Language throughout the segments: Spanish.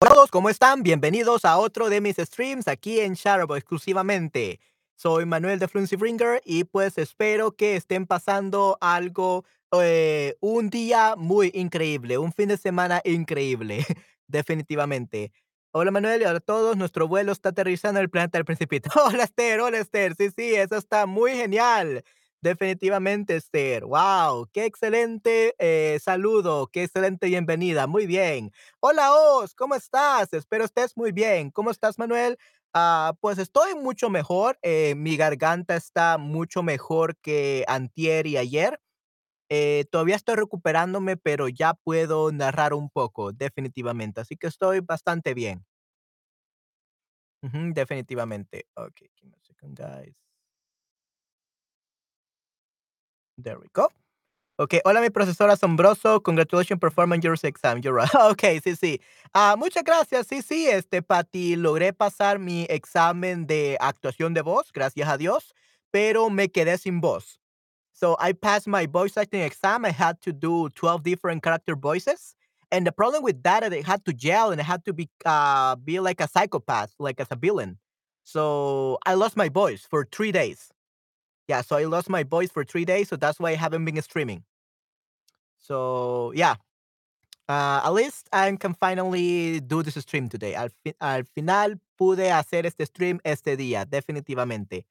Hola a todos, ¿cómo están? Bienvenidos a otro de mis streams aquí en Shadowbo exclusivamente. Soy Manuel de Fluency Bringer y pues espero que estén pasando algo, eh, un día muy increíble, un fin de semana increíble, definitivamente. Hola Manuel y hola a todos, nuestro vuelo está aterrizando en el planeta del Principito. Hola Esther, hola Esther, sí, sí, eso está muy genial. Definitivamente, Esther. Wow, qué excelente eh, saludo, qué excelente bienvenida. Muy bien. Hola, Oz, ¿cómo estás? Espero estés muy bien. ¿Cómo estás, Manuel? Ah, pues estoy mucho mejor. eh, mi garganta está mucho mejor que antier y ayer. Eh, todavía estoy recuperándome, pero ya puedo narrar un poco, definitivamente. Así que estoy bastante bien. Definitivamente. Okay, give me a second, guys. There we go. Ok, hola, mi profesor asombroso, congratulations performing your exam, you're right. Okey, sí, sí. Ah, muchas gracias. Sí, sí, este, Patty, logré pasar mi examen de actuación de voz, gracias a Dios, pero me quedé sin voz. So, I passed my voice acting exam, I had to do 12 different character voices, and the problem with that, I had to yell and I had to be, uh, be like a psychopath, like as a villain. So, I lost my voice for 3 days. Yeah, so I lost my voice for 3 days, so that's why I haven't been streaming. So yeah, uh, at least I can finally do this stream today. Al, al final pude hacer este stream este día, definitivamente.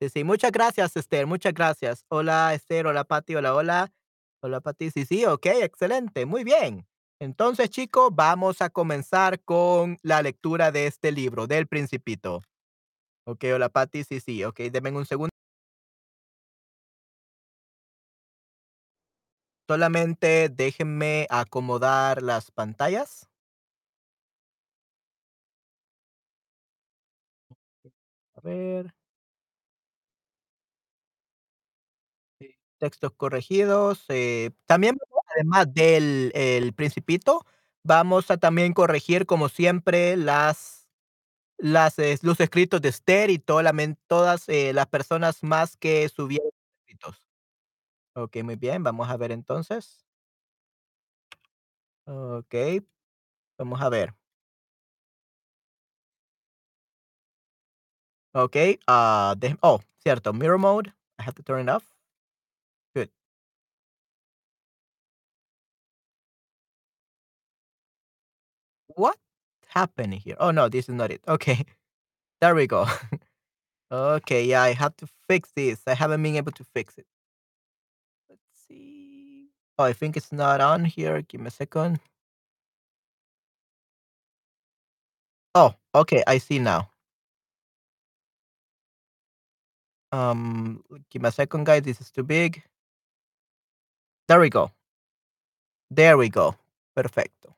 Sí, muchas gracias, Esther, muchas gracias. Hola, Esther, hola, Pati, hola, hola. Hola, Pati. Sí, sí, ok, excelente, muy bien. Entonces, chicos, vamos a comenzar con la lectura de este libro, del Principito. Ok, hola, Pati, sí, sí, ok, denme un segundo. Solamente déjenme acomodar las pantallas. A ver. Textos corregidos, eh, también además del el Principito, vamos a también corregir, como siempre, las las, eh, los escritos de Esther y todas, eh, las personas más que subieron escritos. Okey, muy bien, vamos a ver entonces. Okey, vamos a ver. Okey, ah, de oh, cierto, mirror mode, I have to turn it off. Good. What happened here? Oh, no, this is not it. Okay, there we go. Okay, yeah, I have to fix this. I haven't been able to fix it. Oh, I think it's not on here. Give me a second. Oh, okay, I see now. Um, give me a second, guys. This is too big. There we go. There we go. Perfecto.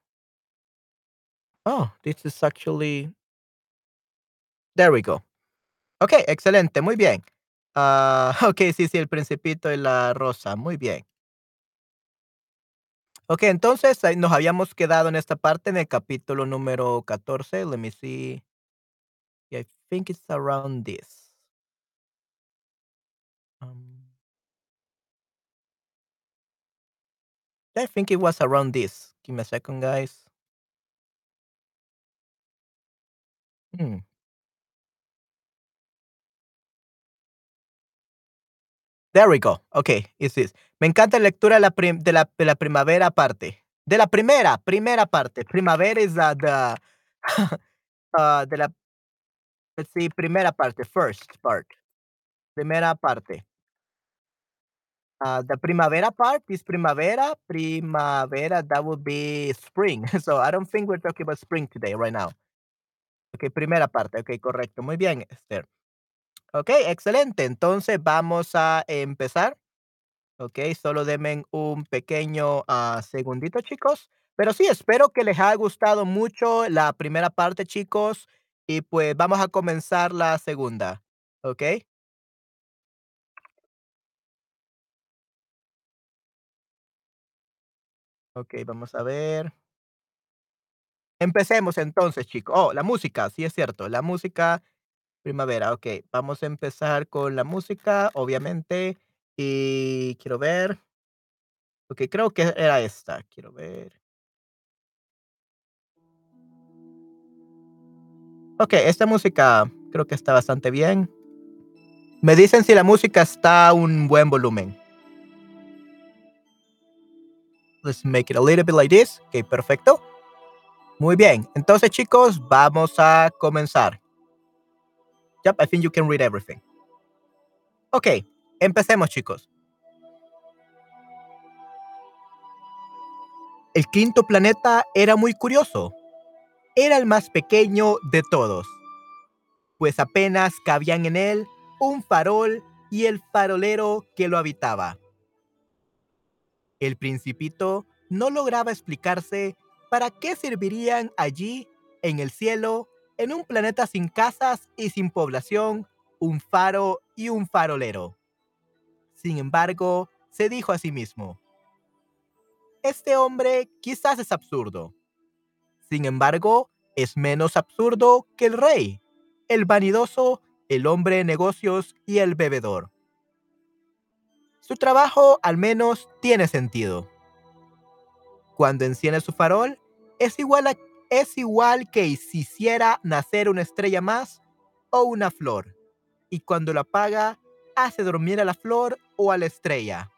Oh, this is actually. There we go. Okay, excelente, muy bien. Ah, okay, sí, sí, el principito y la rosa. Muy bien. Ok, entonces ahí nos habíamos quedado en esta parte en el capítulo número 14. Let me see. I think it's around this. Um, I think it was around this. Give me a second, guys. Hmm. There we go. Okay, it's this. Me encanta la lectura de la, de la, de la primavera parte. De la primera, primera parte. Primavera is uh, the, uh, de la, let's see, primera parte, first part. Primera parte. Uh, the primavera part is primavera. Primavera, that would be spring. So I don't think we're talking about spring today, right now. Okay, primera parte. Okay, correcto. Muy bien, Esther. Okay, excelente. Entonces vamos a empezar. Okey, solo denme un pequeño, ah, segundito, chicos. Pero sí, espero que les haya gustado mucho la primera parte, chicos, y, pues, vamos a comenzar la segunda, ¿okey? Okey, vamos a ver. Empecemos entonces, chicos. Oh, la música, sí es cierto, la música primavera, okey. Vamos a empezar con la música, obviamente, y quiero ver. Okey, creo que era esta, quiero ver. Ok, esta música creo que está bastante bien. Me dicen si la música está a un buen volumen. Let's make it a little bit like this. Ok, perfecto. Muy bien. Entonces, chicos, vamos a comenzar. Yep, I think you can read everything. Ok, empecemos, chicos. El quinto planeta era muy curioso. Era el más pequeño de todos, pues apenas cabían en él un farol y el farolero que lo habitaba. El principito no lograba explicarse para qué servirían allí, en el cielo, en un planeta sin casas y sin población, un faro y un farolero. Sin embargo, se dijo a sí mismo, este hombre quizás es absurdo. Sin embargo, es menos absurdo que el rey, el vanidoso, el hombre de negocios y el bebedor. Su trabajo al menos tiene sentido. Cuando enciende su farol, es igual, es igual que si hiciera nacer una estrella más o una flor. Y cuando la apaga, hace dormir a la flor o a la estrella.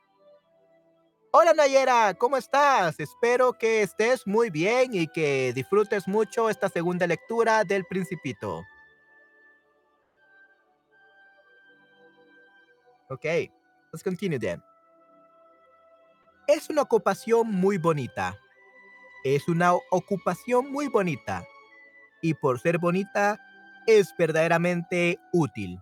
Hola Nayera, ¿cómo estás? Espero que estés muy bien y que disfrutes mucho esta segunda lectura del Principito. Ok, let's continue then. Es una ocupación muy bonita. Es una ocupación muy bonita. Y por ser bonita, es verdaderamente útil.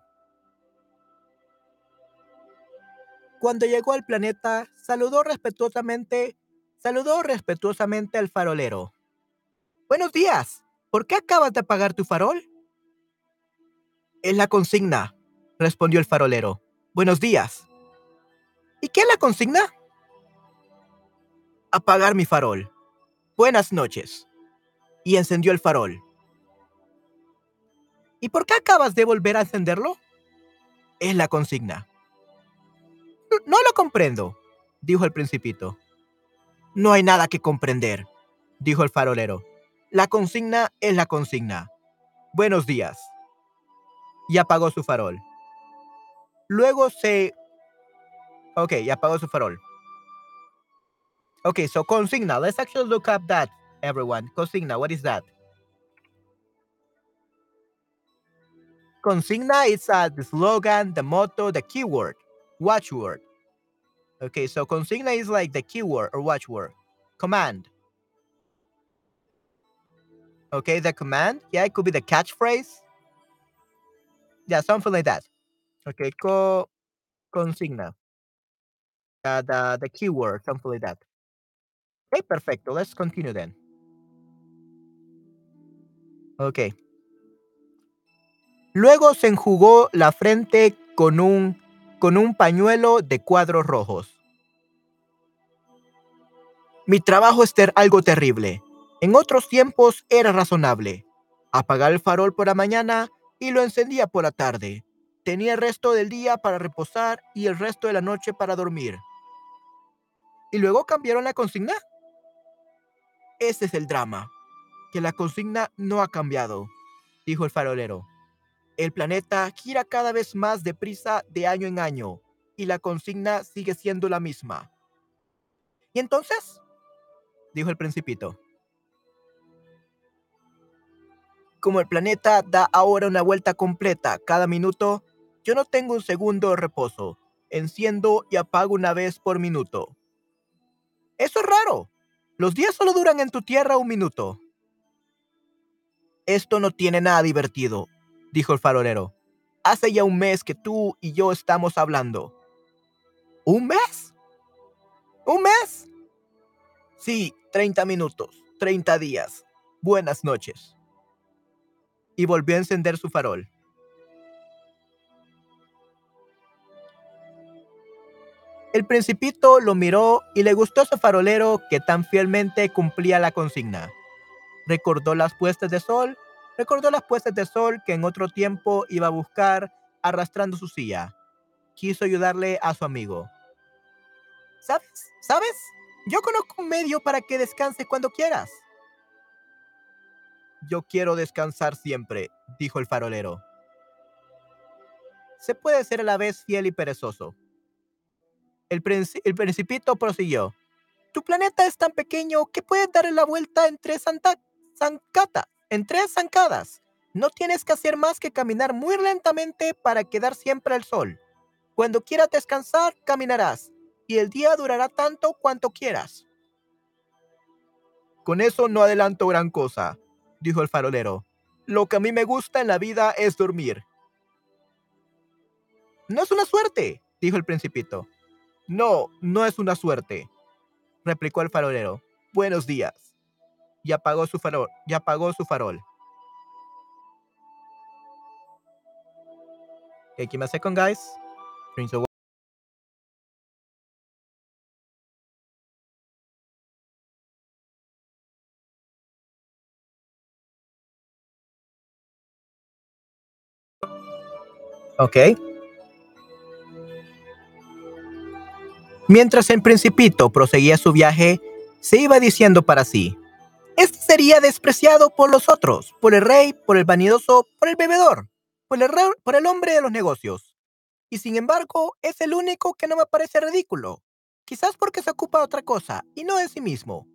Cuando llegó al planeta, saludó respetuosamente, saludó respetuosamente al farolero. Buenos días. ¿Por qué acabas de apagar tu farol? Es la consigna, respondió el farolero. Buenos días. ¿Y qué es la consigna? Apagar mi farol. Buenas noches. Y encendió el farol. ¿Y por qué acabas de volver a encenderlo? Es la consigna. No lo comprendo, dijo el principito. No hay nada que comprender, dijo el farolero. La consigna es la consigna. Buenos días. Y apagó su farol. Luego se... Ok, apagó su farol. Okay, so consigna. Let's actually look up that, everyone. Consigna, what is that? Consigna is uh, the slogan, the motto, the keyword. watchword. Okay, so consigna is like the keyword or watchword. Command. Okay, the command. Yeah, it could be the catchphrase. Yeah, something like that. Okay, co consigna. Uh, the, the keyword, something like that. Okay, perfecto. Let's continue then. Okay. Luego se enjugó la frente con un con un pañuelo de cuadros rojos. Mi trabajo es algo terrible. En otros tiempos era razonable. Apagar el farol por la mañana y lo encendía por la tarde. Tenía el resto del día para reposar y el resto de la noche para dormir. ¿Y luego cambiaron la consigna? Ese es el drama, que la consigna no ha cambiado, dijo el farolero. El planeta gira cada vez más deprisa de año en año y la consigna sigue siendo la misma. ¿Y entonces? dijo el principito. Como el planeta da ahora una vuelta completa cada minuto, yo no tengo un segundo de reposo. Enciendo y apago una vez por minuto. Eso es raro. Los días solo duran en tu tierra un minuto. Esto no tiene nada divertido dijo el farolero. Hace ya un mes que tú y yo estamos hablando. ¿Un mes? ¿Un mes? Sí, 30 minutos, 30 días. Buenas noches. Y volvió a encender su farol. El principito lo miró y le gustó ese farolero que tan fielmente cumplía la consigna. Recordó las puestas de sol Recordó las puestas de sol que en otro tiempo iba a buscar arrastrando su silla. Quiso ayudarle a su amigo. ¿Sabes? ¿Sabes? Yo conozco un medio para que descanses cuando quieras. Yo quiero descansar siempre, dijo el farolero. Se puede ser a la vez fiel y perezoso. El, el principito prosiguió. Tu planeta es tan pequeño que puedes darle la vuelta en tres zancadas, en tres zancadas. No tienes que hacer más que caminar muy lentamente para quedar siempre al sol. Cuando quieras descansar, caminarás, y el día durará tanto cuanto quieras. Con eso no adelanto gran cosa, dijo el farolero. Lo que a mí me gusta en la vida es dormir. No es una suerte, dijo el principito. No, no es una suerte, replicó el farolero. Buenos días. Y apagó su farol. Y apagó su farol. Okay, give me a second, guys. Ok. Mientras el principito proseguía su viaje, se iba diciendo para sí, este sería despreciado por los otros, por el rey, por el vanidoso, por el bebedor, por el, por el hombre de los negocios. Y sin embargo, es el único que no me parece ridículo, quizás porque se ocupa de otra cosa y no de sí mismo.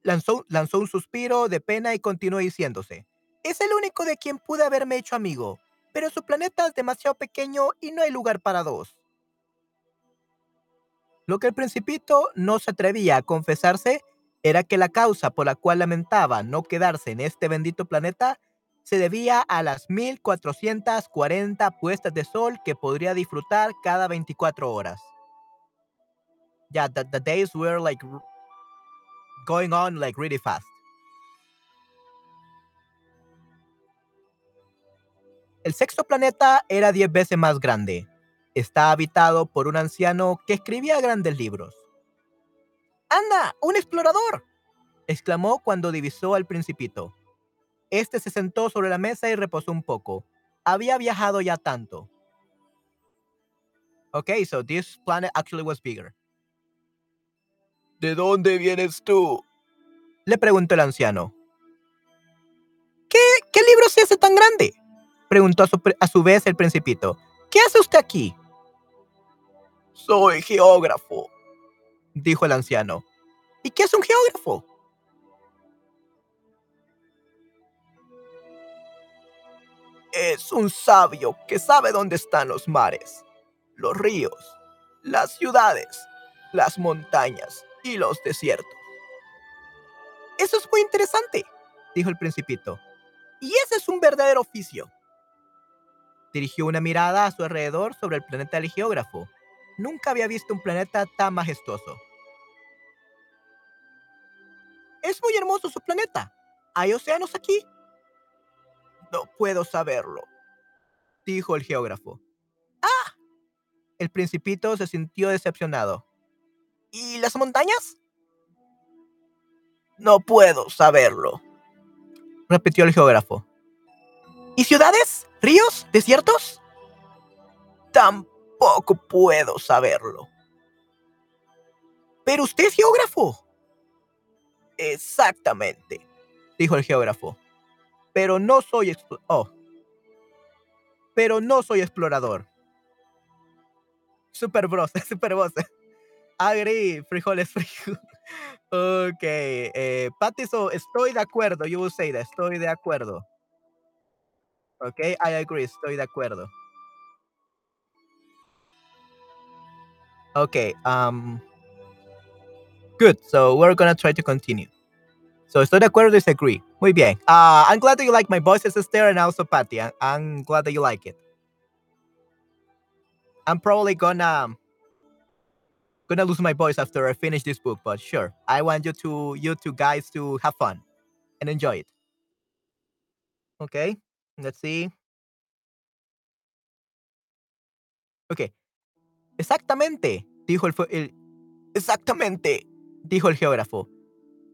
Lanzó, lanzó un suspiro de pena y continuó diciéndose, es el único de quien pude haberme hecho amigo, pero su planeta es demasiado pequeño y no hay lugar para dos. Lo que el principito no se atrevía a confesarse era que la causa por la cual lamentaba no quedarse en este bendito planeta se debía a las 1440 puestas de sol que podría disfrutar cada 24 horas. Ya, yeah, the days were like going on like really fast. El sexto planeta era diez veces más grande. Está habitado por un anciano que escribía grandes libros. ¡Anda! ¡Un explorador! exclamó cuando divisó al principito. Este se sentó sobre la mesa y reposó un poco. Había viajado ya tanto. Okay, so this planet actually was bigger. ¿De dónde vienes tú? Le preguntó el anciano. ¿Qué, qué libro es ese tan grande? preguntó a su, vez el principito. ¿Qué hace usted aquí? Soy geógrafo, dijo el anciano. ¿Y qué es un geógrafo? Es un sabio que sabe dónde están los mares, los ríos, las ciudades, las montañas y los desiertos. Eso es muy interesante, dijo el principito. Y ese es un verdadero oficio. Dirigió una mirada a su alrededor sobre el planeta del geógrafo. Nunca había visto un planeta tan majestuoso. Es muy hermoso su planeta. ¿Hay océanos aquí? No puedo saberlo, dijo el geógrafo. ¡Ah! El principito se sintió decepcionado. ¿Y las montañas? No puedo saberlo, repitió el geógrafo. ¿Y ciudades? ¿Ríos? ¿Desiertos? Tampoco puedo saberlo. Pero usted es geógrafo. Exactamente, dijo el geógrafo. Pero no soy oh. Pero no soy explorador. Super bros, super bros. Agri, frijoles, frijoles. Ok, eh, Patiso, estoy de acuerdo. You will say that. Estoy de acuerdo. Ok, I agree, estoy de acuerdo. Okay, um, good. So we're gonna try to continue. So estoy de acuerdo, disagree. Muy bien. Uh, I'm glad that you like my voices, Esther, and also Patty. I'm, I'm glad that you like it. I'm probably gonna gonna lose my voice after I finish this book, but sure. I want you to you two guys to have fun and enjoy it. Okay. Let's see. Ok. Exactamente, dijo el, Exactamente, dijo el geógrafo.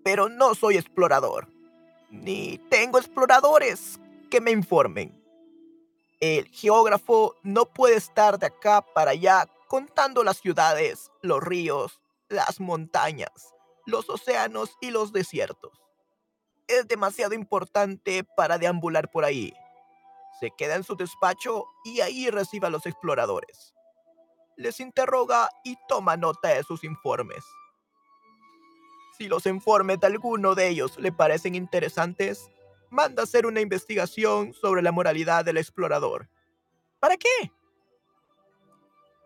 Pero no soy explorador. Ni tengo exploradores que me informen. El geógrafo no puede estar de acá para allá contando las ciudades, los ríos, las montañas, los océanos y los desiertos. Es demasiado importante para deambular por ahí Se queda en su despacho y ahí recibe a los exploradores. Les interroga y toma nota de sus informes. Si los informes de alguno de ellos le parecen interesantes, manda hacer una investigación sobre la moralidad del explorador. ¿Para qué?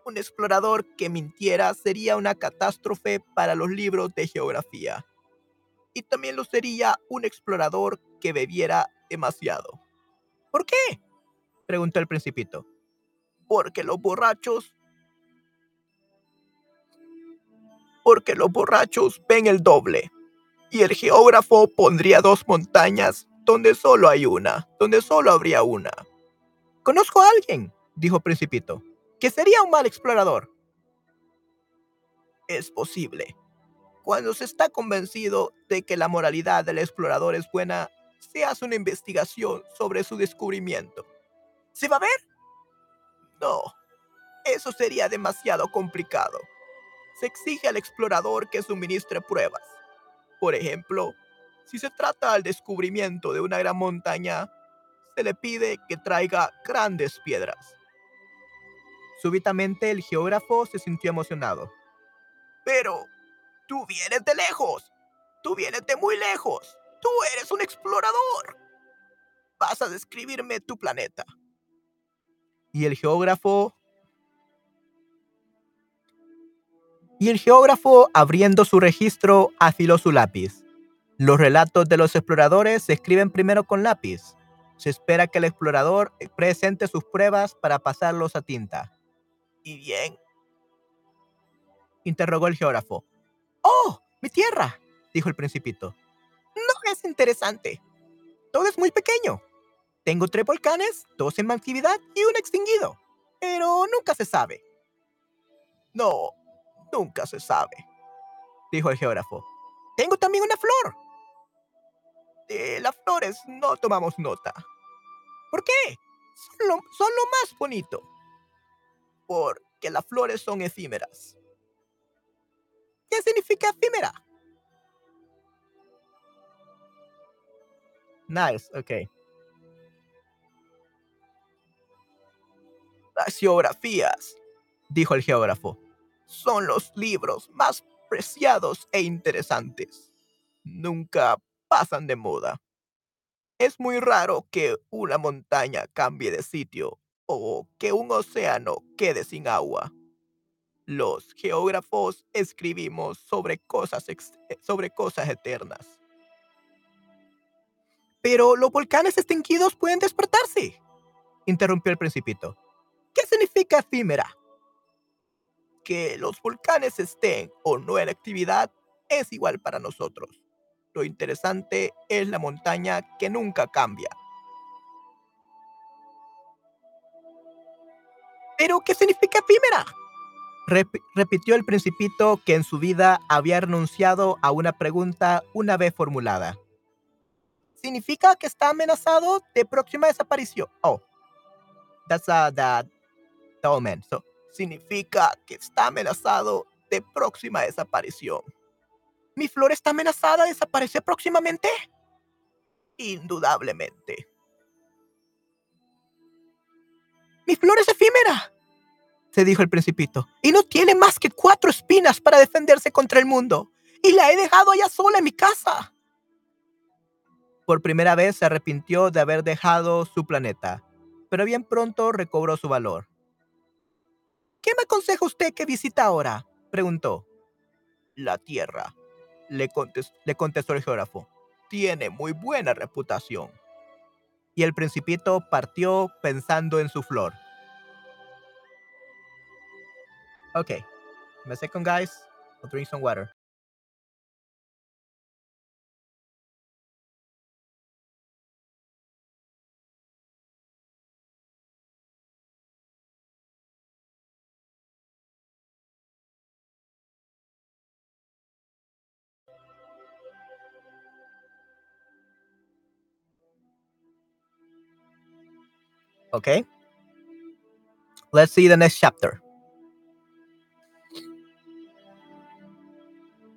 Un explorador que mintiera sería una catástrofe para los libros de geografía. Y también lo sería un explorador que bebiera demasiado. ¿Por qué? preguntó el principito. Porque los borrachos... Porque los borrachos ven el doble. Y el geógrafo pondría dos montañas donde solo hay una, donde solo habría una. Conozco a alguien, dijo Principito, que sería un mal explorador. Es posible. Cuando se está convencido de que la moralidad del explorador es buena, se hace una investigación sobre su descubrimiento. ¿Se va a ver? No, eso sería demasiado complicado. Se exige al explorador que suministre pruebas. Por ejemplo, si se trata del descubrimiento de una gran montaña, se le pide que traiga grandes piedras. Súbitamente el geógrafo se sintió emocionado. Pero, tú vienes de lejos. Tú vienes de muy lejos. Tú eres un explorador. Vas a describirme tu planeta. Y el geógrafo... Y el geógrafo, abriendo su registro, afiló su lápiz. Los relatos de los exploradores se escriben primero con lápiz. Se espera que el explorador presente sus pruebas para pasarlos a tinta. ¿Y bien? Interrogó el geógrafo. ¡Oh! ¡Mi tierra! dijo el principito. No es interesante. Todo es muy pequeño. Tengo tres volcanes, dos en actividad y un extinguido. Pero nunca se sabe. No, nunca se sabe, dijo el geógrafo. Tengo también una flor. De las flores no tomamos nota. ¿Por qué? Son lo, más bonito. Porque las flores son efímeras. ¿Qué significa efímera? Nice, ok. Las geografías, dijo el geógrafo, son los libros más preciados e interesantes. Nunca pasan de moda. Es muy raro que una montaña cambie de sitio o que un océano quede sin agua. Los geógrafos escribimos sobre cosas, sobre cosas eternas. Pero los volcanes extinguidos pueden despertarse, interrumpió el principito. ¿Qué significa efímera? Que los volcanes estén o no en actividad es igual para nosotros. Lo interesante es la montaña que nunca cambia. ¿Pero qué significa efímera? repitió el principito que en su vida había renunciado a una pregunta una vez formulada. Significa que está amenazado de próxima desaparición. Oh, that's a, that. So, significa que está amenazado de próxima desaparición. ¿Mi flor está amenazada de desaparecer próximamente? Indudablemente. Mi flor es efímera, se dijo el principito, y no tiene más que cuatro espinas para defenderse contra el mundo, y la he dejado allá sola en mi casa. Por primera vez se arrepintió de haber dejado su planeta, pero bien pronto recobró su valor. ¿Qué me aconseja usted que visita ahora? preguntó. La Tierra, le, contestó el geógrafo. Tiene muy buena reputación. Y el principito partió pensando en su flor. Okay. My second, guys. I'll drink some water. Okay. Let's see the next chapter.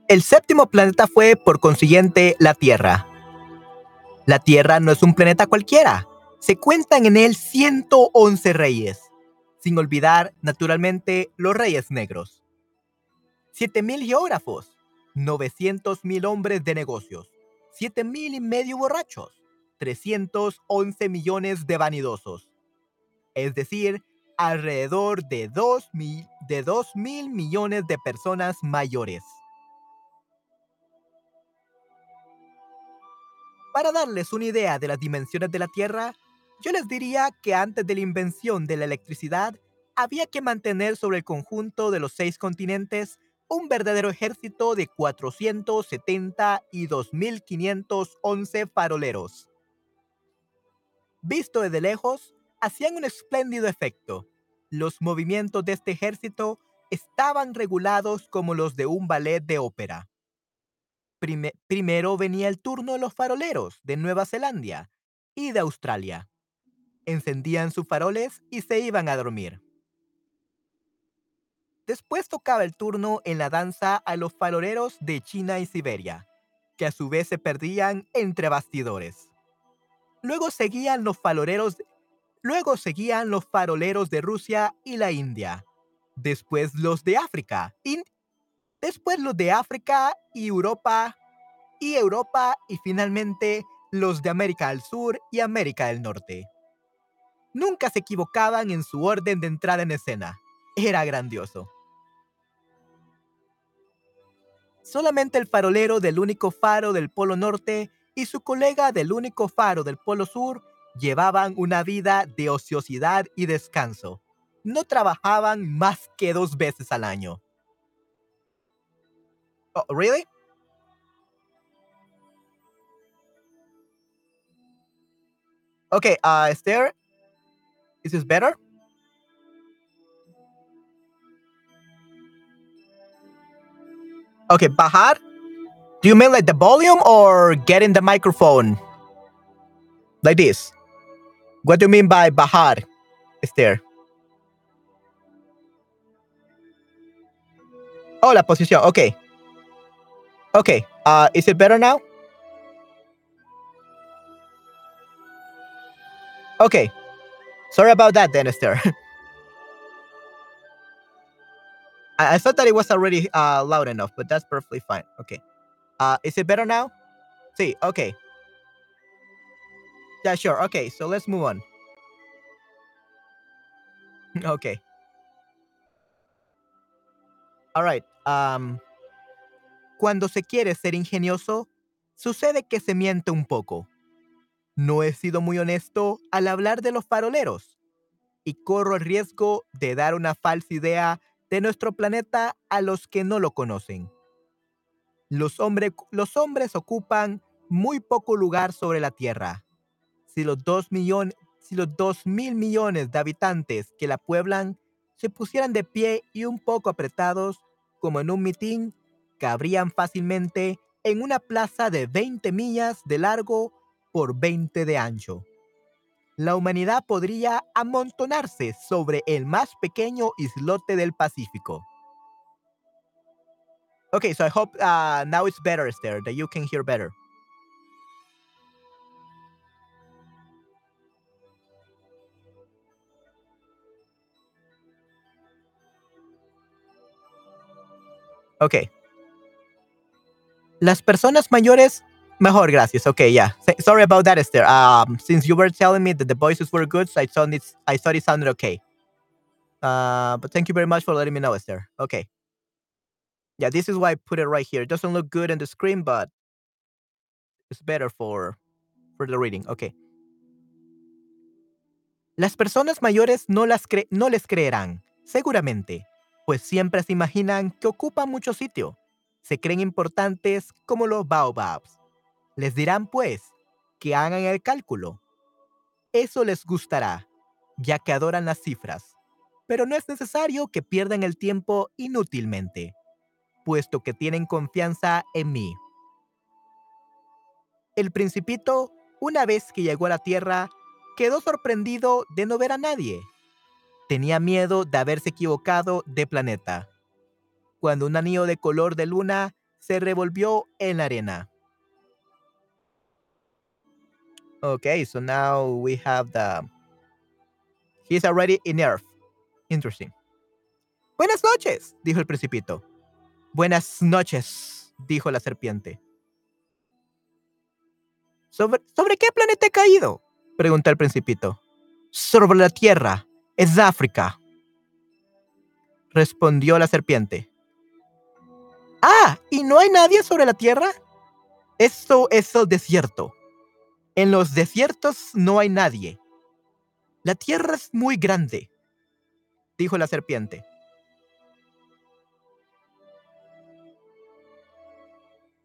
El séptimo planeta fue, por consiguiente, la Tierra. La Tierra no es un planeta cualquiera, Se cuentan en él 111 reyes, sin olvidar, naturalmente, los reyes negros. 7.000 geógrafos, 900.000 hombres de negocios, 7.000 y medio borrachos, 311 millones de vanidosos. Es decir, alrededor de 2 mil, de 2 mil millones de personas mayores. Para darles una idea de las dimensiones de la Tierra, yo les diría que antes de la invención de la electricidad, había que mantener sobre el conjunto de los seis continentes un verdadero ejército de 472.511 faroleros. Visto desde lejos, hacían un espléndido efecto. Los movimientos de este ejército estaban regulados como los de un ballet de ópera. primero venía el turno de los faroleros de Nueva Zelanda y de Australia. Encendían sus faroles y se iban a dormir. Después tocaba el turno en la danza a los faroleros de China y Siberia, que a su vez se perdían entre bastidores. Luego seguían los faroleros Luego seguían los faroleros de Rusia y la India. Después los de África. después los de África y Europa. Y Europa y finalmente los de América del Sur y América del Norte. Nunca se equivocaban en su orden de entrada en escena. Era grandioso. Solamente el farolero del único faro del Polo Norte y su colega del único faro del Polo Sur llevaban una vida de ociosidad y descanso. No trabajaban más que dos veces al año. Oh, really? Okay, uh, Esther, is this better? Okay, bajar. Do you mean like the volume or getting the microphone? Like this. What do you mean by bajar, Esther? Oh, la posición. Okay. Okay. Uh, is it better now? Okay. Sorry about that, then, Esther. I, I, thought that it was already uh, loud enough, but that's perfectly fine. Okay. Uh, is it better now? See, okay. Yeah, sure. Okay, so let's move on. okay. All right. Um, cuando se quiere ser ingenioso, sucede que se miente un poco. No he sido muy honesto al hablar de los faroleros y corro el riesgo de dar una falsa idea de nuestro planeta a los que no lo conocen. Los, los hombres ocupan muy poco lugar sobre la Tierra si los dos millones, mil millones de habitantes que la pueblan se pusieran de pie y un poco apretados, como en un mitin, cabrían fácilmente en una plaza de 20 millas de largo por 20 de ancho. La humanidad podría amontonarse sobre el más pequeño islote del Pacífico. Okay, so I hope uh, now it's better, Esther, that you can hear better. Ok. Las personas mayores, mejor, gracias. Okay, yeah. Sorry about that, Esther. Um, since you were telling me that the voices were good, so I thought it, I thought it sounded okay. Uh, but thank you very much for letting me know, Esther. Okay. Yeah, this is why I put it right here. It doesn't look good in the screen, but it's better for for the reading. Okay. Las personas mayores no, las no les creerán, seguramente pues siempre se imaginan que ocupan mucho sitio. Se creen importantes como los baobabs. Les dirán, pues, que hagan el cálculo. Eso les gustará, ya que adoran las cifras. Pero no es necesario que pierdan el tiempo inútilmente, puesto que tienen confianza en mí. El principito, una vez que llegó a la Tierra, quedó sorprendido de no ver a nadie tenía miedo de haberse equivocado de planeta, cuando un anillo de color de luna se revolvió en la arena. Okay, so now we have the. He's already in Earth. Interesting. Buenas noches, dijo el principito. Buenas noches, dijo la serpiente. ¿Sobre, ¿Sobre qué planeta he caído? preguntó el principito. Sobre la Tierra. Es África. Respondió la serpiente. Ah, ¿y no hay nadie sobre la Tierra? Esto es el desierto. En los desiertos no hay nadie. La Tierra es muy grande, dijo la serpiente.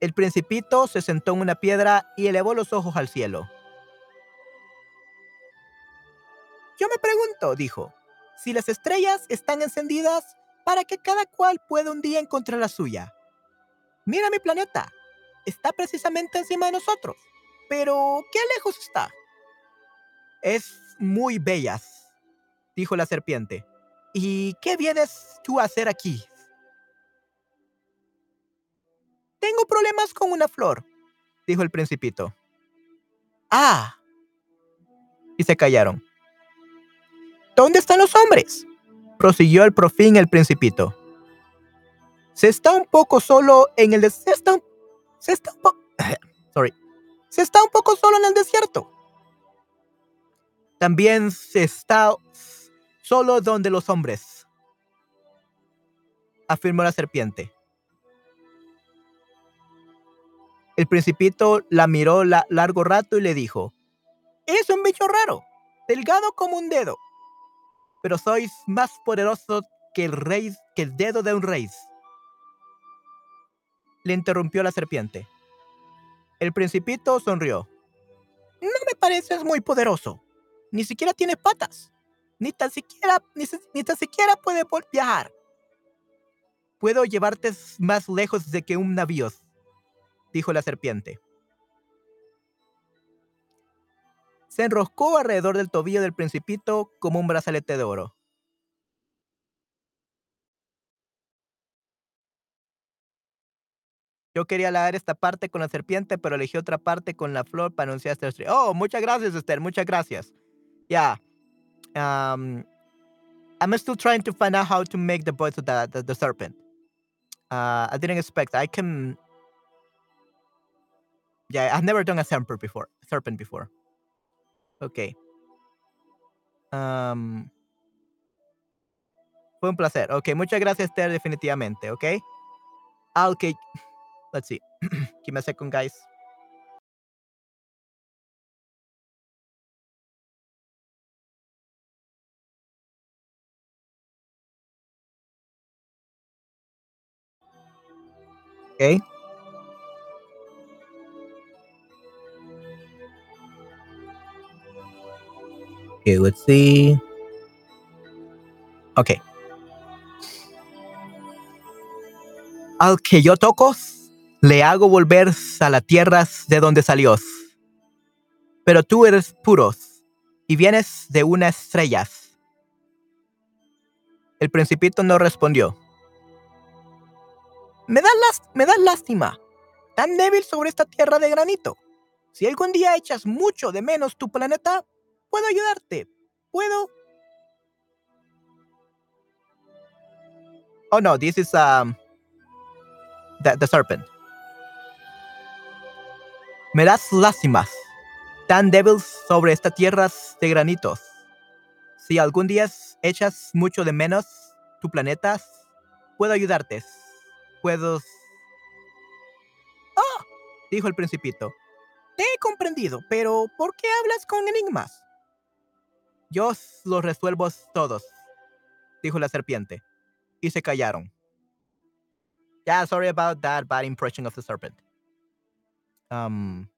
El principito se sentó en una piedra y elevó los ojos al cielo. Yo me pregunto, dijo, si las estrellas están encendidas para que cada cual pueda un día encontrar la suya. Mira mi planeta, está precisamente encima de nosotros, pero ¿qué lejos está? Es muy bellas, dijo la serpiente. ¿Y qué vienes tú a hacer aquí? Tengo problemas con una flor, dijo el principito. Ah. Y se callaron. ¿Dónde están los hombres? prosiguió el profín el principito. Se está un poco solo en el desierto. Se está un Sorry. Se está un poco solo en el desierto. También se está solo donde los hombres, afirmó la serpiente. El principito la miró largo rato y le dijo, es un bicho raro, delgado como un dedo, pero sois más poderosos que el rey, que el dedo de un rey. Le interrumpió la serpiente. El principito sonrió. No me pareces muy poderoso. Ni siquiera tienes patas. Ni tan siquiera, ni, ni tan siquiera puedes viajar. Puedo llevarte más lejos de que un navío, dijo la serpiente. Se enroscó alrededor del tobillo del principito como un brazalete de oro. Yo quería leer esta parte con la serpiente, pero elegí otra parte con la flor para anunciar este Oh, muchas gracias, Esther. Muchas gracias. Yeah. Um, I'm still trying to find out how to make the voice of the, serpent. Uh, I didn't expect. I can. Yeah, I've never done a serpent before. Serpent before. Ok. fue un placer. Ok, muchas gracias, Esther, definitivamente. Ok. Ah, ok. Let's see. Give me a second, guys. Okay. Okay, let's see. Ok. Al que yo toco, le hago volver a la tierra de donde salió. Pero tú eres puro y vienes de una estrella. El principito no respondió. Me das, me da lástima, tan débil sobre esta tierra de granito. Si algún día echas mucho de menos tu planeta, puedo ayudarte. Puedo. Oh no, this is um the, serpent. Me das lástimas, tan débil sobre estas tierras de granitos. Si algún día echas mucho de menos tu planeta, puedo ayudarte. Puedo. Ah, dijo el principito. Te he comprendido, pero ¿por qué hablas con enigmas? Yo los resuelvo todos, dijo la serpiente, y se callaron. Yeah, sorry about that bad impression of the serpent. Um,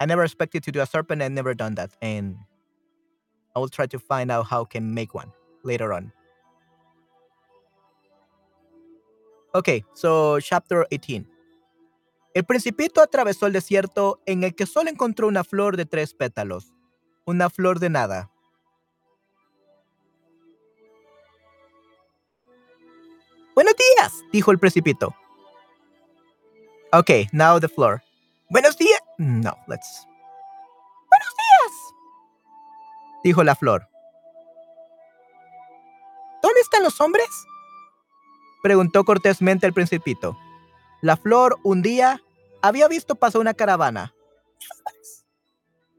I never expected to do a serpent. I've never done that, and I will try to find out how can make one later on. Okay, so chapter 18. El principito atravesó el desierto en el que solo encontró una flor de tres pétalos una flor de nada. Buenos días, dijo el precipito. Okay, now the floor. Buenos días. No, let's. dijo la flor. ¿Dónde están los hombres? preguntó cortésmente el principito. La flor un día había visto pasar una caravana.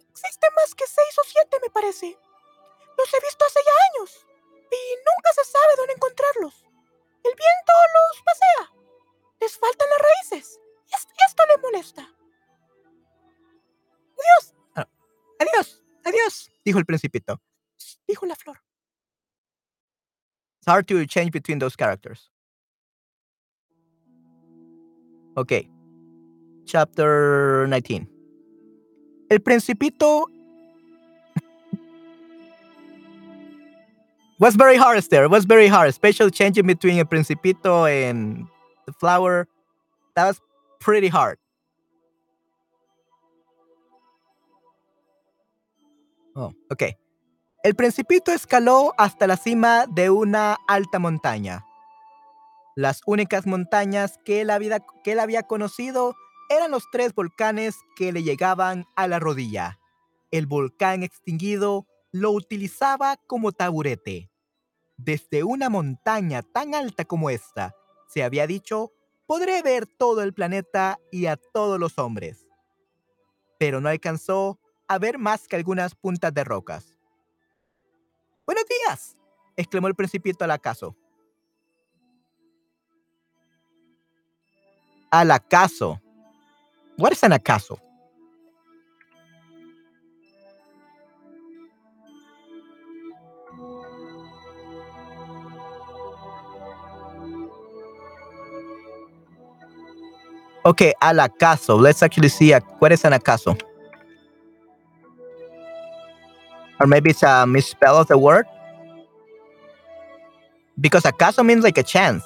Existen más que seis o siete, me parece. Los he visto hace ya años y nunca se sabe dónde encontrarlos. El viento los pasea. Les faltan las raíces y esto le molesta. Adiós. Ah, adiós, adiós, dijo el principito. Dijo la flor. It's hard to change between those characters. Ok. Chapter 19. El Principito was very hard there. Was very hard, changing between a Principito and the flower. That was pretty hard. Oh, ok. El Principito escaló hasta la cima de una alta montaña. Las únicas montañas que él, había, que él había conocido eran los tres volcanes que le llegaban a la rodilla. El volcán extinguido lo utilizaba como taburete. Desde una montaña tan alta como esta, se había dicho, podré ver todo el planeta y a todos los hombres. Pero no alcanzó a ver más que algunas puntas de rocas. Buenos días, exclamó el principito al acaso. al acaso. What is an acaso? Okay, al acaso. Let's actually see a, what is an acaso. Or maybe it's a misspell of the word. Because acaso means like a chance.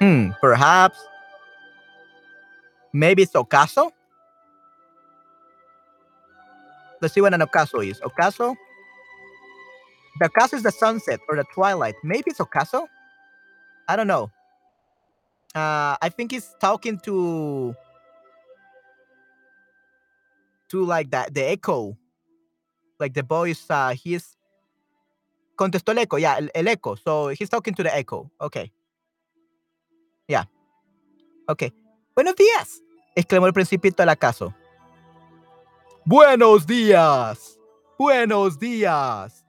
Hmm, perhaps. Maybe it's ocaso? Let's see what an ocaso is. Ocaso? The ocaso is the sunset or the twilight. Maybe it's ocaso? I don't know. Uh, I think he's talking to to like that the echo. Like the voice, uh, he's contestó el eco, yeah, el, el echo. So he's talking to the echo. Okay. Yeah. Ok. Buenos días, exclamó el principito al acaso. Buenos días. Buenos días.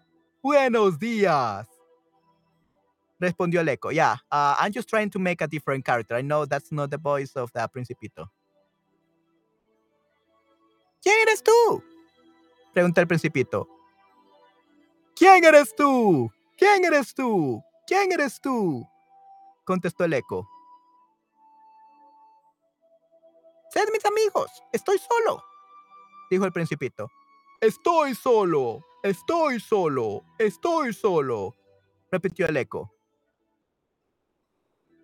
Buenos días. Respondió el eco. Yeah, uh, I'm just trying to make a different character. I know that's not the voice of the principito. ¿Quién eres tú? Preguntó el principito. ¿Quién eres tú? ¿Quién eres tú? ¿Quién eres tú? Contestó el eco. Sed mis amigos, estoy solo, dijo el principito. Estoy solo, estoy solo, estoy solo, repitió el eco.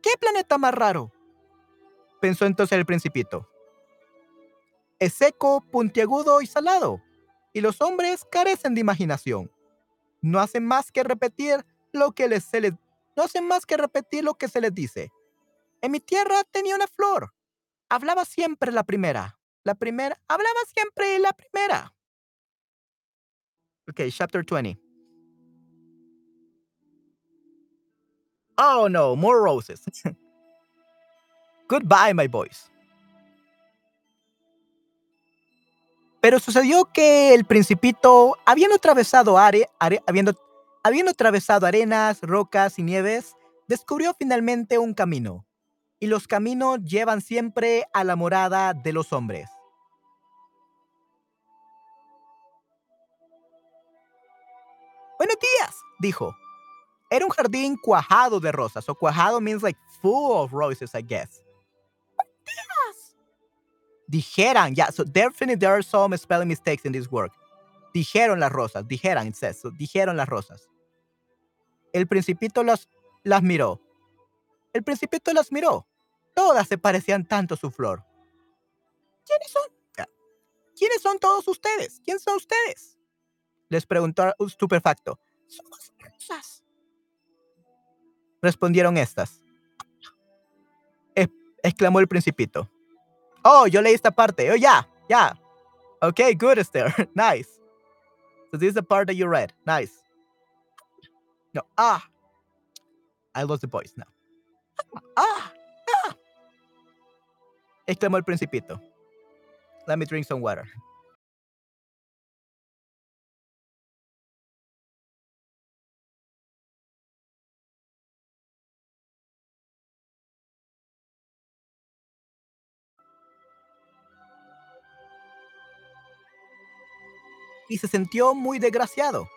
¿Qué planeta más raro? pensó entonces el principito. Es seco, puntiagudo y salado, y los hombres carecen de imaginación. No hacen más que repetir lo que les, se les, no más que repetir lo que se les dice. En mi tierra tenía una flor, hablaba siempre la primera. La primera, hablaba siempre la primera. Okay, chapter 20. Oh no, more roses. Goodbye, my boys. Pero sucedió que el principito, habiendo atravesado, habiendo atravesado arenas, rocas y nieves, descubrió finalmente un camino y los caminos llevan siempre a la morada de los hombres. Buenos días, dijo. Era un jardín cuajado de rosas. O cuajado means like full of roses, I guess. Buenos días. Dijeran, yeah, so definitely there are some spelling mistakes in this work. Dijeron las rosas, dijeran, it says, dijeron las rosas. El principito las, las miró. El principito las miró. Todas se parecían tanto a su flor. ¿Quiénes son? ¿Quiénes son todos ustedes? ¿Quién son ustedes? Les preguntó estupefacto. Somos. Respondieron estas. exclamó el principito. Oh, yo leí esta parte. Oh, yeah, yeah. Okay, good, Esther. nice. So this is the part that you read. Nice. No. Ah. I lost the voice now. Ah. ah. Exclamó el principito. Let me drink some water. Y se sintió muy desgraciado.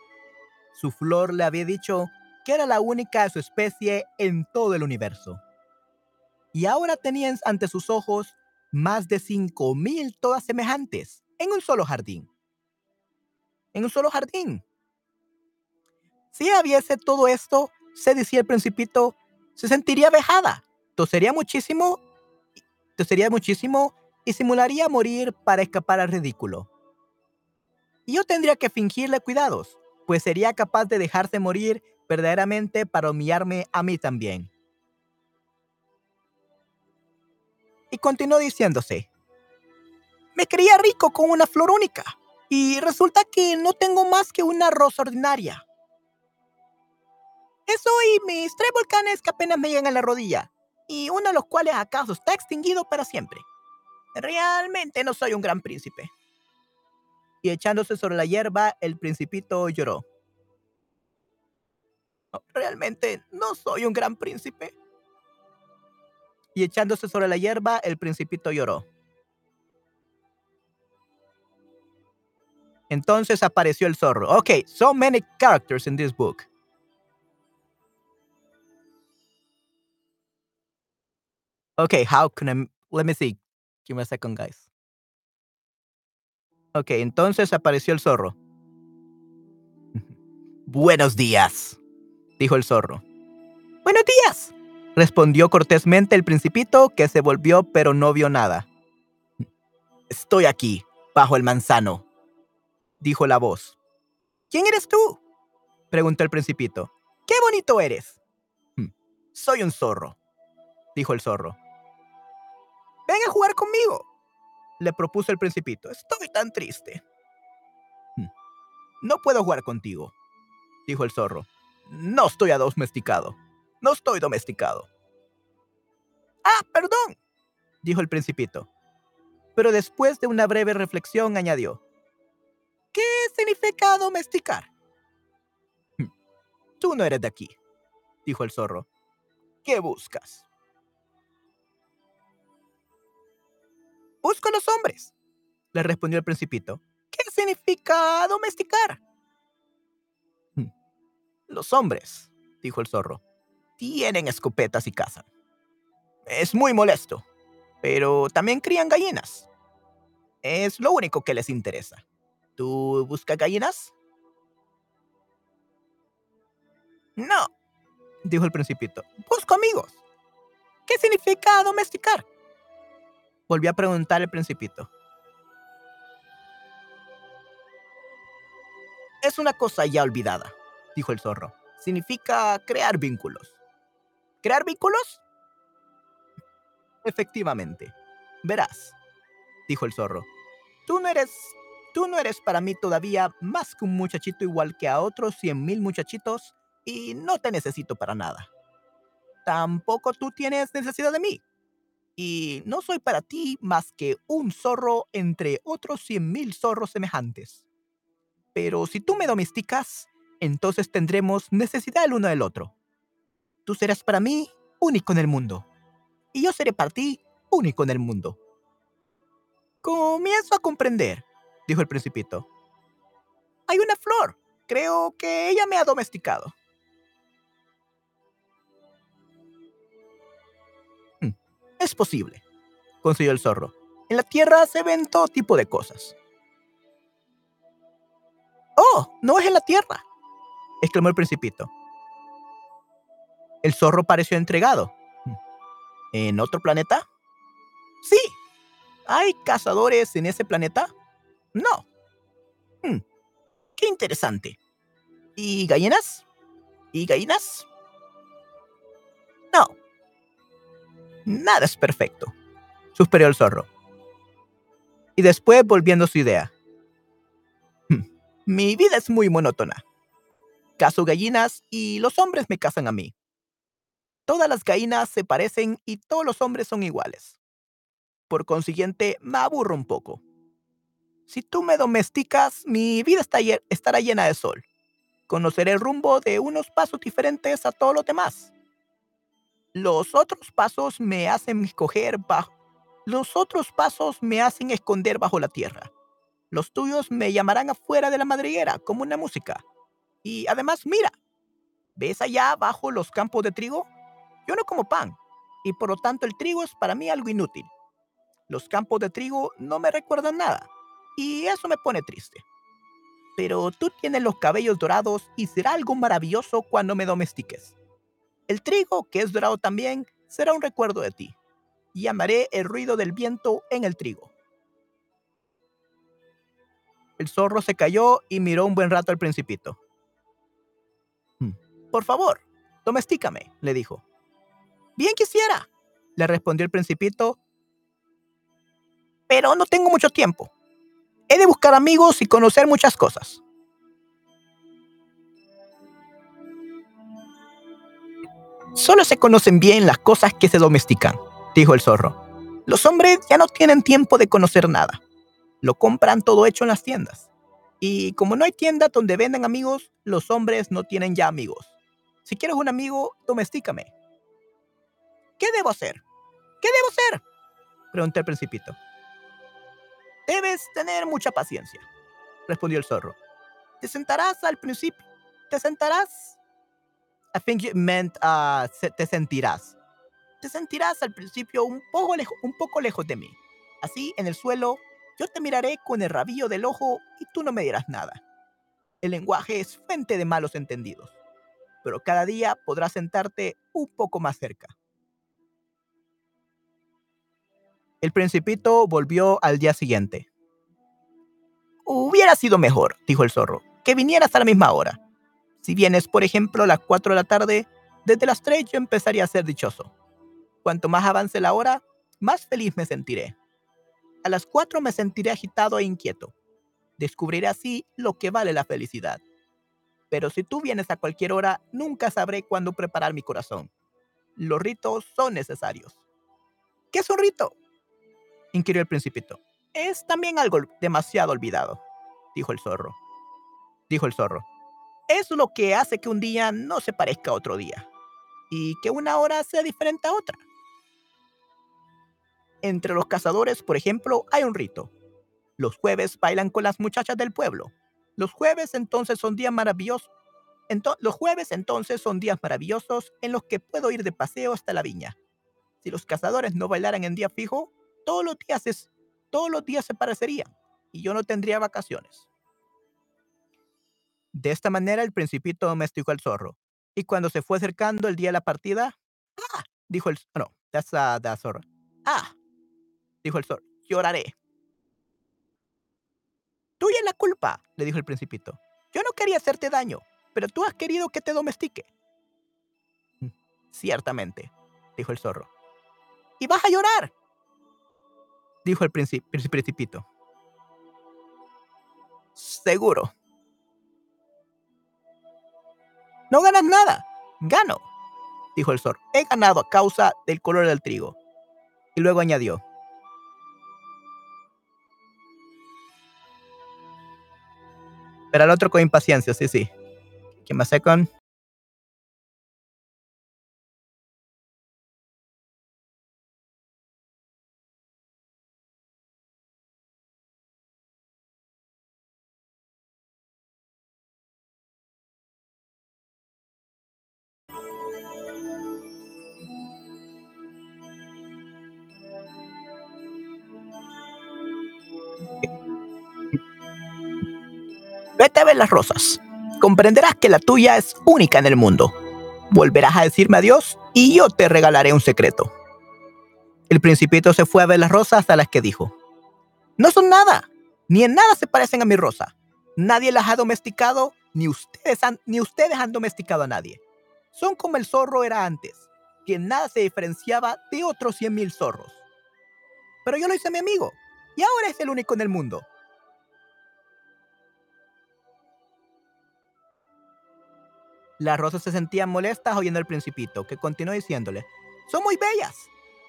Su flor le había dicho que era la única de su especie en todo el universo. Y ahora tenían ante sus ojos más de cinco mil todas semejantes en un solo jardín. En un solo jardín. Si hubiese todo esto, se decía el principito, se sentiría vejada, tosería muchísimo, tosería muchísimo y simularía morir para escapar al ridículo y yo tendría que fingirle cuidados, pues sería capaz de dejarse morir verdaderamente para humillarme a mí también. Y continuó diciéndose, me creía rico con una flor única, y resulta que no tengo más que una rosa ordinaria. Eso y mis tres volcanes que apenas me llegan a la rodilla, y uno de los cuales acaso está extinguido para siempre. Realmente no soy un gran príncipe y echándose sobre la hierba, el principito lloró. realmente no soy un gran príncipe. Y echándose sobre la hierba, el principito lloró. Entonces apareció el zorro. Okay, so many characters in this book. Okay, how can I... Let me see. Give me a second, guys. Ok, entonces apareció el zorro. Buenos días, dijo el zorro. Buenos días, respondió cortésmente el principito, que se volvió pero no vio nada. Estoy aquí, bajo el manzano, dijo la voz. ¿Quién eres tú? preguntó el principito. ¡Qué bonito eres! Hmm, soy un zorro, dijo el zorro. Ven a jugar conmigo, le propuso el principito. Estoy tan triste. Hmm. No puedo jugar contigo, dijo el zorro. No estoy domesticado. No estoy domesticado. Ah, perdón, dijo el principito. Pero después de una breve reflexión añadió. ¿Qué significa domesticar? Hmm. Tú no eres de aquí, dijo el zorro. ¿Qué buscas? Busco los hombres, le respondió el principito. ¿Qué significa domesticar? Hmm. Los hombres, dijo el zorro, tienen escopetas y cazan. Es muy molesto, pero también crían gallinas. Es lo único que les interesa. ¿Tú buscas gallinas? No, dijo el principito. Busco amigos. ¿Qué significa domesticar? Volvió a preguntar el principito. Es una cosa ya olvidada, dijo el zorro. Significa crear vínculos. ¿Crear vínculos? Efectivamente. Verás, dijo el zorro. Tú no eres, tú no eres para mí todavía más que un muchachito igual que a otros cien mil muchachitos y no te necesito para nada. Tampoco tú tienes necesidad de mí y no soy para ti más que un zorro entre otros cien mil zorros semejantes. Pero si tú me domesticas, entonces tendremos necesidad el uno del otro. Tú serás para mí único en el mundo, y yo seré para ti único en el mundo. Comienzo a comprender, dijo el principito. Hay una flor. Creo que ella me ha domesticado. Es posible, consiguió el zorro. En la tierra se ven todo tipo de cosas. ¡Oh! No es en la tierra, exclamó el principito. El zorro pareció entregado. ¿En otro planeta? Sí. ¿Hay cazadores en ese planeta? No. Hmm, qué interesante. ¿Y gallinas? ¿Y gallinas? No. Nada es perfecto, suspiró el zorro. y después volviendo a su idea. Hmm, mi vida es muy monótona. Caso gallinas y los hombres me casan a mí. Todas las gallinas se parecen y todos los hombres son iguales. Por consiguiente, me aburro un poco. Si tú me domesticas, mi vida estará llena de sol. Conoceré el rumbo de unos pasos diferentes a todos los demás. Los otros pasos me hacen escoger bajo. Los otros pasos me hacen esconder bajo la tierra. Los tuyos me llamarán afuera de la madriguera como una música. Y además, mira, ¿ves allá abajo los campos de trigo? Yo no como pan, y por lo tanto el trigo es para mí algo inútil. Los campos de trigo no me recuerdan nada, y eso me pone triste. Pero tú tienes los cabellos dorados y será algo maravilloso cuando me domestiques. El trigo, que es dorado también, será un recuerdo de ti, y amaré el ruido del viento en el trigo. El zorro se cayó y miró un buen rato al principito. Hmm. Por favor, domestícame, le dijo. Bien quisiera, le respondió el principito, pero no tengo mucho tiempo. He de buscar amigos y conocer muchas cosas. Solo se conocen bien las cosas que se domestican, dijo el zorro. Los hombres ya no tienen tiempo de conocer nada. Lo compran todo hecho en las tiendas. Y como no hay tienda donde vendan amigos, los hombres no tienen ya amigos. Si quieres un amigo, domestícame. ¿Qué debo hacer? ¿Qué debo hacer? Preguntó el principito. Debes tener mucha paciencia, respondió el zorro. Te sentarás al principio. Te sentarás. I think you meant uh, te sentirás. Te sentirás al principio un poco, un poco lejos de mí. Así, en el suelo, yo te miraré con el rabillo del ojo y tú no me dirás nada. El lenguaje es fuente de malos entendidos, pero cada día podrás sentarte un poco más cerca. El principito volvió al día siguiente. Hubiera sido mejor, dijo el zorro, que vinieras a la misma hora. Si vienes, por ejemplo, a las 4 de la tarde, desde las 3 yo empezaría a ser dichoso. Cuanto más avance la hora, más feliz me sentiré. A las 4 me sentiré agitado e inquieto. Descubriré así lo que vale la felicidad. Pero si tú vienes a cualquier hora, nunca sabré cuándo preparar mi corazón. Los ritos son necesarios. ¿Qué es un rito? inquirió el principito. Es también algo demasiado olvidado, dijo el zorro. Dijo el zorro. Es lo que hace que un día no se parezca a otro día y que una hora sea diferente a otra. Entre los cazadores, por ejemplo, hay un rito. Los jueves bailan con las muchachas del pueblo. Los jueves entonces son días maravillosos. los jueves entonces son días maravillosos en los que puedo ir de paseo hasta la viña. Si los cazadores no bailaran en día fijo, todos los días, es, todos los días se parecerían y yo no tendría vacaciones. De esta manera el principito domesticó al zorro. Y cuando se fue acercando el día de la partida, ¡ah! dijo el no, that's zorro. ¡Ah! dijo el zorro, lloraré. Tuya la culpa, le dijo el principito. Yo no quería hacerte daño, pero tú has querido que te domestique. Mm, ciertamente, dijo el zorro. Y vas a llorar, dijo el principito. Seguro. No ganas nada. Gano, dijo el zorro. He ganado a causa del color del trigo. Y luego añadió. Pero al otro con impaciencia, sí, sí. ¿Quién más con? Rosas. Comprenderás que la tuya es única en el mundo. Volverás a decirme adiós y yo te regalaré un secreto. El principito se fue a ver las rosas a las que dijo, No son nada, ni en nada se parecen a mi rosa. Nadie las ha domesticado, ni ustedes han, ni ustedes han domesticado a nadie. Son como el zorro era antes, que nada se diferenciaba de otros cien mil zorros. Pero yo lo hice mi amigo, Y ahora es el único en el mundo. Las rosas se sentían molestas oyendo al principito, que continuó diciéndole, son muy bellas,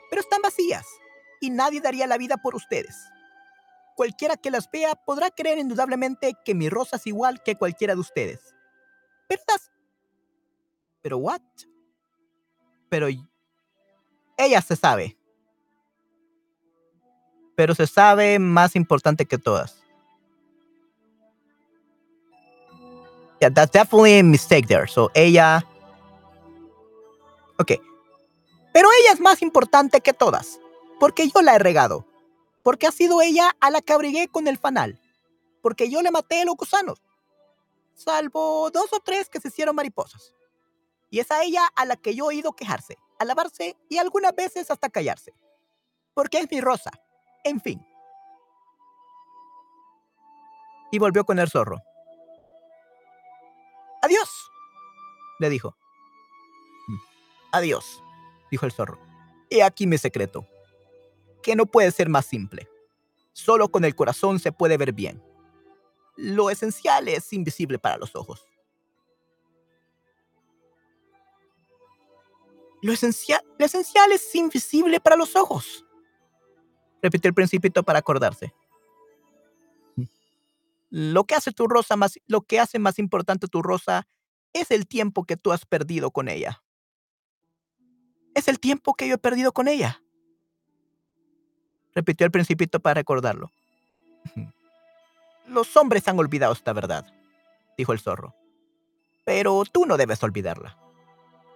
pero están vacías, y nadie daría la vida por ustedes. Cualquiera que las vea podrá creer indudablemente que mi rosa es igual que cualquiera de ustedes. ¿Verdad? ¿Pero what? Pero ella se sabe. Pero se sabe más importante que todas. Yeah, that's definitely a mistake there. So ella. Ok. Pero ella es más importante que todas. Porque yo la he regado. Porque ha sido ella a la que abrigué con el fanal. Porque yo le maté a los gusanos. Salvo dos o tres que se hicieron mariposas. Y es a ella a la que yo he oído quejarse, alabarse y algunas veces hasta callarse. Porque es mi rosa. En fin. Y volvió con el zorro. Adiós, le dijo. Mm. Adiós, dijo el zorro. He aquí mi secreto, que no puede ser más simple. Solo con el corazón se puede ver bien. Lo esencial es invisible para los ojos. Lo esencial, lo esencial es invisible para los ojos. Repitió el principito para acordarse. Lo que hace tu rosa más, lo que hace más importante tu rosa es el tiempo que tú has perdido con ella. Es el tiempo que yo he perdido con ella. Repitió el principito para recordarlo. Los hombres han olvidado esta verdad, dijo el zorro. Pero tú no debes olvidarla.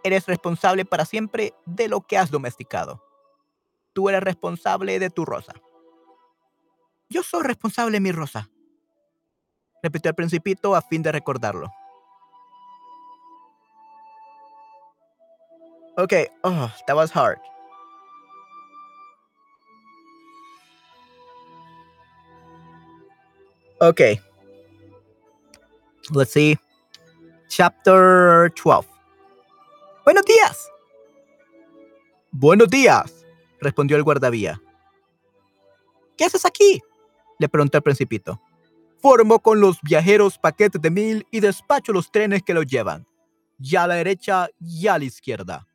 Eres responsable para siempre de lo que has domesticado. Tú eres responsable de tu rosa. Yo soy responsable de mi rosa, repitió el principito a fin de recordarlo. Okay, oh, that was hard. Okay. Let's see. Chapter 12. Buenos días. Buenos días, respondió el guardavía. ¿Qué haces aquí? le preguntó el principito. Formo con los viajeros paquetes de mil y despacho los trenes que los llevan, ya a la derecha y a la izquierda.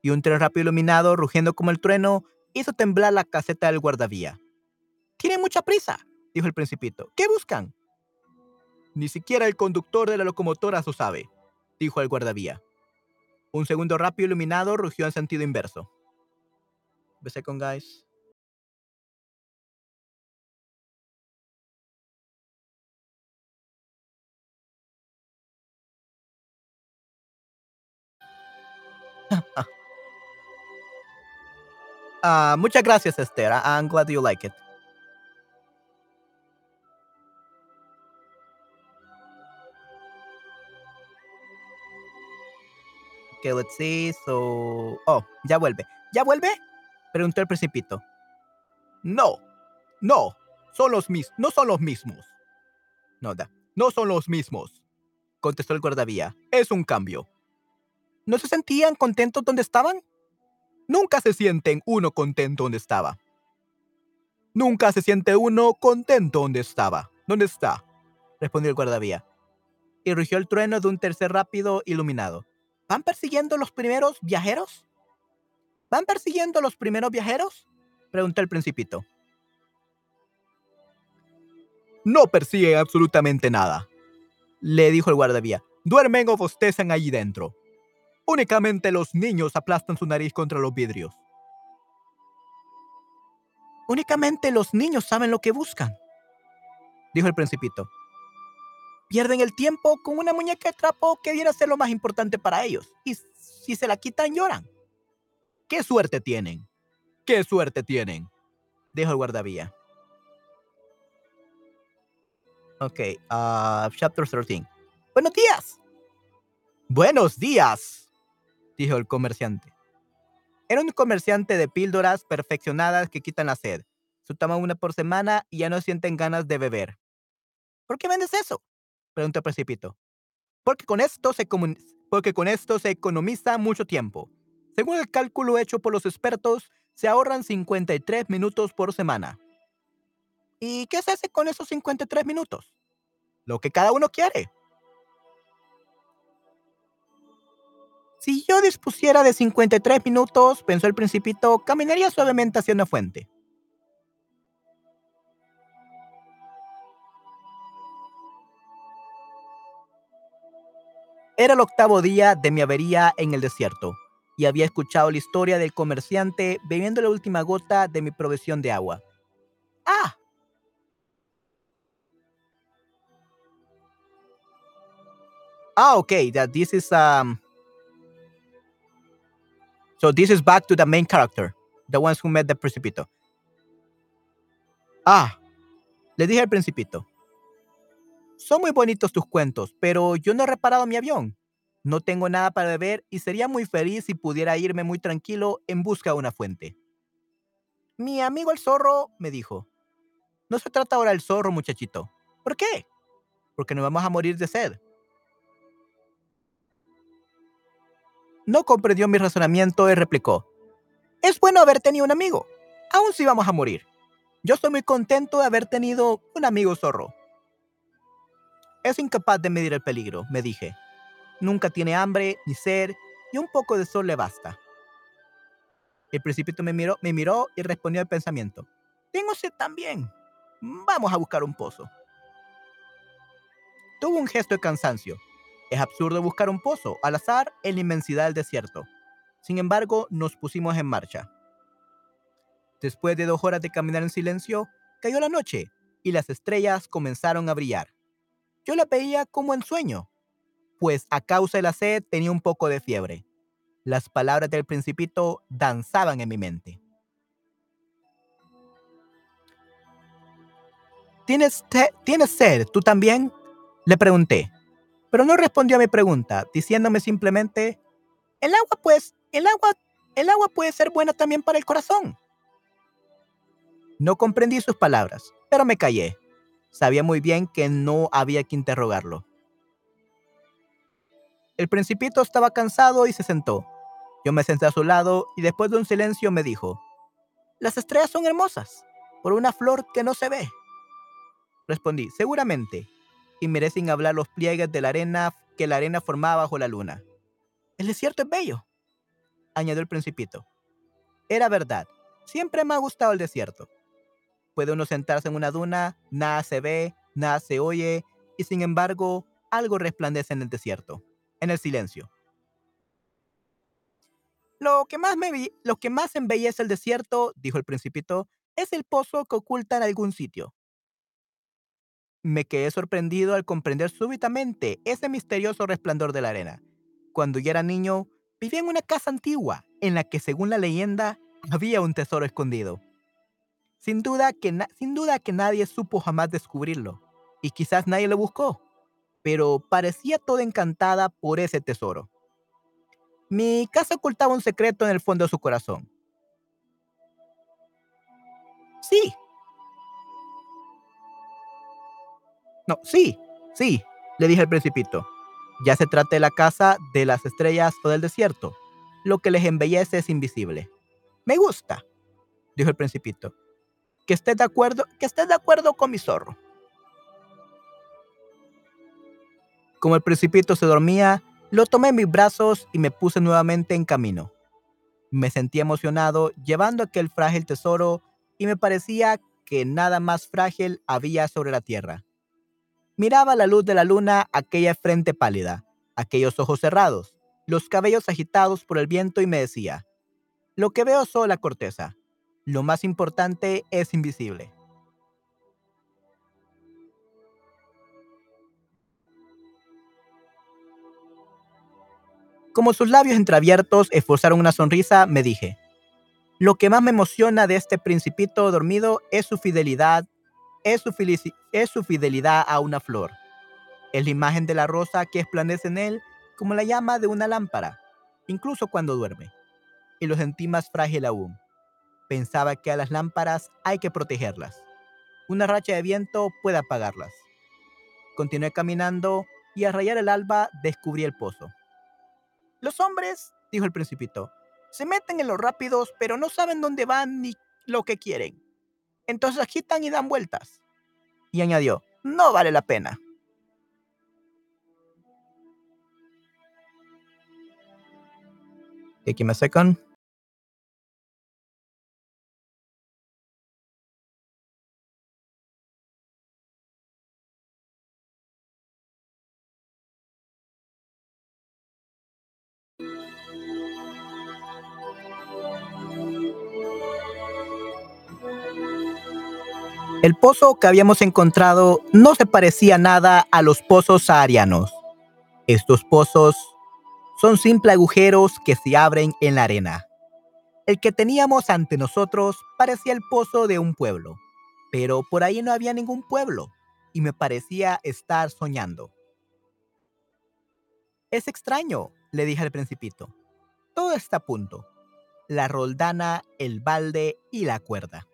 Y un tren rápido iluminado, rugiendo como el trueno, hizo temblar la caseta del guardavía. Tiene mucha prisa, dijo el principito. ¿Qué buscan? Ni siquiera el conductor de la locomotora lo sabe, dijo el guardavía. Un segundo rápido iluminado rugió en sentido inverso. The con guys. Uh, muchas gracias, Esther. I'm glad you like it. Okay, let's see. So. Oh, ya vuelve. ¿Ya vuelve? Preguntó el principito. No, no, son los mismos. No son los mismos. No, da. No son los mismos. Contestó el guardavía. Es un cambio. ¿No se sentían contentos donde estaban? Nunca se sienten uno contento donde estaba. Nunca se siente uno contento donde estaba. ¿Dónde está? Respondió el guardavía. Y rugió el trueno de un tercer rápido iluminado. ¿Van persiguiendo los primeros viajeros? ¿Van persiguiendo los primeros viajeros? Preguntó el principito. No persiguen absolutamente nada, le dijo el guardavía. Duermen o bostezan allí dentro. Únicamente los niños aplastan su nariz contra los vidrios. Únicamente los niños saben lo que buscan, dijo el principito. Pierden el tiempo con una muñeca de trapo que viene a ser lo más importante para ellos. Y si se la quitan, lloran. ¡Qué suerte tienen! ¡Qué suerte tienen! Dijo el guardavía. Ok, uh, chapter 13. Buenos días. Buenos días dijo el comerciante. Era un comerciante de píldoras perfeccionadas que quitan la sed. Se toma una por semana y ya no sienten ganas de beber. ¿Por qué vendes eso? preguntó Precipito. Porque con, esto se porque con esto se economiza mucho tiempo. Según el cálculo hecho por los expertos, se ahorran 53 minutos por semana. ¿Y qué se hace con esos 53 minutos? Lo que cada uno quiere. Si yo dispusiera de 53 minutos, pensó el principito, caminaría suavemente hacia una fuente. Era el octavo día de mi avería en el desierto y había escuchado la historia del comerciante bebiendo la última gota de mi provisión de agua. ¡Ah! Ah, okay. That this is um. So this is back to the main character, the ones who met the Principito. Ah, le dije al Principito. Son muy bonitos tus cuentos, pero yo no he reparado mi avión. No tengo nada para beber y sería muy feliz si pudiera irme muy tranquilo en busca de una fuente. Mi amigo el zorro me dijo, no se trata ahora del zorro, muchachito. ¿Por qué? Porque nos vamos a morir de sed. No comprendió mi razonamiento y replicó, es bueno haber tenido un amigo, aún si vamos a morir. Yo estoy muy contento de haber tenido un amigo zorro. Es incapaz de medir el peligro, me dije. Nunca tiene hambre ni sed y un poco de sol le basta. El principito me miró, me miró y respondió al pensamiento. Tengo sed también. Vamos a buscar un pozo. Tuvo un gesto de cansancio. Es absurdo buscar un pozo al azar en la inmensidad del desierto. Sin embargo, nos pusimos en marcha. Después de dos horas de caminar en silencio, cayó la noche y las estrellas comenzaron a brillar. Yo la veía como en sueño, pues a causa de la sed tenía un poco de fiebre. Las palabras del principito danzaban en mi mente. ¿Tienes, ¿Tienes sed tú también? Le pregunté, pero no respondió a mi pregunta, diciéndome simplemente, el agua pues, el agua, el agua puede ser buena también para el corazón. No comprendí sus palabras, pero me callé. Sabía muy bien que no había que interrogarlo. El principito estaba cansado y se sentó. Yo me senté a su lado y después de un silencio me dijo, Las estrellas son hermosas, por una flor que no se ve. Respondí, seguramente, y miré sin hablar los pliegues de la arena que la arena formaba bajo la luna. El desierto es bello, añadió el principito. Era verdad, siempre me ha gustado el desierto. Puede uno sentarse en una duna, nada se ve, nada se oye, y sin embargo, algo resplandece en el desierto en el silencio. Lo que más, me lo que más embellece el desierto, dijo el principito, es el pozo que oculta en algún sitio. Me quedé sorprendido al comprender súbitamente ese misterioso resplandor de la arena. Cuando yo era niño, vivía en una casa antigua en la que, según la leyenda, había un tesoro escondido. Sin duda que, sin duda que nadie supo jamás descubrirlo, y quizás nadie lo buscó pero parecía toda encantada por ese tesoro. Mi casa ocultaba un secreto en el fondo de su corazón. Sí. Sí, sí, le dije al principito. Ya se trata de la casa de las estrellas o del desierto. Lo que les embellece es invisible. Me gusta, dijo el principito. Que estés de acuerdo, que estés de acuerdo con mi zorro. Como el principito se dormía, lo tomé en mis brazos y me puse nuevamente en camino. Me sentí emocionado llevando aquel frágil tesoro y me parecía que nada más frágil había sobre la tierra. Miraba la luz de la luna aquella frente pálida, aquellos ojos cerrados, los cabellos agitados por el viento y me decía, lo que veo solo la corteza, lo más importante es invisible. Como sus labios entreabiertos esforzaron una sonrisa, me dije, lo que más me emociona de este principito dormido es su fidelidad, es su, fidelidad a una flor. Es la imagen de la rosa que esplandece en él como la llama de una lámpara, incluso cuando duerme. Y lo sentí más frágil aún. Pensaba que a las lámparas hay que protegerlas. Una racha de viento puede apagarlas. Continué caminando y al rayar el alba descubrí el pozo. Los hombres, dijo el principito, Se meten en los rápidos, pero no saben dónde van ni lo que quieren. Entonces agitan y dan vueltas. Y añadió, no vale la pena. Give me a second. El pozo que habíamos encontrado no se parecía nada a los pozos saharianos. Estos pozos son simples agujeros que se abren en la arena. El que teníamos ante nosotros parecía el pozo de un pueblo, pero por ahí no había ningún pueblo y me parecía estar soñando. Es extraño, le dije al principito. Todo está a punto. La roldana, el balde y la cuerda.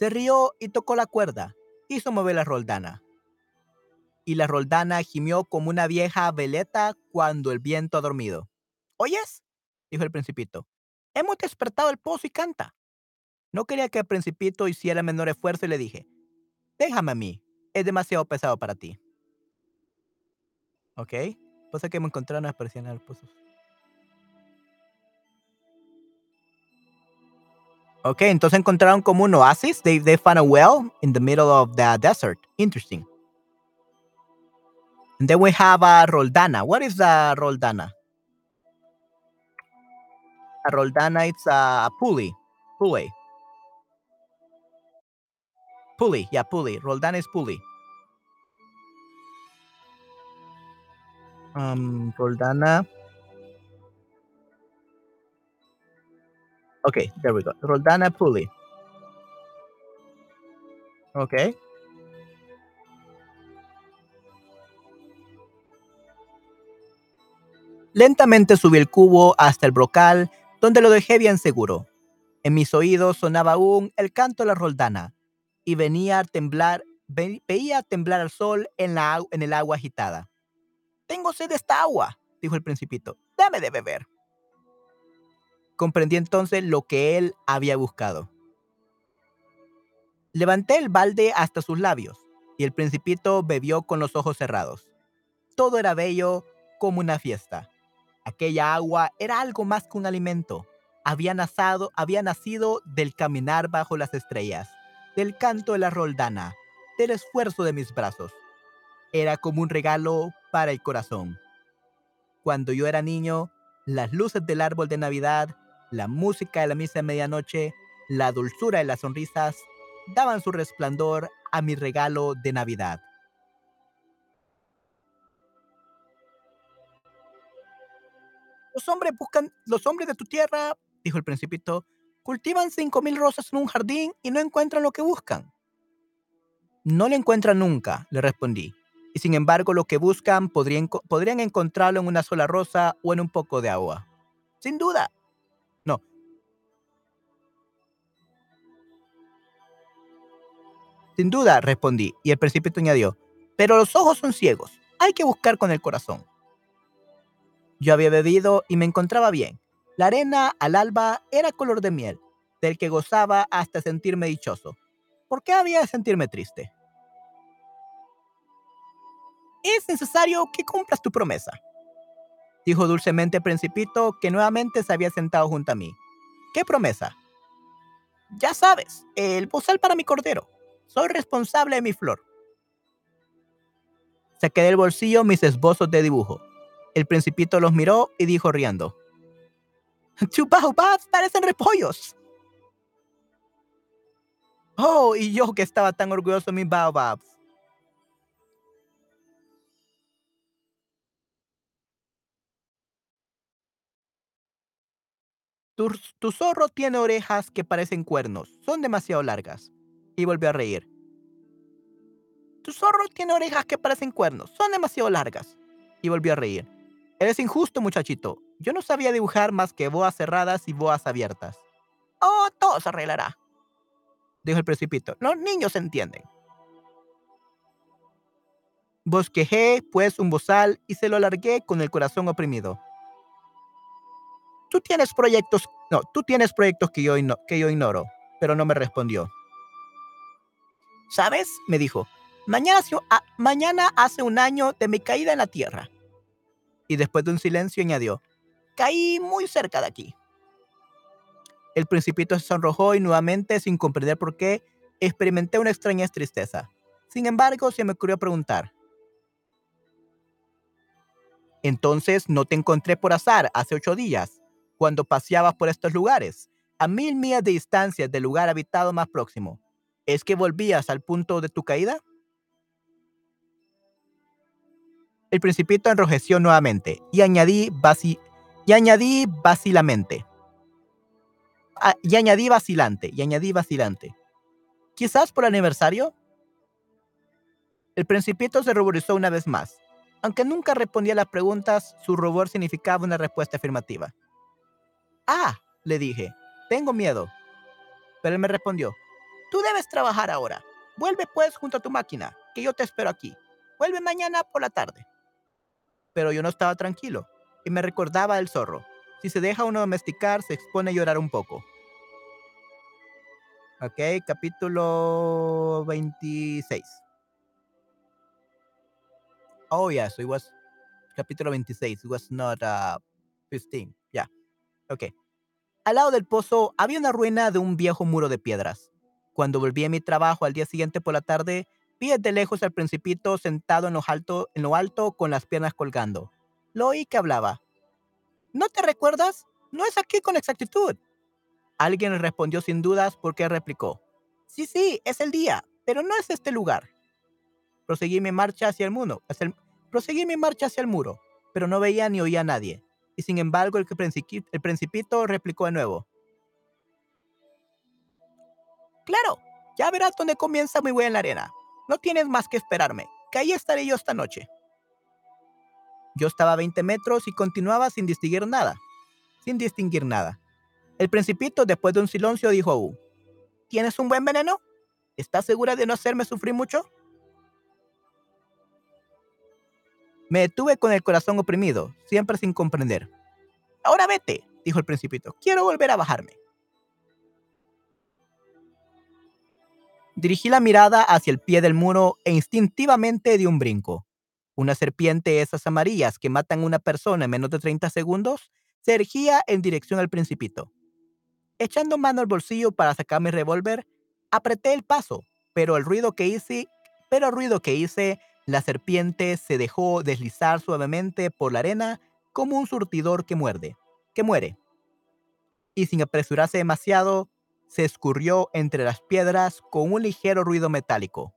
Se rió y tocó la cuerda. Hizo mover la roldana. Y la roldana gimió como una vieja veleta cuando el viento ha dormido. ¿Oyes? dijo el principito. Hemos despertado el pozo y canta. No quería que el principito hiciera menor esfuerzo y le dije, déjame a mí, es demasiado pesado para ti. Ok, pues que me encontraron apareciendo en el pozo. Ok, entonces encontraron como un oasis. They, they found a well in the middle of the desert. Interesting. And then we have a Roldana. What is a Roldana? A Roldana, it's a pulley. Pulley. Pulley, yeah, pulley. Roldana is pulley. Um, Roldana. Okay, there we go. Roldana pulley. Okay. Lentamente subí el cubo hasta el brocal, donde lo dejé bien seguro. En mis oídos sonaba aún el canto de la roldana, y venía a temblar, veía temblar al sol en, la, en el agua agitada. Tengo sed de esta agua, dijo el principito. Dame de beber. Comprendí entonces lo que él había buscado. Levanté el balde hasta sus labios, y el principito bebió con los ojos cerrados. Todo era bello como una fiesta. Aquella agua era algo más que un alimento. Había, había nacido del caminar bajo las estrellas, del canto de la roldana, del esfuerzo de mis brazos. Era como un regalo para el corazón. Cuando yo era niño, las luces del árbol de Navidad la música de la misa de medianoche, la dulzura de las sonrisas, daban su resplandor a mi regalo de Navidad. Los hombres buscan, los hombres de tu tierra, dijo el principito, cultivan cinco mil rosas en un jardín y no encuentran lo que buscan. No lo encuentran nunca, le respondí. Y sin embargo, lo que buscan podrían, podrían encontrarlo en una sola rosa o en un poco de agua. Sin duda, Sin duda, respondí, y el principito añadió, pero los ojos son ciegos, hay que buscar con el corazón. Yo había bebido y me encontraba bien. La arena al alba era color de miel, del que gozaba hasta sentirme dichoso. ¿Por qué había de sentirme triste? Es necesario que cumplas tu promesa, dijo dulcemente el principito que nuevamente se había sentado junto a mí. ¿Qué promesa? Ya sabes, el bozal para mi cordero. Soy responsable de mi flor. Saqué del bolsillo mis esbozos de dibujo. El principito los miró y dijo riendo. ¡Tu baobabs parecen repollos. Oh, y yo que estaba tan orgulloso de mis baobabs. tu zorro tiene orejas que parecen cuernos. Son demasiado largas y volvió a reír. Tu zorro tiene orejas que parecen cuernos, son demasiado largas. Y volvió a reír. Eres injusto, muchachito. Yo no sabía dibujar más que boas cerradas y boas abiertas. Oh, todo se arreglará, dijo el precipito. Los niños entienden. Bosquejé, pues, un bozal y se lo alargué con el corazón oprimido. Tú tienes proyectos, no, tú tienes proyectos que yo, que yo ignoro, pero no me respondió. ¿Sabes? me dijo. Mañana, hace un año de mi caída en la tierra. Y después de un silencio añadió, caí muy cerca de aquí. El principito se sonrojó y nuevamente, sin comprender por qué, experimenté una extraña tristeza. Sin embargo, se me ocurrió preguntar. Entonces, ¿no te encontré por azar hace ocho días, cuando paseabas por estos lugares, a mil millas de distancia del lugar habitado más próximo? ¿Es que volvías al punto de tu caída? El principito enrojeció nuevamente y añadí, y añadí vacilamente. Ah, y añadí vacilante, y añadí vacilante. Quizás por aniversario. El principito se ruborizó una vez más. Aunque nunca respondía a las preguntas, su rubor significaba una respuesta afirmativa. Ah, le dije, tengo miedo. Pero él me respondió, tú debes trabajar ahora. Vuelve pues junto a tu máquina, que yo te espero aquí. Vuelve mañana por la tarde. Pero yo no estaba tranquilo y me recordaba el zorro. Si se deja uno domesticar, se expone a llorar un poco. Ok, capítulo 26. Oh, yes, it was capítulo 26. It was not uh, 15. Yeah. Ok. Al lado del pozo había una ruina de un viejo muro de piedras. Cuando volví a mi trabajo al día siguiente por la tarde, vi desde lejos al principito sentado en lo alto, en lo alto con las piernas colgando. Lo oí que hablaba. ¿No te recuerdas? No es aquí con exactitud. Alguien respondió sin dudas porque replicó. Sí, sí, es el día, pero no es este lugar. Proseguí mi marcha hacia el muro. proseguí mi marcha hacia el muro, pero no veía ni oía a nadie. Y sin embargo, el, el principito replicó de nuevo. Claro, ya verás dónde comienza mi huella en la arena. No tienes más que esperarme, que ahí estaré yo esta noche. Yo estaba a 20 metros y continuaba sin distinguir nada. Sin distinguir nada. El principito, después de un silencio, dijo a ¿Tienes un buen veneno? ¿Estás segura de no hacerme sufrir mucho? Me detuve con el corazón oprimido, siempre sin comprender. Ahora vete, dijo el principito. Quiero volver a bajarme. Dirigí la mirada hacia el pie del muro e instintivamente di un brinco. Una serpiente esas amarillas que matan a una persona en menos de 30 segundos se ergía en dirección al principito. Echando mano al bolsillo para sacar mi revólver, apreté el paso, pero el ruido que hice, pero el ruido que hice la serpiente se dejó deslizar suavemente por la arena como un surtidor que muerde, que muere. Y sin apresurarse demasiado, se escurrió entre las piedras con un ligero ruido metálico.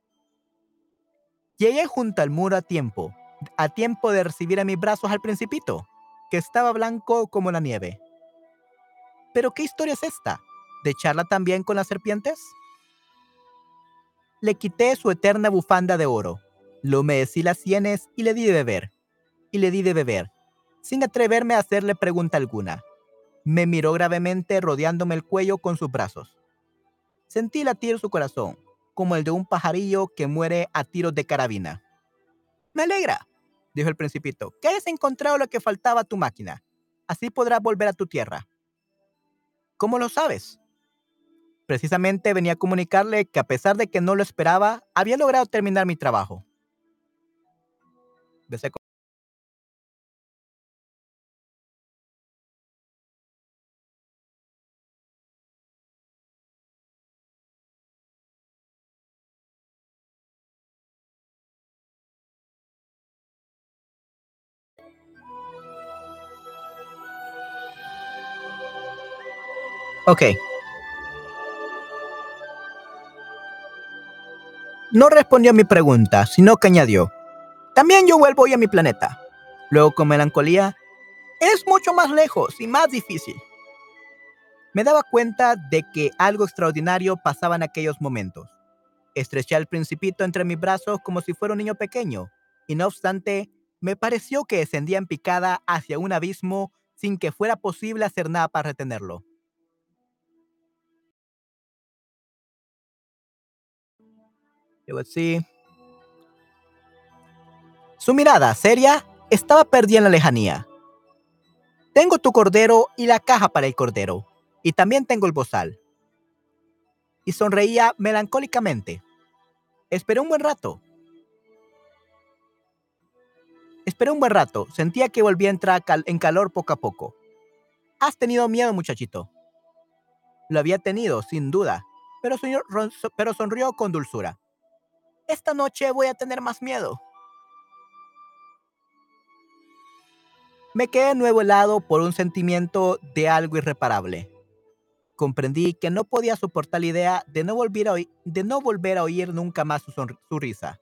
Llegué junto al muro a tiempo, a tiempo de recibir a mis brazos al principito, que estaba blanco como la nieve. ¿Pero qué historia es esta? ¿De charla también con las serpientes? Le quité su eterna bufanda de oro lo humedecí las sienes y le di de beber. Y le di de beber, sin atreverme a hacerle pregunta alguna. Me miró gravemente rodeándome el cuello con sus brazos. Sentí latir su corazón, como el de un pajarillo que muere a tiros de carabina. Me alegra, dijo el principito, que hayas encontrado lo que faltaba a tu máquina. Así podrás volver a tu tierra. ¿Cómo lo sabes? Precisamente venía a comunicarle que a pesar de que no lo esperaba, había logrado terminar mi trabajo. Ok. No respondió a mi pregunta, sino que añadió, también yo vuelvo hoy a mi planeta. Luego con melancolía, es mucho más lejos y más difícil. Me daba cuenta de que algo extraordinario pasaba en aquellos momentos. Estreché al principito entre mis brazos como si fuera un niño pequeño, y no obstante, me pareció que descendía en picada hacia un abismo sin que fuera posible hacer nada para retenerlo. Su mirada seria estaba perdida en la lejanía. Tengo tu cordero y la caja para el cordero, y también tengo el bozal. Y sonreía melancólicamente. Esperé un buen rato. Esperé un buen rato. Sentía que volvía a entrar en calor poco a poco. Has tenido miedo, muchachito. Lo había tenido, sin duda, pero, pero sonrió con dulzura. Esta noche voy a tener más miedo. Me quedé nuevo helado por un sentimiento de algo irreparable. Comprendí que no podía soportar la idea de no volver a, oír, de no volver a oír nunca más su, su risa.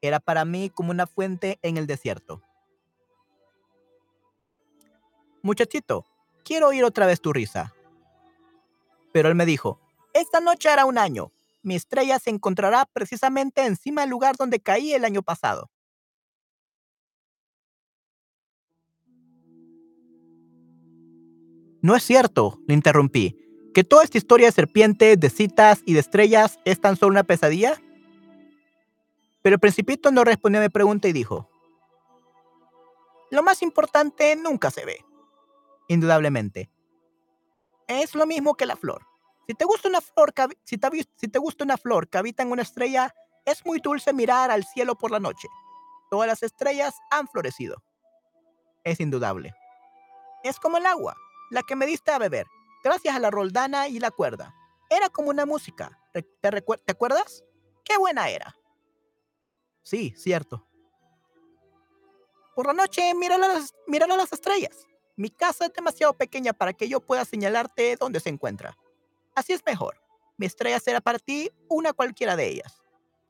Era para mí como una fuente en el desierto. Muchachito, quiero oír otra vez tu risa. Pero él me dijo, esta noche hará un año. Mi estrella se encontrará precisamente encima del lugar donde caí el año pasado. No es cierto, le interrumpí, que toda esta historia de serpientes, de citas y de estrellas es tan solo una pesadilla. Pero el principito no respondió a mi pregunta y dijo, lo más importante nunca se ve, indudablemente. Es lo mismo que la flor. Si te gusta una flor, si te, gusta una flor que habita en una estrella, es muy dulce mirar al cielo por la noche. Todas las estrellas han florecido. Es indudable. Es como el agua la que me diste a beber, gracias a la roldana y la cuerda. Era como una música. ¿Te, acuerdas? ¡Qué buena era! Sí, cierto. Por la noche, mírala las, mírala las estrellas. Mi casa es demasiado pequeña para que yo pueda señalarte dónde se encuentra. Así es mejor. Mi estrella será para ti una cualquiera de ellas.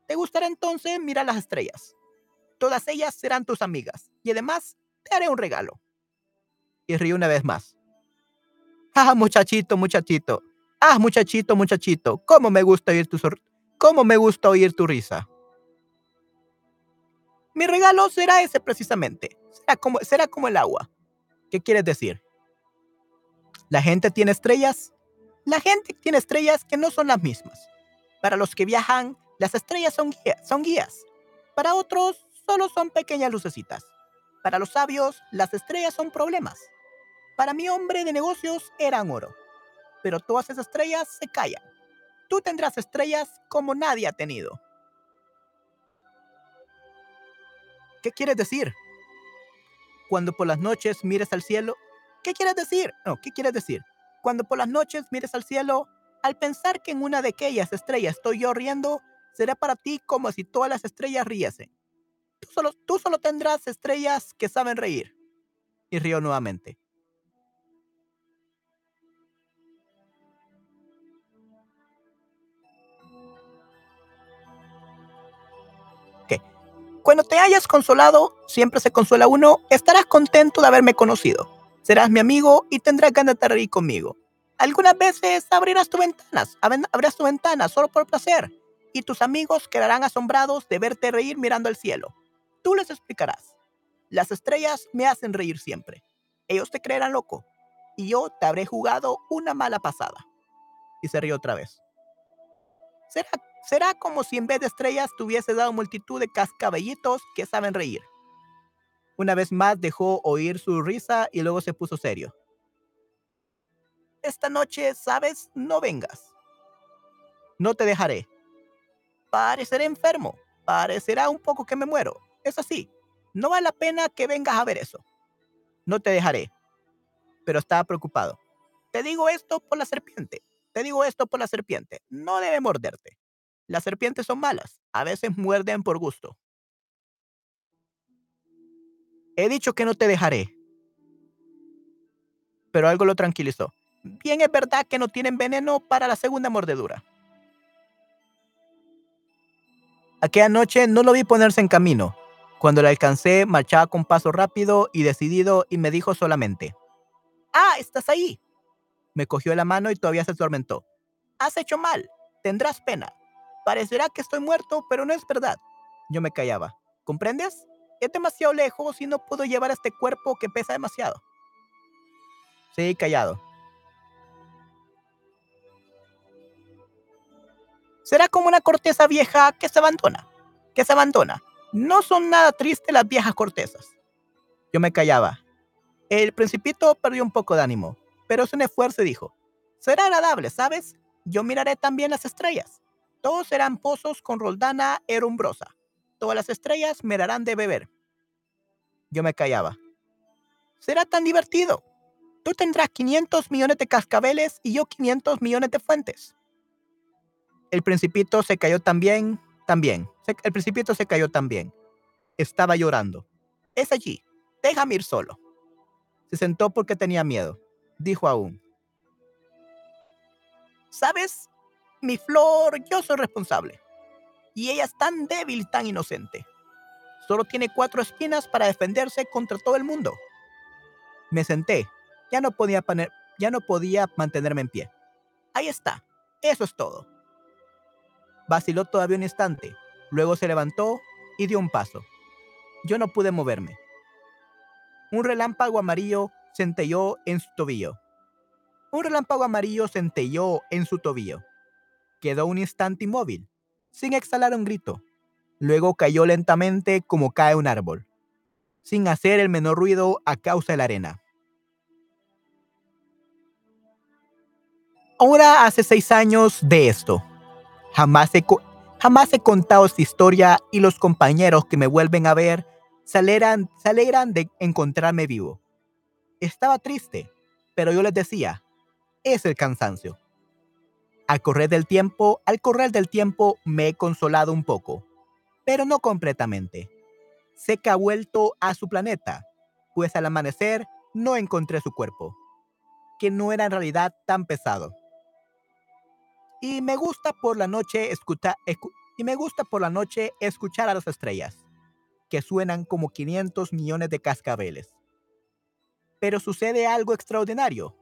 ¿Te gustará entonces mirar las estrellas? Todas ellas serán tus amigas y además te haré un regalo. Y río una vez más. Ah, muchachito, muchachito. Ah, muchachito, muchachito. ¿Cómo me gusta oír tu cómo me gusta oír tu risa? Mi regalo será ese precisamente. Será como, será como el agua. ¿Qué quieres decir? ¿La gente tiene estrellas? La gente tiene estrellas que no son las mismas. Para los que viajan, las estrellas son, guías, son guías. Para otros, solo son pequeñas lucecitas. Para los sabios, las estrellas son problemas. Para mi hombre de negocios eran oro. Pero todas esas estrellas se callan. Tú tendrás estrellas como nadie ha tenido. ¿Qué quieres decir? Cuando por las noches mires al cielo, ¿qué quieres decir? No, ¿qué quieres decir? Cuando por las noches mires al cielo, al pensar que en una de aquellas estrellas estoy yo riendo, será para ti como si todas las estrellas riesen. Tú solo, tú solo tendrás estrellas que saben reír. Y río nuevamente. Cuando te hayas consolado, siempre se consuela uno, estarás contento de haberme conocido. Serás mi amigo y tendrás ganas de reír conmigo. Algunas veces abrirás tu ventanas, abrirás tu ventana solo por placer, y tus amigos quedarán asombrados de verte reír mirando al cielo. Tú les explicarás. Las estrellas me hacen reír siempre. Ellos te creerán loco, y yo te habré jugado una mala pasada. Y se rió otra vez. ¿Será Será como si en vez de estrellas tuviese dado multitud de cascabellitos que saben reír. Una vez más dejó oír su risa y luego se puso serio. Esta noche, sabes, no vengas. No te dejaré. Pareceré enfermo. Parecerá un poco que me muero. Es así. No vale la pena que vengas a ver eso. No te dejaré. Pero estaba preocupado. Te digo esto por la serpiente. Te digo esto por la serpiente. No debe morderte. Las serpientes son malas, a veces muerden por gusto. He dicho que no te dejaré. Pero algo lo tranquilizó. Bien es verdad que no tienen veneno para la segunda mordedura. Aquella noche no lo vi ponerse en camino. Cuando le alcancé, marchaba con paso rápido y decidido y me dijo solamente, Ah, estás ahí. Me cogió la mano y todavía se atormentó. Has hecho mal. Tendrás pena. Parecerá que estoy muerto, pero no es verdad. Yo me callaba. ¿Comprendes? Es demasiado lejos y no puedo llevar este cuerpo que pesa demasiado. Sí, callado. Será como una corteza vieja que se abandona, que se abandona. No son nada tristes las viejas cortezas. Yo me callaba. El principito perdió un poco de ánimo, pero sin esfuerzo dijo, será agradable, ¿sabes? Yo miraré también las estrellas. Todos serán pozos con roldana erumbrosa. Todas las estrellas me darán de beber. Yo me callaba. Será tan divertido. Tú tendrás 500 millones de cascabeles y yo 500 millones de fuentes. El principito se cayó también, también. El principito se cayó también. Estaba llorando. Es allí. Déjame ir solo. Se sentó porque tenía miedo. Dijo aún. ¿Sabes? Mi flor, yo soy responsable. Y ella es tan débil, tan inocente. Solo tiene cuatro espinas para defenderse contra todo el mundo. Me senté. Ya no podía, ya no podía mantenerme en pie. Ahí está. Eso es todo. Vaciló todavía un instante. Luego se levantó y dio un paso. Yo no pude moverme. Un relámpago amarillo centelló en su tobillo. Un relámpago amarillo centelló en su tobillo. Quedó un instante inmóvil, sin exhalar un grito. Luego cayó lentamente como cae un árbol, sin hacer el menor ruido a causa de la arena. Ahora hace seis años de esto. Jamás he, jamás he contado esta historia y los compañeros que me vuelven a ver se alegran, se alegran de encontrarme vivo. Estaba triste, pero yo les decía, es el cansancio. Al correr del tiempo, al correr del tiempo me he consolado un poco, pero no completamente. Sé que ha vuelto a su planeta, pues al amanecer no encontré su cuerpo, que no era en realidad tan pesado. Y me gusta por la noche escuchar y me gusta por la noche escuchar a las estrellas, que suenan como 500 millones de cascabeles. Pero sucede algo extraordinario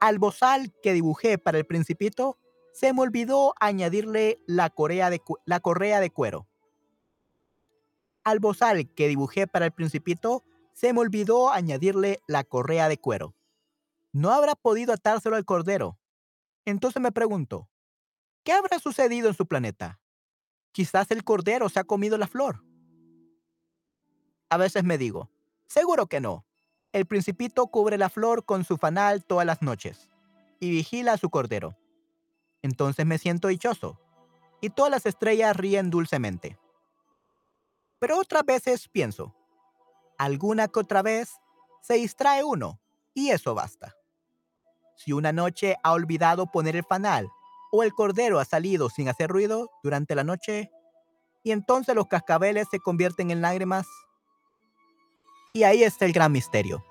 al bozal que dibujé para el principito, se me olvidó añadirle la, de, la correa de cuero. Al bozal que dibujé para el principito, se me olvidó añadirle la correa de cuero. No habrá podido atárselo al cordero. Entonces me pregunto, ¿qué habrá sucedido en su planeta? Quizás el cordero se ha comido la flor. A veces me digo, seguro que no. El principito cubre la flor con su fanal todas las noches y vigila a su cordero. Entonces me siento dichoso y todas las estrellas ríen dulcemente. Pero otras veces pienso, alguna que otra vez se distrae uno y eso basta. Si una noche ha olvidado poner el fanal o el cordero ha salido sin hacer ruido durante la noche y entonces los cascabeles se convierten en lágrimas, y ahí está el gran misterio.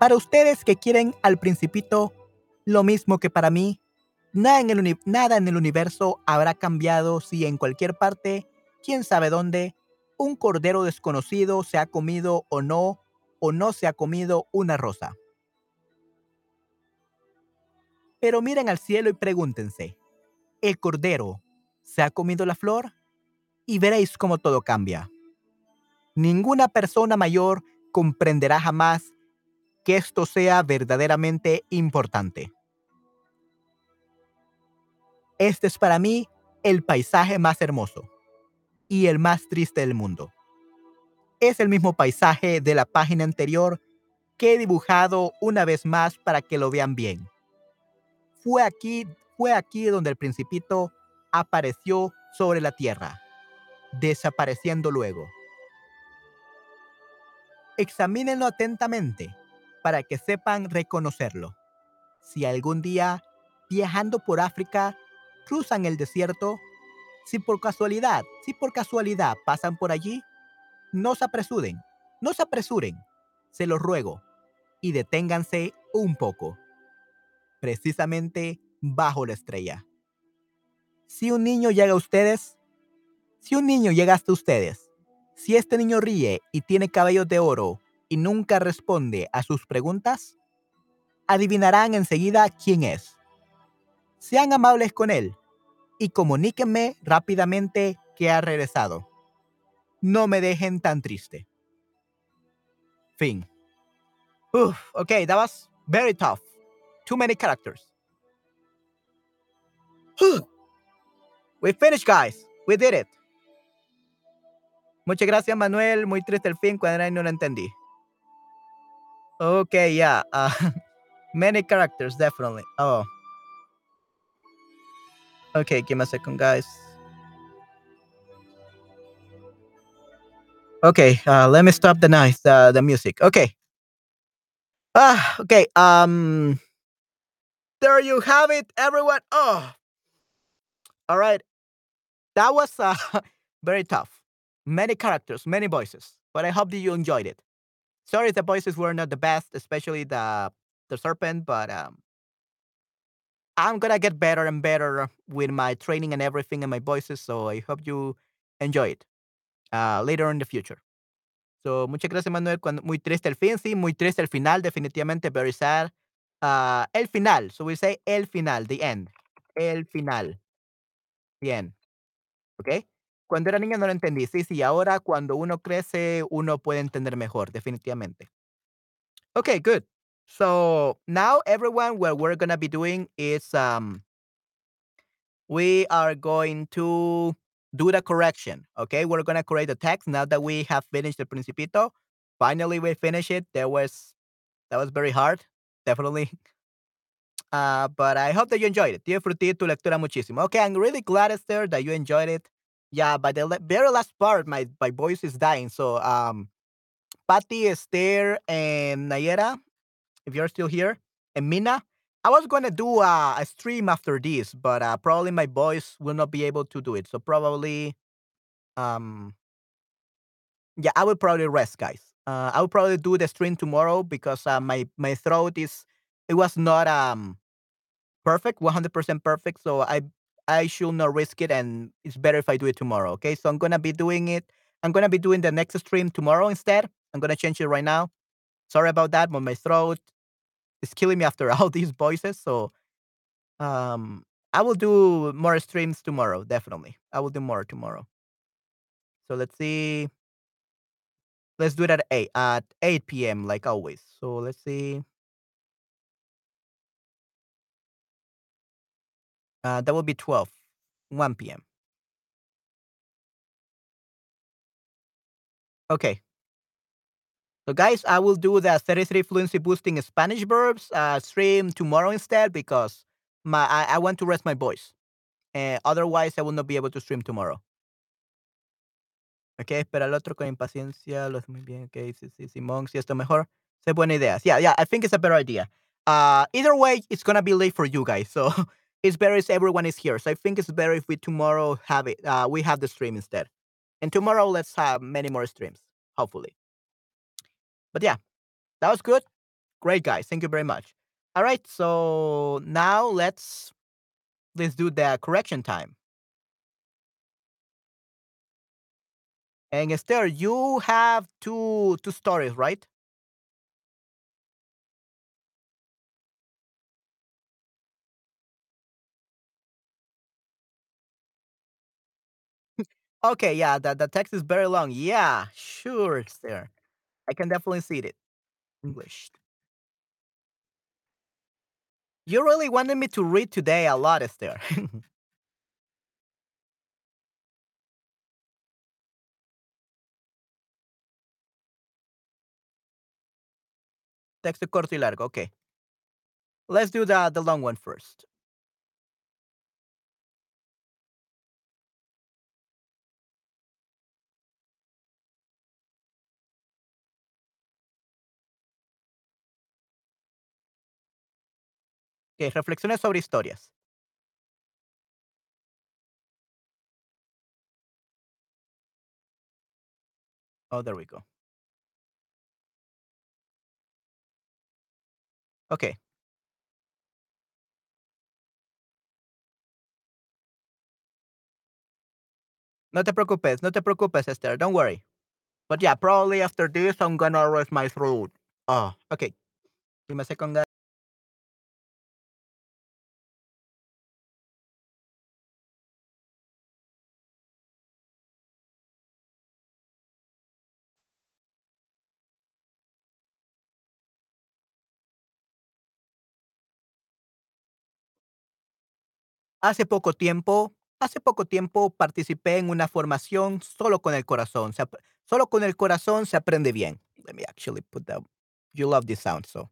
Para ustedes que quieren al principito lo mismo que para mí, nada en, el nada en el universo habrá cambiado si en cualquier parte, quién sabe dónde, un cordero desconocido se ha comido o no, o no se ha comido una rosa. Pero miren al cielo y pregúntense, ¿el cordero se ha comido la flor? Y veréis cómo todo cambia. Ninguna persona mayor comprenderá jamás que esto sea verdaderamente importante. Este es para mí el paisaje más hermoso y el más triste del mundo. Es el mismo paisaje de la página anterior que he dibujado una vez más para que lo vean bien. Fue aquí, fue aquí donde el principito apareció sobre la tierra, desapareciendo luego. Examínenlo atentamente para que sepan reconocerlo. Si algún día, viajando por África, cruzan el desierto, si por casualidad, si por casualidad pasan por allí, no se apresuren, no se apresuren, se los ruego, y deténganse un poco, precisamente bajo la estrella. Si un niño llega a ustedes, si un niño llega hasta ustedes si este niño ríe y tiene cabellos de oro y nunca responde a sus preguntas, adivinarán enseguida quién es. Sean amables con él y comuníquenme rápidamente que ha regresado. No me dejen tan triste. Fin. Uf, okay, that was very tough. Too many characters. We finished, guys. We did it. Muchas gracias, Manuel. Muy triste el fin, cuando no lo entendí. Okay, yeah. Many characters, definitely. Oh. Okay, give me a second, guys. Okay, uh, let me stop the noise, uh, the music. Okay. Ah, okay. Um, there you have it, everyone. Oh, all right. That was uh, very tough. Many characters, many voices, but I hope that you enjoyed it. Sorry, the voices were not the best, especially the the serpent, but um, I'm gonna get better and better with my training and everything and my voices. So I hope you enjoy it uh, later in the future. So muchas gracias, Manuel. Cuando, muy triste el fin, sí, muy triste el final, definitivamente, very sad. Uh, el final. So we say el final, the end. El final. The end. ¿Ok? Cuando era niño no lo entendí. Sí, sí, ahora cuando uno crece, uno puede entender mejor, definitivamente. Okay, good. So now everyone, what we're gonna be doing is um we are going to do the correction. Okay, we're gonna correct the text now that we have finished the Principito. Finally, we finish it. That was that was very hard, definitely. Uh, but I hope that you enjoyed it. Tu lectura muchísimo. Okay, I'm really glad, Esther, that you enjoyed it. Yeah, by the very last part, my my voice is dying. So, um, Patty, Esther, and Nayera, if you're still here, and Mina, I was gonna do a, a stream after this, but uh, probably my voice will not be able to do it. So probably, um, yeah, I will probably rest, guys. Uh, I will probably do the stream tomorrow because uh, my my throat is it was not um perfect, 100% perfect. So I I should not risk it, and it's better if I do it tomorrow. Okay, so I'm gonna be doing it. I'm gonna be doing the next stream tomorrow instead. I'm gonna change it right now. Sorry about that, but my throat is killing me after all these voices. So um, I will do more streams tomorrow. Definitely, I will do more tomorrow. So let's see. Let's do it at eight at eight p.m. like always. So let's see. Uh, that will be 12, 1 p.m. Okay. So, guys, I will do the 33 fluency boosting Spanish verbs uh, stream tomorrow instead because my I, I want to rest my voice. Uh, otherwise, I will not be able to stream tomorrow. Ok, espera al otro con impaciencia. Lo hace muy bien. Ok, sí, sí, Simón, si esto mejor. Es buena idea. Yeah, yeah, I think it's a better idea. Uh, either way, it's gonna be late for you guys. So it's better if everyone is here. So I think it's better if we tomorrow have it. Uh, we have the stream instead. And tomorrow, let's have many more streams, hopefully. But yeah, that was good. Great, guys. Thank you very much. All right, so now let's let's do the correction time. And Esther, you have two two stories, right? Okay, yeah, the, the text is very long. Yeah, sure, Esther. I can definitely see it. English. You really wanted me to read today a lot, Esther. Texto corto y largo. Okay. Let's do the, the long one first. Okay, reflexiones sobre historias. Oh, there we go. Okay. No te preocupes, no te preocupes, Esther. Don't worry. But yeah, probably after this, I'm gonna rest my throat. Oh, okay. Give me a second, guys. Hace poco tiempo, hace poco tiempo participé en una formación solo con el corazón. Se solo con el corazón se aprende bien. Let me actually put that. you love this sound, so.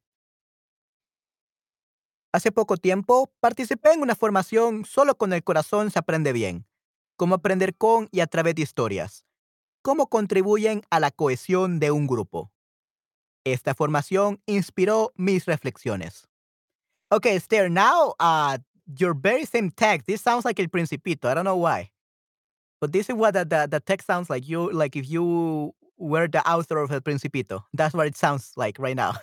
Hace poco tiempo participé en una formación Solo con el corazón se aprende bien. Cómo aprender con y a través de historias. Cómo contribuyen a la cohesión de un grupo. Esta formación inspiró mis reflexiones. Okay, Esther, now uh, your very same text. This sounds like El Principito. I don't know why. But this is what the, the, the text sounds like. You like if you were the author of El Principito. That's what it sounds like right now.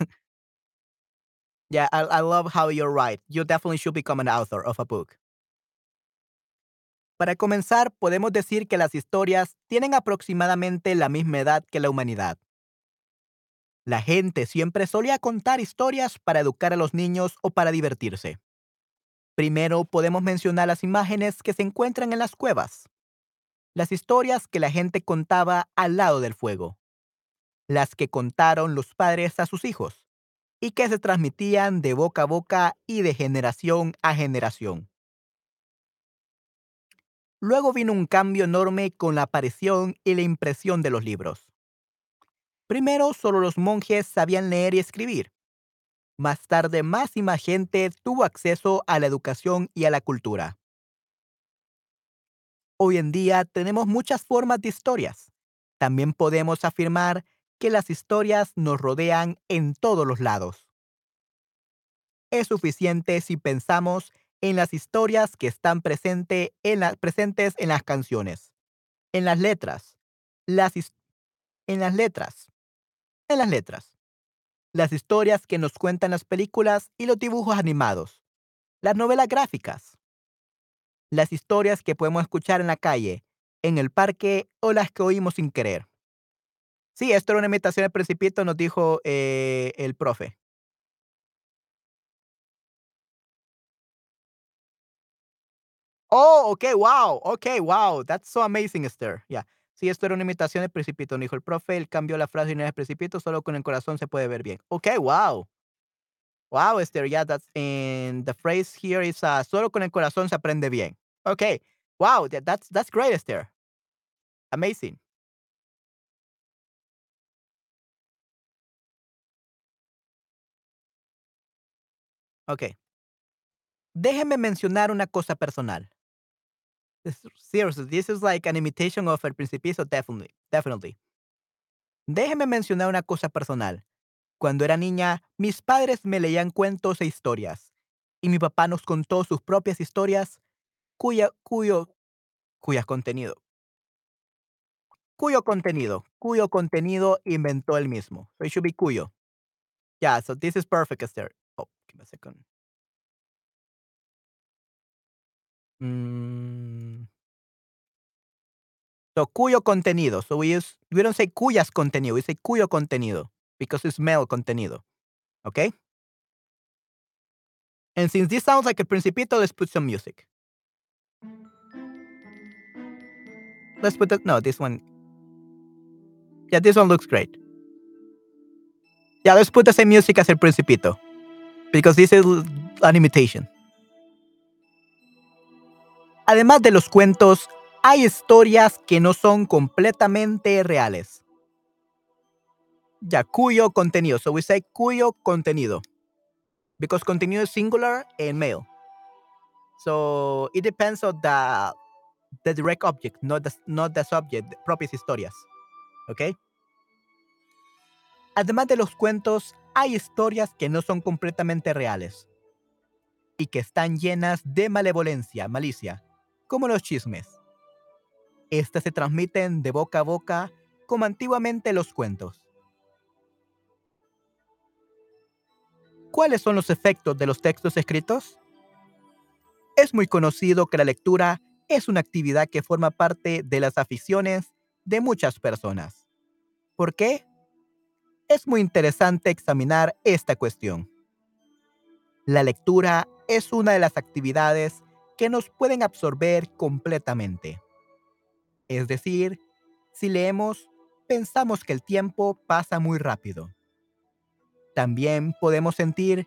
Yeah, I, I love how you're right. You definitely should become an author of a book. Para comenzar, podemos decir que las historias tienen aproximadamente la misma edad que la humanidad. La gente siempre solía contar historias para educar a los niños o para divertirse. Primero podemos mencionar las imágenes que se encuentran en las cuevas. Las historias que la gente contaba al lado del fuego. Las que contaron los padres a sus hijos y que se transmitían de boca a boca y de generación a generación. Luego vino un cambio enorme con la aparición y la impresión de los libros. Primero solo los monjes sabían leer y escribir. Más tarde más y más gente tuvo acceso a la educación y a la cultura. Hoy en día tenemos muchas formas de historias. También podemos afirmar que las historias nos rodean en todos los lados. Es suficiente si pensamos en las historias que están en presentes en las canciones, en las letras, en las letras, en las letras, las historias que nos cuentan las películas y los dibujos animados, las novelas gráficas, las historias que podemos escuchar en la calle, en el parque o las que oímos sin querer. Sí, esto era una imitación del Principito, nos dijo eh, el profe. Oh, okay, wow, okay, wow, that's so amazing, Esther. Yeah. Sí, esto era una imitación del Principito, nos dijo el profe. Él cambió la frase y no es el Principito, solo con el corazón se puede ver bien. Okay, wow. Wow, Esther, yeah, that's in the phrase here is uh, solo con el corazón se aprende bien. Okay, wow, that's that's great, Esther. Amazing. Ok. Déjeme mencionar una cosa personal. Seriously, this is like an imitation of El Principito, definitely, definitely. Déjeme mencionar una cosa personal. Cuando era niña, mis padres me leían cuentos e historias, y mi papá nos contó sus propias historias, cuya, cuyo, contenido, cuyo contenido, cuyo contenido inventó él mismo. So it should be cuyo. Yeah, so this is perfect, Esther. Oh, give me a second. Mm. So cuyo contenido. So we use we don't say cuyas contenido, we say cuyo contenido because it's male contenido. Okay? And since this sounds like a principito, let's put some music. Let's put the no, this one. Yeah, this one looks great. Yeah, let's put the same music as el principito. Because this is an imitation. Además de los cuentos, hay historias que no son completamente reales. Ya, cuyo contenido. So we say cuyo contenido. Because contenido is singular and male. So it depends on the, the direct object, not the, not the subject, propias historias. ¿Ok? Además de los cuentos, hay historias que no son completamente reales y que están llenas de malevolencia, malicia, como los chismes. Estas se transmiten de boca a boca como antiguamente los cuentos. ¿Cuáles son los efectos de los textos escritos? Es muy conocido que la lectura es una actividad que forma parte de las aficiones de muchas personas. ¿Por qué? Es muy interesante examinar esta cuestión. La lectura es una de las actividades que nos pueden absorber completamente. Es decir, si leemos, pensamos que el tiempo pasa muy rápido. También podemos sentir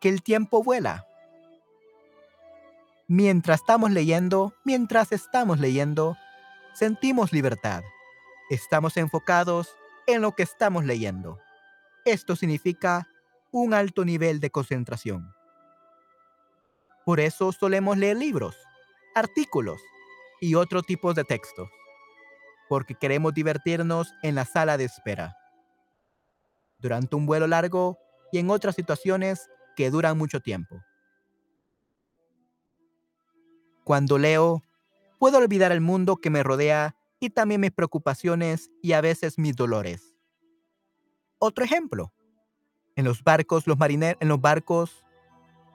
que el tiempo vuela. Mientras estamos leyendo, mientras estamos leyendo, sentimos libertad. Estamos enfocados en lo que estamos leyendo. esto significa un alto nivel de concentración. Por eso solemos leer libros, artículos y otro tipo de textos, porque queremos divertirnos en la sala de espera. Durante un vuelo largo y en otras situaciones que duran mucho tiempo. Cuando leo, puedo olvidar el mundo que me rodea y también mis preocupaciones y a veces mis dolores. Otro ejemplo. En los barcos, los marineros, en los barcos,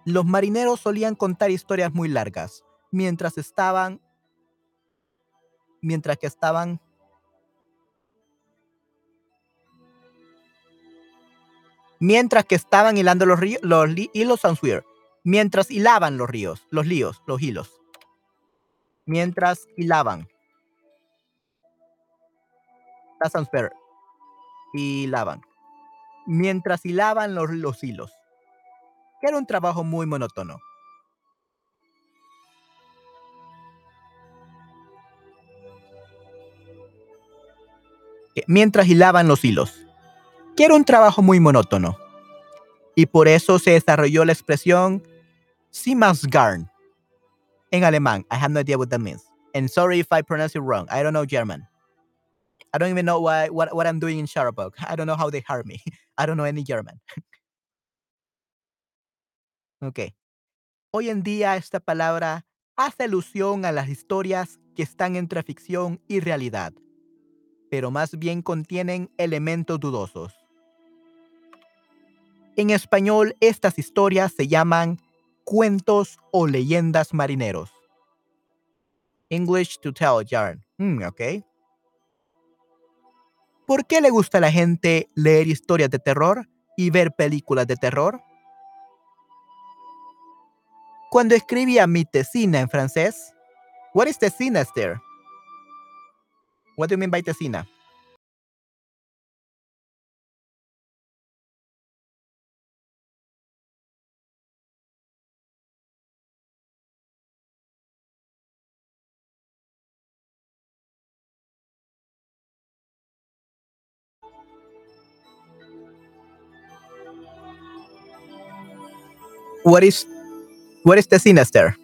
los marineros solían contar historias muy largas mientras estaban mientras que estaban mientras que estaban hilando los ríos, los hilos Sansweir, mientras hilaban los ríos, los líos, los hilos. Mientras hilaban. La Hilaban. Mientras hilaban los, los hilos. Que era un trabajo muy monótono. mientras hilaban los hilos, que era un trabajo muy monótono. Y por eso se desarrolló la expresión Simasgarn en alemán. I have no idea what that means. And sorry if I pronounce it wrong. I don't know German. I don't even know why, what, what I'm doing in Sharabok. I don't know how they hire me. I don't know any German. ok. Hoy en día esta palabra hace alusión a las historias que están entre ficción y realidad pero más bien contienen elementos dudosos. En español, estas historias se llaman cuentos o leyendas marineros. English to tell yarn. Mm, ok. ¿Por qué le gusta a la gente leer historias de terror y ver películas de terror? Cuando escribía mi tesina en francés, what is tesina, Esther? What do you mean by tesina? What is what is tesina, Esther?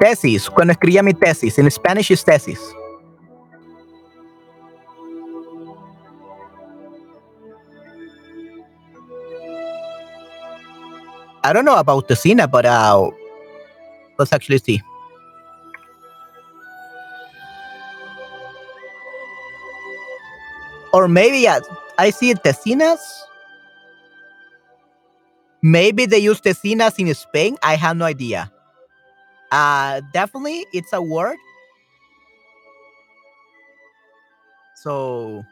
Tesis, cuando escribía mi tesis, in Spanish is tesis. I don't know about Tessina, but uh, let's actually see. Or maybe I see Tessinas. Maybe they use Tessinas in Spain. I have no idea. Uh, definitely, it's a word. So,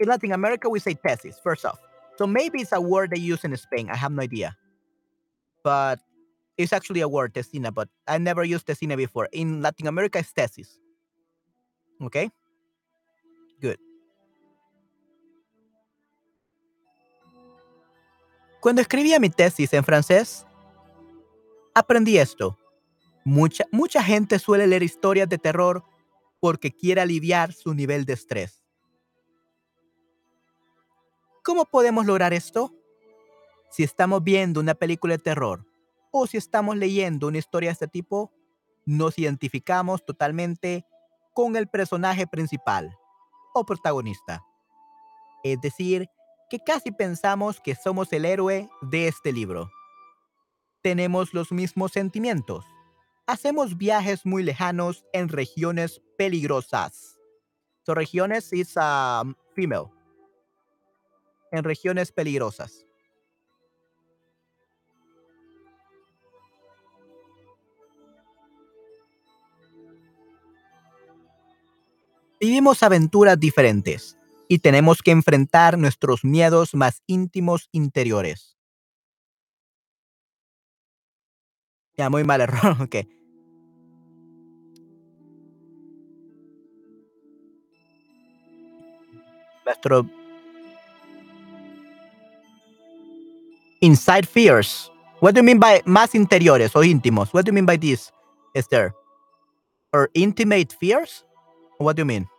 in Latin America, we say tesis, first off. So maybe it's a word they use in Spain. I have no idea. But it's actually a word, tesina, but I never used tesina before. In Latin America, it's tesis. Okay? Cuando escribía mi tesis en francés, aprendí esto. Mucha, mucha gente suele leer historias de terror porque quiere aliviar su nivel de estrés. ¿Cómo podemos lograr esto? Si estamos viendo una película de terror o si estamos leyendo una historia de este tipo, nos identificamos totalmente con el personaje principal o protagonista. Es decir, que casi pensamos que somos el héroe de este libro tenemos los mismos sentimientos. Hacemos viajes muy lejanos en regiones peligrosas. So regiones is um, female. En regiones peligrosas. Vivimos aventuras diferentes y tenemos que enfrentar nuestros miedos más íntimos interiores. Ya, muy mal error, ok. Nuestro... Inside fears. What do you mean by más interiores o íntimos? What do you mean by this, Esther? Or intimate fears? What do you mean?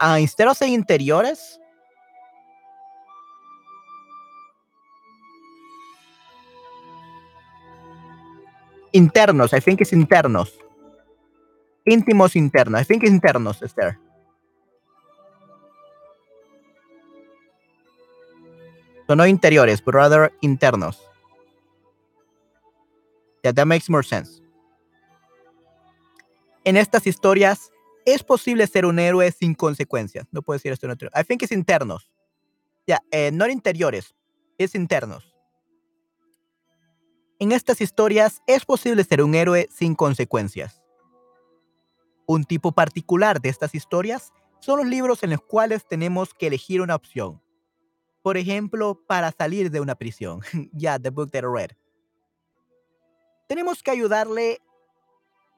Instead of saying interiores, internos. I think it's internos. Íntimos internos. I think it's internos, Esther. So no interiores, but rather internos. Yeah, that makes more sense. En estas historias, es posible ser un héroe sin consecuencias. No puedo decir esto en otro. I think it's internos. Yeah, eh, no interiores, es internos. En estas historias es posible ser un héroe sin consecuencias. Un tipo particular de estas historias son los libros en los cuales tenemos que elegir una opción. Por ejemplo, para salir de una prisión. Ya, the book that I read. Tenemos que ayudarle,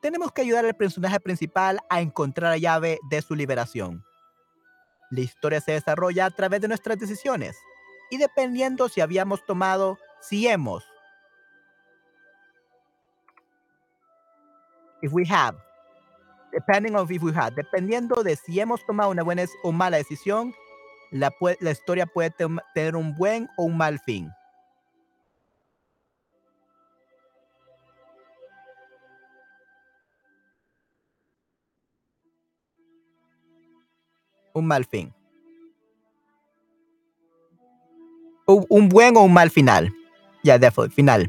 tenemos que ayudar al personaje principal a encontrar la llave de su liberación. La historia se desarrolla a través de nuestras decisiones y dependiendo si habíamos tomado, si hemos if we have, depending on if we have, dependiendo de si hemos tomado una buena o mala decisión, la, la historia puede tener un buen o un mal fin. Un mal fin. un buen o un mal final. Yeah, definitely, final.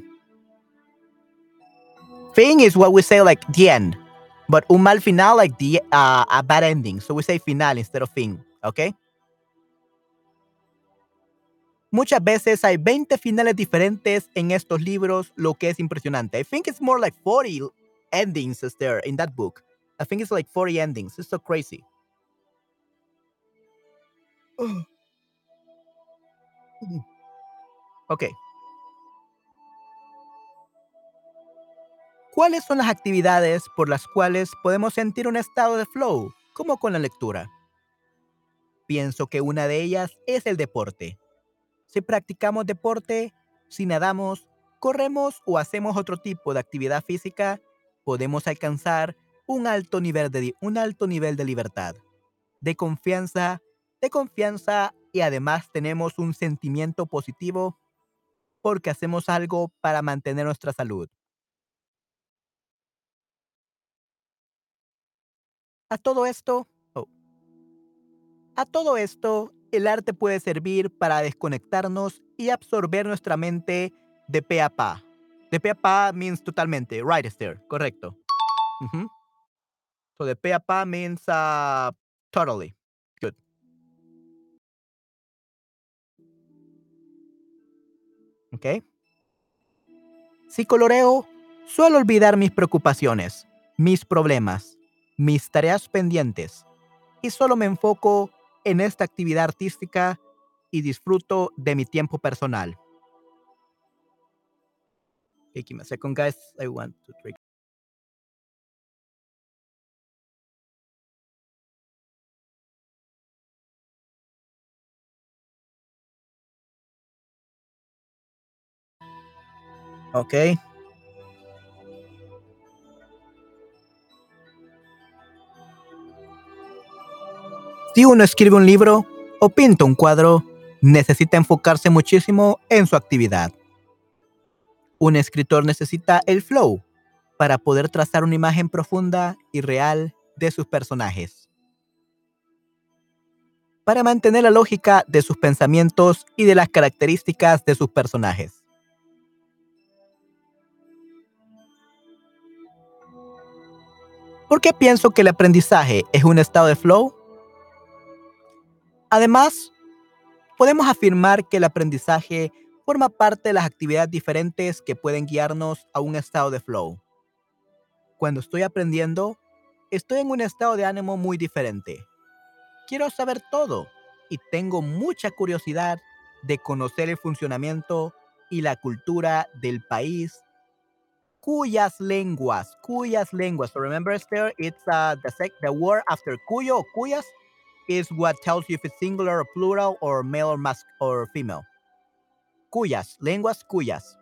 Fin is what we say like the end, but un mal final like the uh, a bad ending. So we say final instead of fin, okay? Muchas veces hay 20 finales diferentes en estos libros, lo que es impresionante. I think it's more like 40 endings is there in that book. I think it's like 40 endings. It's so crazy. Okay. ¿Cuáles son las actividades por las cuales podemos sentir un estado de flow, como con la lectura? Pienso que una de ellas es el deporte. Si practicamos deporte, si nadamos, corremos o hacemos otro tipo de actividad física, podemos alcanzar un alto nivel de, un alto nivel de libertad, de confianza, de confianza y además tenemos un sentimiento positivo porque hacemos algo para mantener nuestra salud. A todo esto, oh, a todo esto, el arte puede servir para desconectarnos y absorber nuestra mente de pe a pa. De pe a pa means totalmente, right, Esther, correcto. So de pe a pa means uh, totally. Ok. Si coloreo, suelo olvidar mis preocupaciones, mis problemas, mis tareas pendientes y solo me enfoco en esta actividad artística y disfruto de mi tiempo personal. Guys. Okay. Si uno escribe un libro o pinta un cuadro, necesita enfocarse muchísimo en su actividad. Un escritor necesita el flow para poder trazar una imagen profunda y real de sus personajes. Para mantener la lógica de sus pensamientos y de las características de sus personajes. ¿Por qué pienso que el aprendizaje es un estado de flow? Además, podemos afirmar que el aprendizaje forma parte de las actividades diferentes que pueden guiarnos a un estado de flow. Cuando estoy aprendiendo, estoy en un estado de ánimo muy diferente. Quiero saber todo y tengo mucha curiosidad de conocer el funcionamiento y la cultura del país cuyas lenguas, cuyas lenguas. So remember, Esther, it's uh, the sec the word after cuyo cuyas is what tells you if it's singular or plural or male or mas or female. Cuyas, lenguas cuyas.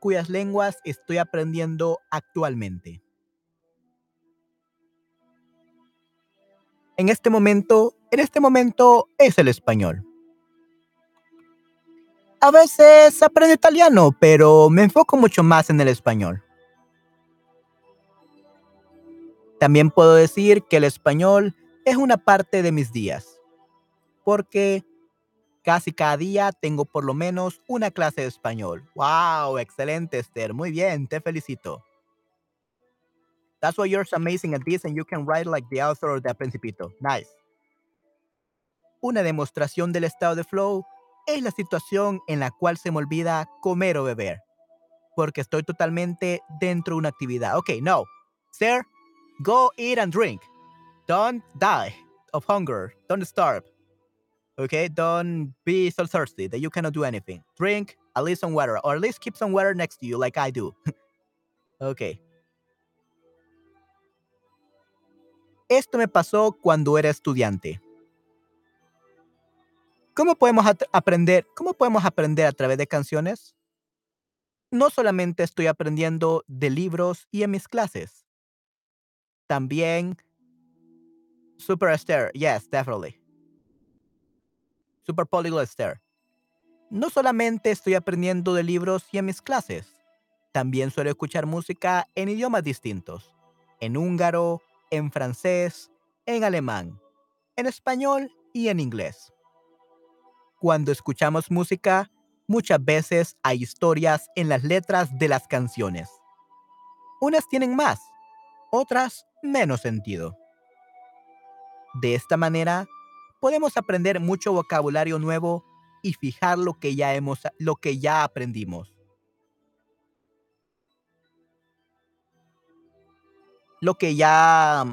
Cuyas lenguas estoy aprendiendo actualmente. En este momento, en este momento es el español. A veces aprendo italiano, pero me enfoco mucho más en el español. También puedo decir que el español es una parte de mis días, porque casi cada día tengo por lo menos una clase de español. ¡Wow! Excelente, Esther. Muy bien, te felicito. That's why you're amazing at this and you can write like the author of the Principito. Nice. Una demostración del estado de flow es la situación en la cual se me olvida comer o beber, porque estoy totalmente dentro de una actividad. Ok, no. Sir, go eat and drink. Don't die of hunger. Don't starve. Okay, don't be so thirsty that you cannot do anything. Drink at least some water, or at least keep some water next to you, like I do. okay. Esto me pasó cuando era estudiante. ¿Cómo podemos aprender? ¿Cómo podemos aprender a través de canciones? No solamente estoy aprendiendo de libros y en mis clases. También Super Esther, yes, definitely. Super Polyglot Esther. No solamente estoy aprendiendo de libros y en mis clases, también suelo escuchar música en idiomas distintos, en húngaro, en francés, en alemán, en español y en inglés. Cuando escuchamos música, muchas veces hay historias en las letras de las canciones. Unas tienen más, otras menos sentido. De esta manera, podemos aprender mucho vocabulario nuevo y fijar lo que ya hemos lo que ya aprendimos. lo que ya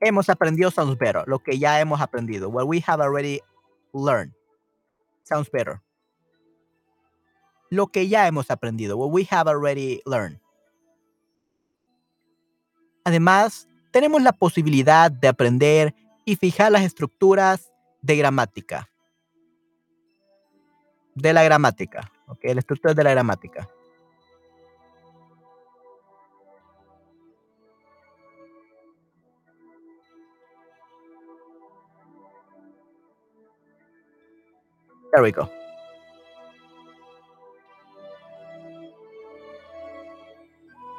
hemos aprendido sounds better. Lo que ya hemos aprendido. What we have already learned sounds better. Lo que ya hemos aprendido. What we have already learned. Además, tenemos la posibilidad de aprender y fijar las estructuras de gramática. De la gramática. Ok, la estructura de la gramática. There we go.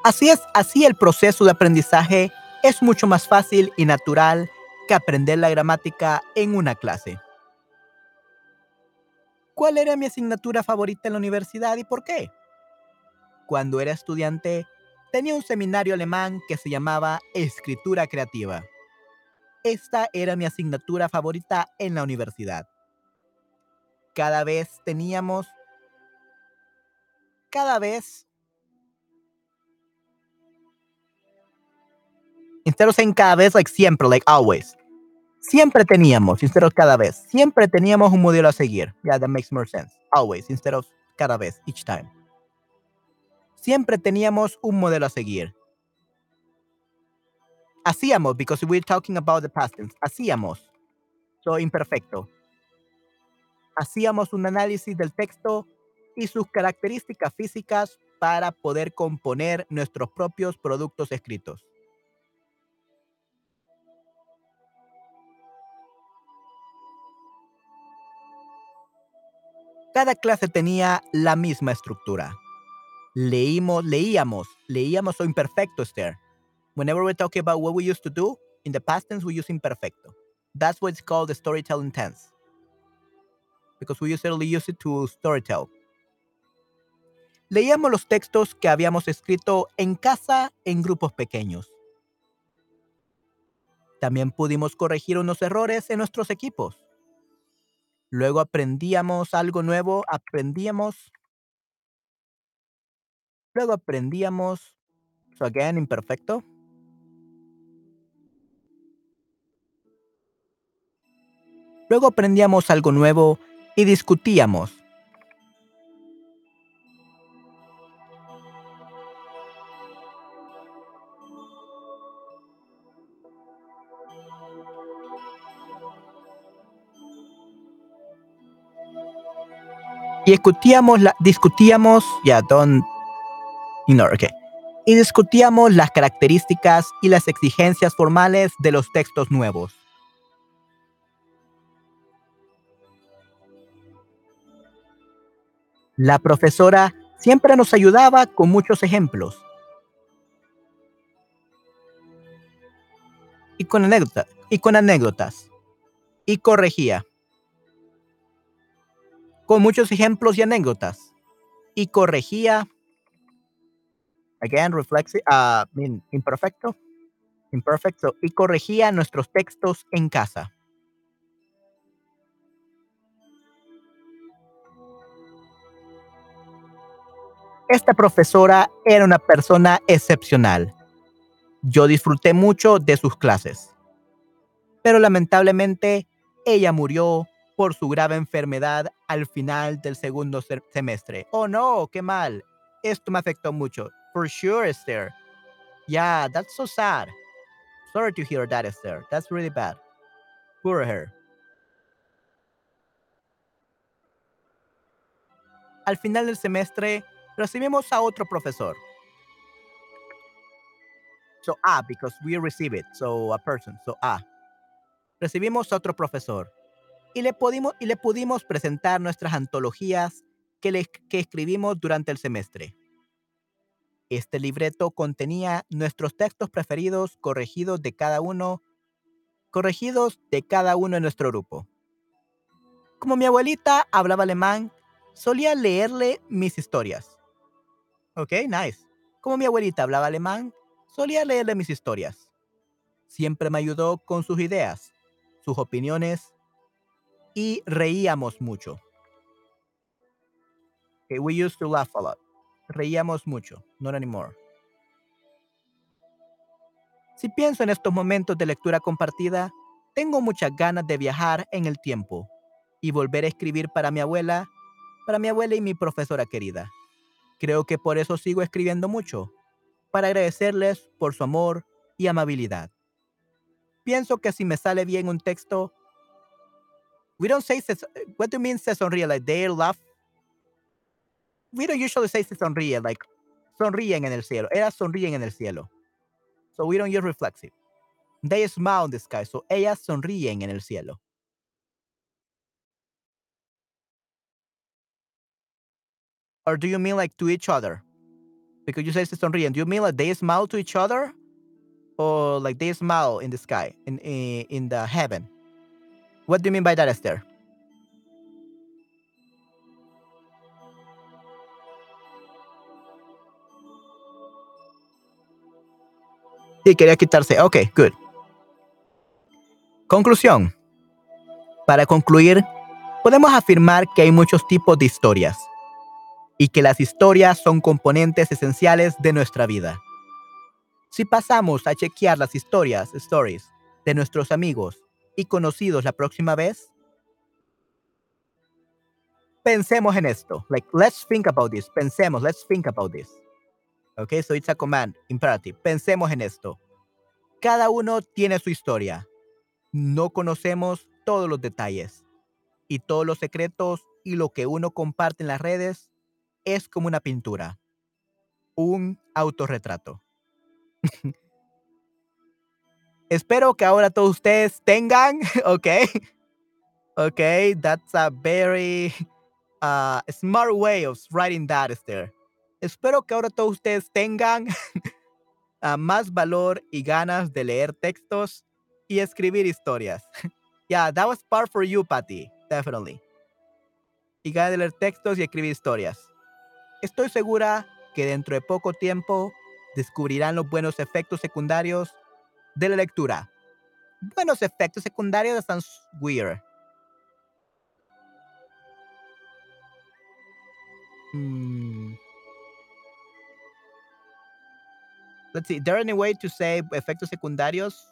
Así es, así el proceso de aprendizaje es mucho más fácil y natural que aprender la gramática en una clase. ¿Cuál era mi asignatura favorita en la universidad y por qué? Cuando era estudiante, tenía un seminario alemán que se llamaba Escritura Creativa. Esta era mi asignatura favorita en la universidad cada vez teníamos, cada vez, instead of saying cada vez, like siempre, like always, siempre teníamos, instead of cada vez, siempre teníamos un modelo a seguir. Yeah, that makes more sense. Always, instead of cada vez, each time. Siempre teníamos un modelo a seguir. Hacíamos, because we're talking about the past tense. Hacíamos. So, imperfecto hacíamos un análisis del texto y sus características físicas para poder componer nuestros propios productos escritos. Cada clase tenía la misma estructura. Leímos, leíamos, leíamos o imperfecto. Whenever we talk about what we used to do, in the past tense we use imperfecto. That's what's called the storytelling tense because we usually use it to storytell. Leíamos los textos que habíamos escrito en casa en grupos pequeños. También pudimos corregir unos errores en nuestros equipos. Luego aprendíamos algo nuevo, aprendíamos. Luego aprendíamos, so again, imperfecto. Luego aprendíamos algo nuevo y discutíamos. Y discutíamos, la, discutíamos, ya, yeah, ignore, okay. Y discutíamos las características y las exigencias formales de los textos nuevos. La profesora siempre nos ayudaba con muchos ejemplos. Y con anécdotas. Y con anécdotas. Y corregía. Con muchos ejemplos y anécdotas. Y corregía. Again, reflexive, uh, imperfecto. Imperfecto. Y corregía nuestros textos en casa. Esta profesora era una persona excepcional. Yo disfruté mucho de sus clases. Pero lamentablemente ella murió por su grave enfermedad al final del segundo semestre. Oh no, qué mal. Esto me afectó mucho. For sure, Esther. Yeah, that's so sad. Sorry to hear that, Esther. That's really bad. Poor her. Al final del semestre, recibimos a otro profesor. So, ah, because we receive it. So, a person. So, ah. Recibimos a otro profesor. Y le, pudimos, y le pudimos presentar nuestras antologías que, le, que escribimos durante el semestre. Este libreto contenía nuestros textos preferidos corregidos de cada uno, corregidos de cada uno en nuestro grupo. Como mi abuelita hablaba alemán, solía leerle mis historias. Ok, nice. Como mi abuelita hablaba alemán, solía leerle mis historias. Siempre me ayudó con sus ideas, sus opiniones y reíamos mucho. Okay, we used to laugh a lot. Reíamos mucho, not anymore. Si pienso en estos momentos de lectura compartida, tengo muchas ganas de viajar en el tiempo y volver a escribir para mi abuela, para mi abuela y mi profesora querida. Creo que por eso sigo escribiendo mucho, para agradecerles por su amor y amabilidad. Pienso que si me sale bien un texto, we don't say, what do you mean se sonríe? Like they laugh? We don't usually say se sonríe, like sonríen en el cielo. Ellas sonríen en el cielo. So we don't use reflexive. They smile in the sky. So ellas sonríen en el cielo. Or do you mean like to each other? Because you say se sonríen. Do you mean like they smile to each other? Or like they smile in the sky, in, in, in the heaven? What do you mean by that, Esther? Sí, quería quitarse. Ok, good. Conclusión. Para concluir, podemos afirmar que hay muchos tipos de historias y que las historias son componentes esenciales de nuestra vida. Si pasamos a chequear las historias, stories, de nuestros amigos y conocidos la próxima vez, pensemos en esto. Like, let's think about this. Pensemos, let's think about this. Okay, so it's a command, imperative. Pensemos en esto. Cada uno tiene su historia. No conocemos todos los detalles y todos los secretos y lo que uno comparte en las redes es como una pintura, un autorretrato. Espero que ahora todos ustedes tengan, ok, ok, that's a very uh, smart way of writing that, Esther. Espero que ahora todos ustedes tengan más valor y ganas de leer textos y escribir historias. yeah, that was part for you, Patty, definitely. Y ganas de leer textos y escribir historias. Estoy segura que dentro de poco tiempo descubrirán los buenos efectos secundarios de la lectura. Buenos efectos secundarios están weird. Hmm. Let's see. There any way to say efectos secundarios?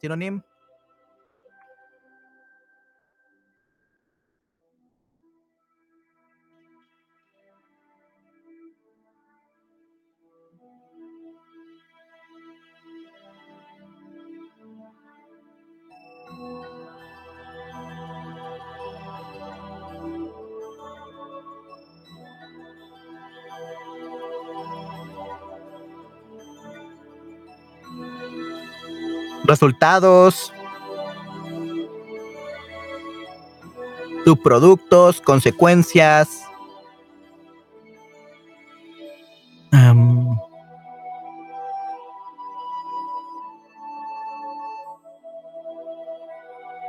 Synonym? Resultados, subproductos, consecuencias. Um,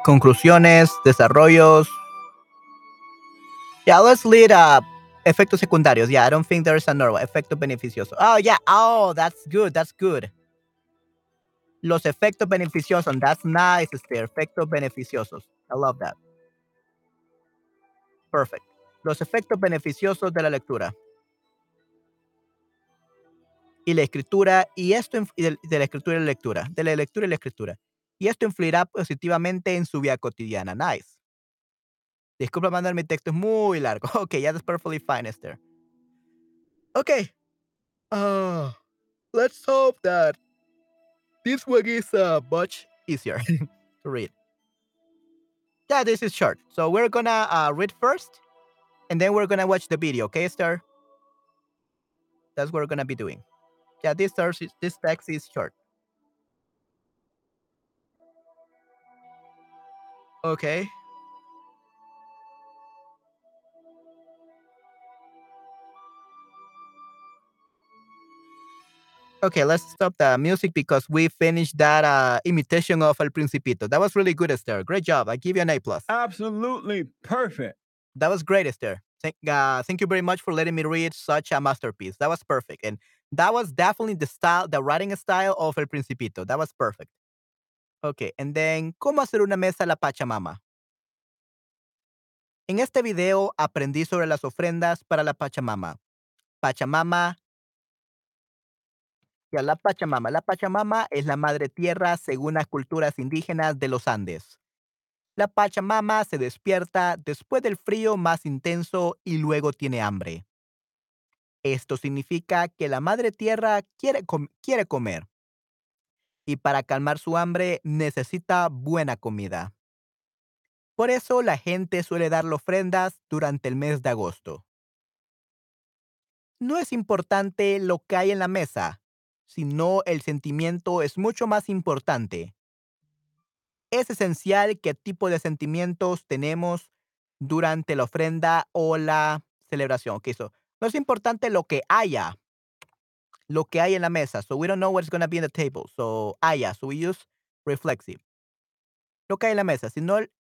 conclusiones, desarrollos. Yeah, let's lead uh, efectos secundarios. Yeah, I don't think there's a normal. Efecto beneficioso. Oh, yeah. Oh, that's good. That's good. Los efectos beneficiosos. That's nice, este. Efectos beneficiosos. I love that. Perfect. Los efectos beneficiosos de la lectura. Y la escritura, y esto de, la escritura y la lectura, de la lectura y la escritura. Y esto influirá positivamente en su vida cotidiana. Nice. Disculpa mandar mi texto, es muy largo. Ok, yeah, that's perfectly fine, Esther. Okay. Uh, let's hope that this one is uh, much easier to read. Yeah, this is short. So we're gonna uh, read first, and then we're gonna watch the video. Okay, Star. That's what we're gonna be doing. Yeah, this this text is short. Okay. Okay, let's stop the music because we finished that uh, imitation of El Principito. That was really good, Esther. Great job. I give you an A plus. Absolutely perfect. That was great, Esther. Thank, uh, thank you very much for letting me read such a masterpiece. That was perfect, and that was definitely the style, the writing style of El Principito. That was perfect. Okay, and then cómo hacer una mesa a la Pachamama. En este video aprendí sobre las ofrendas para la Pachamama. Pachamama Ya, la Pachamama. La Pachamama es la madre tierra según las culturas indígenas de los Andes. La Pachamama se despierta después del frío más intenso y luego tiene hambre. Esto significa que la madre tierra quiere, quiere comer. Y para calmar su hambre necesita buena comida. Por eso la gente suele dar ofrendas durante el mes de agosto. No es importante lo que hay en la mesa, sino el sentimiento es mucho más importante. Es esencial qué tipo de sentimientos tenemos durante la ofrenda o la celebración. Okay, so, no es importante lo que haya, lo que hay en la mesa. So we don't know what's going to be in the table. So haya, so we use reflexive. Lo que hay en la mesa, sino el,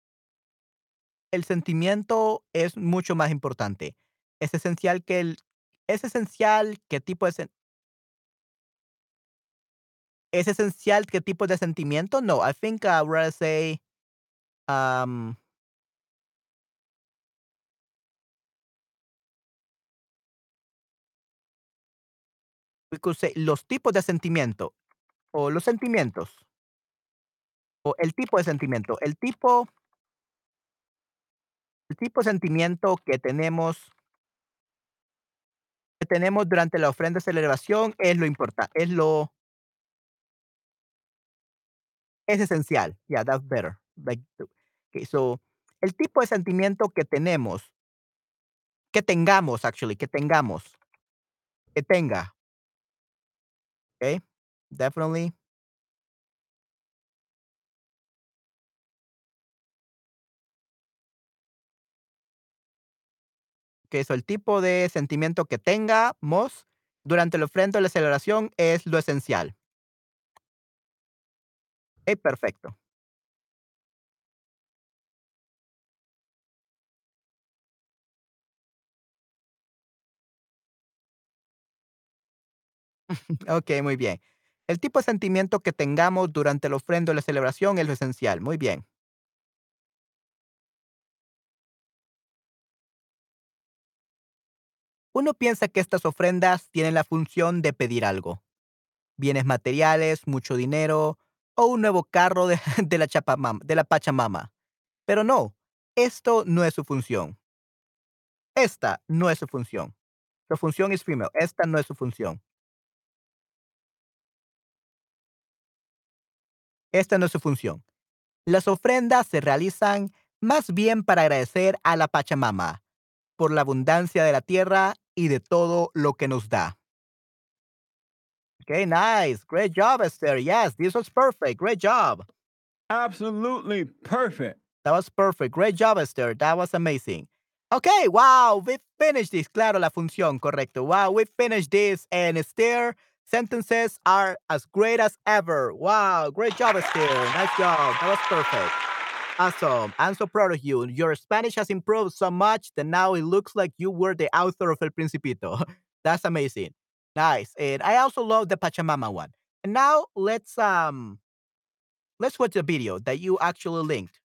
el sentimiento es mucho más importante. Es esencial que el, es esencial qué tipo de ¿Es esencial qué tipo de sentimiento? No, I think I would say, um we could say los tipos de sentimiento o los sentimientos. O el tipo de sentimiento. El tipo el tipo de sentimiento que tenemos que tenemos durante la ofrenda de celebración es lo importante, es lo Es esencial. Yeah, that's better. Like, okay, so, el tipo de sentimiento que tenemos que tengamos, actually, que tengamos, que tenga. Okay, definitely. Okay, so el tipo de sentimiento que tengamos durante el ofrenda de la celebración es lo esencial. Eh, perfecto. Ok, muy bien. El tipo de sentimiento que tengamos durante el ofrenda o la celebración es lo esencial. Muy bien. Uno piensa que estas ofrendas tienen la función de pedir algo. Bienes materiales, mucho dinero, o un nuevo carro de, la, de la Pachamama. Pero no, esto no es su función. Esta no es su función. Su función es female. Esta no es su función. Esta no es su función. Las ofrendas se realizan más bien para agradecer a la Pachamama por la abundancia de la tierra y de todo lo que nos da. Okay, nice. Great job, Esther. Yes, this was perfect. Great job. Absolutely perfect. That was perfect. Great job, Esther. That was amazing. Okay, wow, we finished this. Claro, la función, correcto. Wow, we finished this. And Esther, sentences are as great as ever. Wow, great job, Esther. Nice job. That was perfect. Awesome. I'm so proud of you. Your Spanish has improved so much that now it looks like you were the author of El Principito. That's amazing. Nice. And I also love the Pachamama one. And now let's um let's watch the video that you actually linked.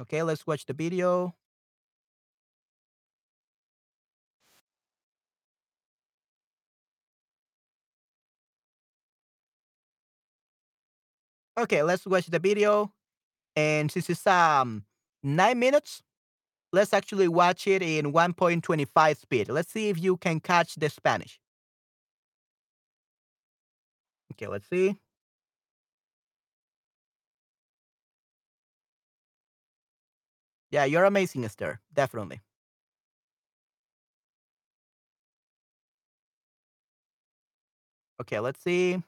Okay, let's watch the video. Okay, let's watch the video. And since it's um nine minutes, let's actually watch it in 1.25 speed. Let's see if you can catch the Spanish. Okay, let's see. Yeah, you're amazing, Esther. Definitely. Okay, let's see.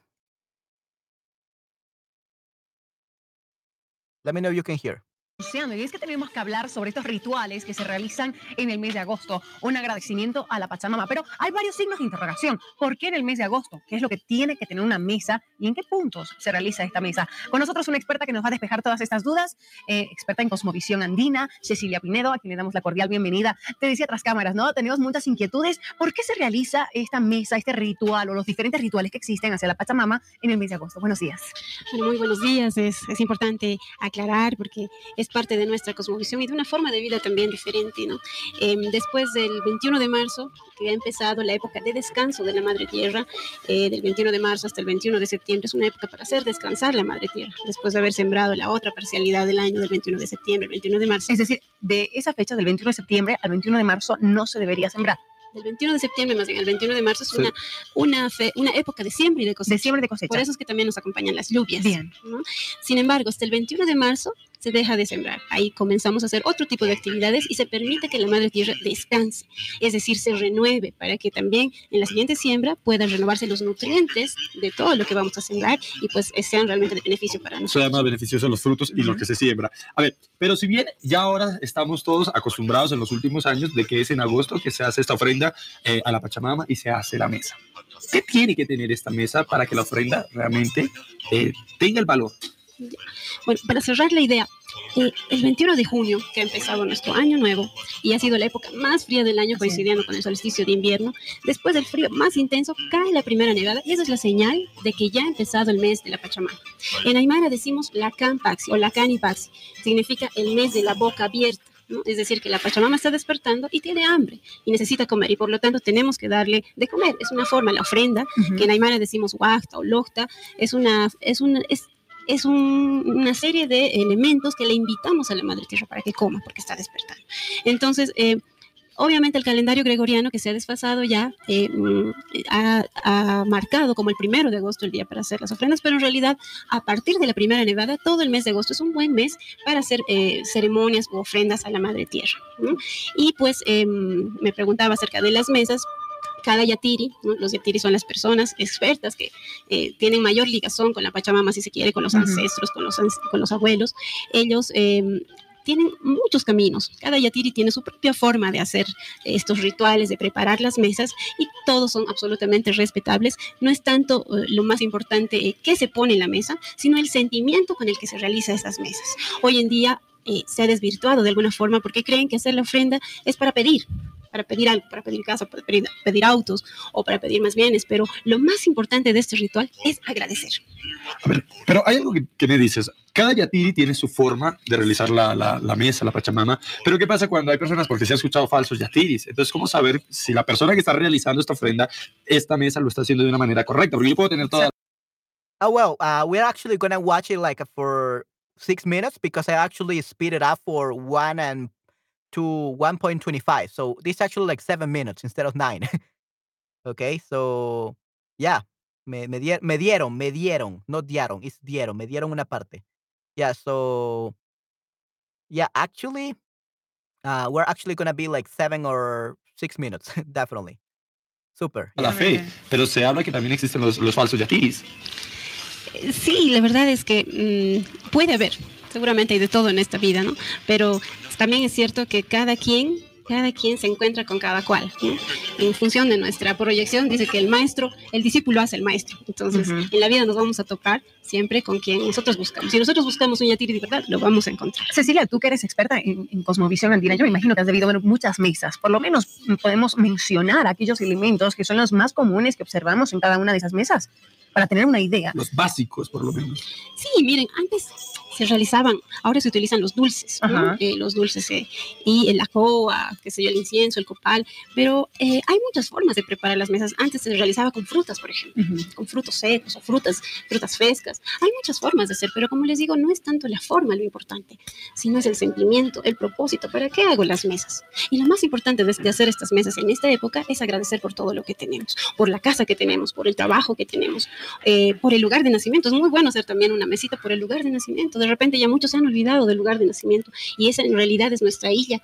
Let me know you can hear. Y es que tenemos que hablar sobre estos rituales que se realizan en el mes de agosto, un agradecimiento a la Pachamama. Pero hay varios signos de interrogación. ¿Por qué en el mes de agosto? ¿Qué es lo que tiene que tener una mesa y en qué puntos se realiza esta mesa? Con nosotros una experta que nos va a despejar todas estas dudas, eh, experta en cosmovisión andina, Cecilia Pinedo, a quien le damos la cordial bienvenida. Te decía tras cámaras, ¿no? Tenemos muchas inquietudes. ¿Por qué se realiza esta mesa, este ritual o los diferentes rituales que existen hacia la Pachamama en el mes de agosto? Buenos días. muy buenos días. Es, es importante aclarar porque es parte de nuestra cosmovisión y de una forma de vida también diferente. ¿no? Eh, después del 21 de marzo, que ha empezado la época de descanso de la Madre Tierra, eh, del 21 de marzo hasta el 21 de septiembre, es una época para hacer descansar la Madre Tierra, después de haber sembrado la otra parcialidad del año del 21 de septiembre, el 21 de marzo. Es decir, de esa fecha, del 21 de septiembre al 21 de marzo, no se debería sembrar el 21 de septiembre, más bien, el 21 de marzo es una, una, una época de siembra y de cosecha. De siembra y de cosecha. Por eso es que también nos acompañan las lluvias. Bien. ¿no? Sin embargo, hasta el 21 de marzo se deja de sembrar. Ahí comenzamos a hacer otro tipo de actividades y se permite que la madre tierra descanse, es decir, se renueve para que también en la siguiente siembra puedan renovarse los nutrientes de todo lo que vamos a sembrar y pues sean realmente de beneficio para nosotros. Sean más beneficiosos los frutos y lo que se siembra. A ver, pero si bien ya ahora estamos todos acostumbrados en los últimos años de que es en agosto que se hace esta ofrenda eh, a la Pachamama y se hace la mesa. ¿Qué tiene que tener esta mesa para que la ofrenda realmente eh, tenga el valor? Bueno, para cerrar la idea, eh, el 21 de junio, que ha empezado nuestro año nuevo y ha sido la época más fría del año coincidiendo con el solsticio de invierno, después del frío más intenso cae la primera nevada y esa es la señal de que ya ha empezado el mes de la Pachamama. En Aymara decimos la Campaxi o la Canipaxi, significa el mes de la boca abierta. ¿no? Es decir, que la Pachamama está despertando y tiene hambre y necesita comer y por lo tanto tenemos que darle de comer. Es una forma, la ofrenda, uh -huh. que en Aymara decimos huachta o locta, es una, es una, es, es un, una serie de elementos que le invitamos a la Madre Tierra para que coma, porque está despertando. Entonces, eh, obviamente el calendario gregoriano que se ha desfasado ya eh, ha, ha, marcado como el primero de agosto el día para hacer las ofrendas, pero en realidad a partir de la primera nevada, todo el mes de agosto es un buen mes para hacer eh, ceremonias u ofrendas a la Madre Tierra. Y pues eh, me preguntaba acerca de las mesas, cada yatiri, ¿no? los yatiri son las personas expertas que eh, tienen mayor ligazón con la Pachamama, si se quiere, con los uh -huh. ancestros, con los, con los abuelos. Ellos eh, tienen muchos caminos. Cada yatiri tiene su propia forma de hacer estos rituales, de preparar las mesas y todos son absolutamente respetables. No es tanto uh, lo más importante eh, qué se pone en la mesa, sino el sentimiento con el que se realiza esas mesas. Hoy en día eh, se ha desvirtuado de alguna forma porque creen que hacer la ofrenda es para pedir, para pedir algo, para pedir casa, para pedir, pedir, autos o para pedir más bienes, pero lo más importante de este ritual es agradecer. A ver, pero hay algo que, que me dices. Cada yatiri tiene su forma de realizar la, la, la, mesa, la pachamama, pero ¿qué pasa cuando hay personas, porque se han escuchado falsos yatiris? Entonces, ¿cómo saber si la persona que está realizando esta ofrenda, esta mesa lo está haciendo de una manera correcta? Porque yo puedo tener toda... Oh, well, uh, we're actually going to watch it like for six minutes because I actually speed it up for one and to 1.25. So this is actually like seven minutes instead of nine. okay, so yeah, me, me, di me dieron, me dieron, no dieron, it's dieron, me dieron una parte. Yeah, so yeah, actually, uh, we're actually gonna be like seven or six minutes, definitely. Súper. a la fe. Pero se habla que también existen los, los falsos yatiris. Sí, la verdad es que mm, puede haber, seguramente hay de todo en esta vida, ¿no? Pero también es cierto que cada quien, cada quien se encuentra con cada cual, ¿no? En función de nuestra proyección, dice que el maestro, el discípulo hace el maestro. Entonces, en la vida nos vamos a topar siempre con quien nosotros buscamos. Si nosotros buscamos un yatiri de verdad, lo vamos a encontrar. Cecilia, tú que eres experta en, en cosmovisión andina, yo me imagino que has debido ver muchas mesas. Por lo menos mm, podemos mencionar aquellos elementos que son los más comunes que observamos en cada una de esas mesas para tener una idea. Los básicos, por lo menos. Sí, miren, antes se realizaban, ahora se utilizan los dulces, ¿no? Eh, los dulces eh, y la coa, qué sé yo, el incienso, el copal, pero eh, hay muchas formas de preparar las mesas. Antes se realizaba con frutas, por ejemplo, con frutos secos o frutas, frutas frescas. Hay muchas formas de hacer, pero como les digo, no es tanto la forma lo importante, sino es el sentimiento, el propósito. ¿Para qué hago las mesas? Y lo más importante de, de hacer estas mesas en esta época es agradecer por todo lo que tenemos, por la casa que tenemos, por el trabajo que tenemos, eh, por el lugar de nacimiento. Es muy bueno hacer también una mesita por el lugar de nacimiento. De repente ya muchos se han olvidado del lugar de nacimiento y esa en realidad es nuestra isla.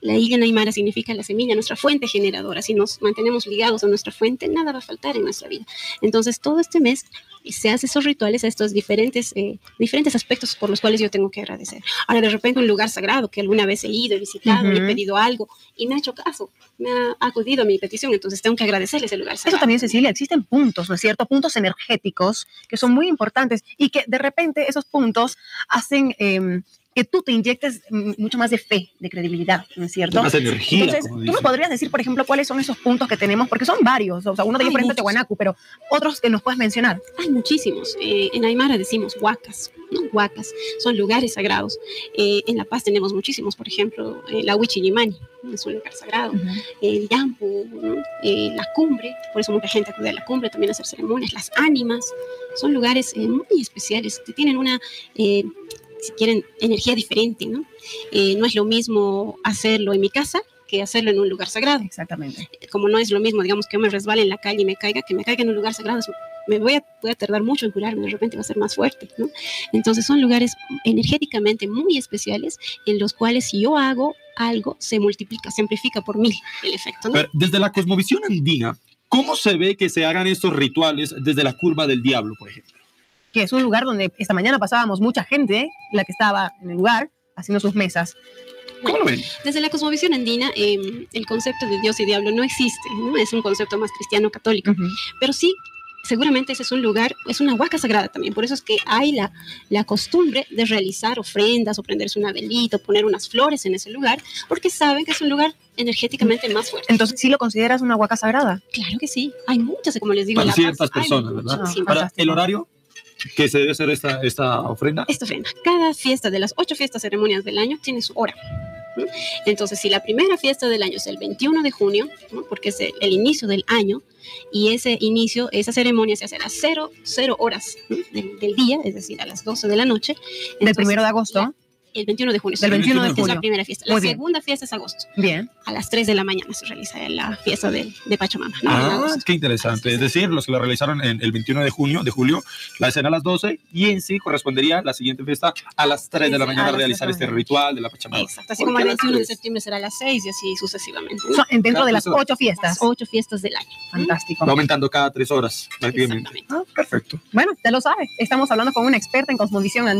La isla Naimara significa la semilla, nuestra fuente generadora. Si nos mantenemos ligados a nuestra fuente, nada va a faltar en nuestra vida. Entonces, todo este mes se hace esos rituales a estos diferentes, eh, diferentes aspectos por los cuales yo tengo que agradecer. Ahora, de repente, un lugar sagrado que alguna vez he ido, he visitado, y he pedido algo y me ha hecho caso, me ha acudido a mi petición, entonces tengo que agradecerle ese lugar sagrado. Eso también, Cecilia, existen puntos, ¿no es cierto? Puntos energéticos que son muy importantes y que de repente esos puntos hacen em, que tú te inyectes mucho más de fe, de credibilidad, ¿no es cierto? Más energía. Entonces, como tú me dicen. podrías decir, por ejemplo, cuáles son esos puntos que tenemos, porque son varios, o sea, uno de ellos, por ejemplo. Tehuanacu, pero otros que nos puedes mencionar. Hay muchísimos. Eh, en Aymara decimos huacas, ¿no? Huacas. Son lugares sagrados. Eh, en La Paz tenemos muchísimos, por ejemplo, eh, la Huichilimani, es un lugar sagrado. El Yampu, ¿no? Eh, la cumbre, por eso mucha gente acude a la cumbre también a hacer ceremonias. Las ánimas, son lugares eh, muy especiales que tienen una, eh, si quieren, energía diferente, ¿no? Eh, no es lo mismo hacerlo en mi casa que hacerlo en un lugar sagrado Exactamente. como no es lo mismo, digamos, que yo me resbale en la calle y me caiga, que me caiga en un lugar sagrado, me voy a, voy a tardar mucho en curarme, de repente va a ser más fuerte, ¿no? Entonces son lugares energéticamente muy especiales en los cuales si yo hago algo, se multiplica, se amplifica por mil el efecto, ¿no? Pero desde la cosmovisión andina, ¿cómo se ve que se hagan estos rituales desde la curva del diablo, por ejemplo? Que es un lugar donde esta mañana pasábamos mucha gente, la que estaba en el lugar, haciendo sus mesas. ¿Cómo lo ven? Desde la cosmovisión andina, eh, el concepto de Dios y diablo no existe, ¿no? Es un concepto más cristiano católico. pero sí, seguramente ese es un lugar, es una huaca sagrada también, por eso es que hay la, la costumbre de realizar ofrendas o prenderse una velita, o poner unas flores en ese lugar, porque saben que es un lugar energéticamente más fuerte. Entonces, ¿sí lo consideras una huaca sagrada? Claro que sí, hay muchas, como les digo, Para La ciertas Paz personas, ¿verdad? Para el horario que se debe hacer esta, esta ofrenda. Esta ofrenda, cada fiesta de las ocho fiestas ceremonias del año tiene su hora. Entonces, si la primera fiesta del año es el 21 de junio, ¿no? porque es el, el inicio del año, y ese inicio, esa ceremonia se hace a las 0, 0 horas ¿no? del, del día, es decir, a las 12 de la noche. Del Entonces, primero de agosto. El 21 de junio. Del 21 de Es la junio. primera fiesta. Muy La bien. segunda fiesta es agosto. Bien. A las 3 de la mañana se realiza la fiesta de, de Pachamama. ¿no? Ah, qué interesante. Es decir, los que la realizaron en el 21 de junio, de julio, la hacen a las 12 y en sí correspondería la siguiente fiesta a las 3 de la mañana a realizar 3 de este ritual de la Pachamama. Exacto. Así ¿Por como el a las 21 de 3? septiembre será a las 6 y así sucesivamente. ¿no? Dentro de las eso- ocho fiestas. Las ocho fiestas del año. Fantástico. Va aumentando cada 3 horas, prácticamente. Exactamente. Ah, perfecto. Bueno, ya lo sabe. Estamos hablando con una experta en cosmovisión.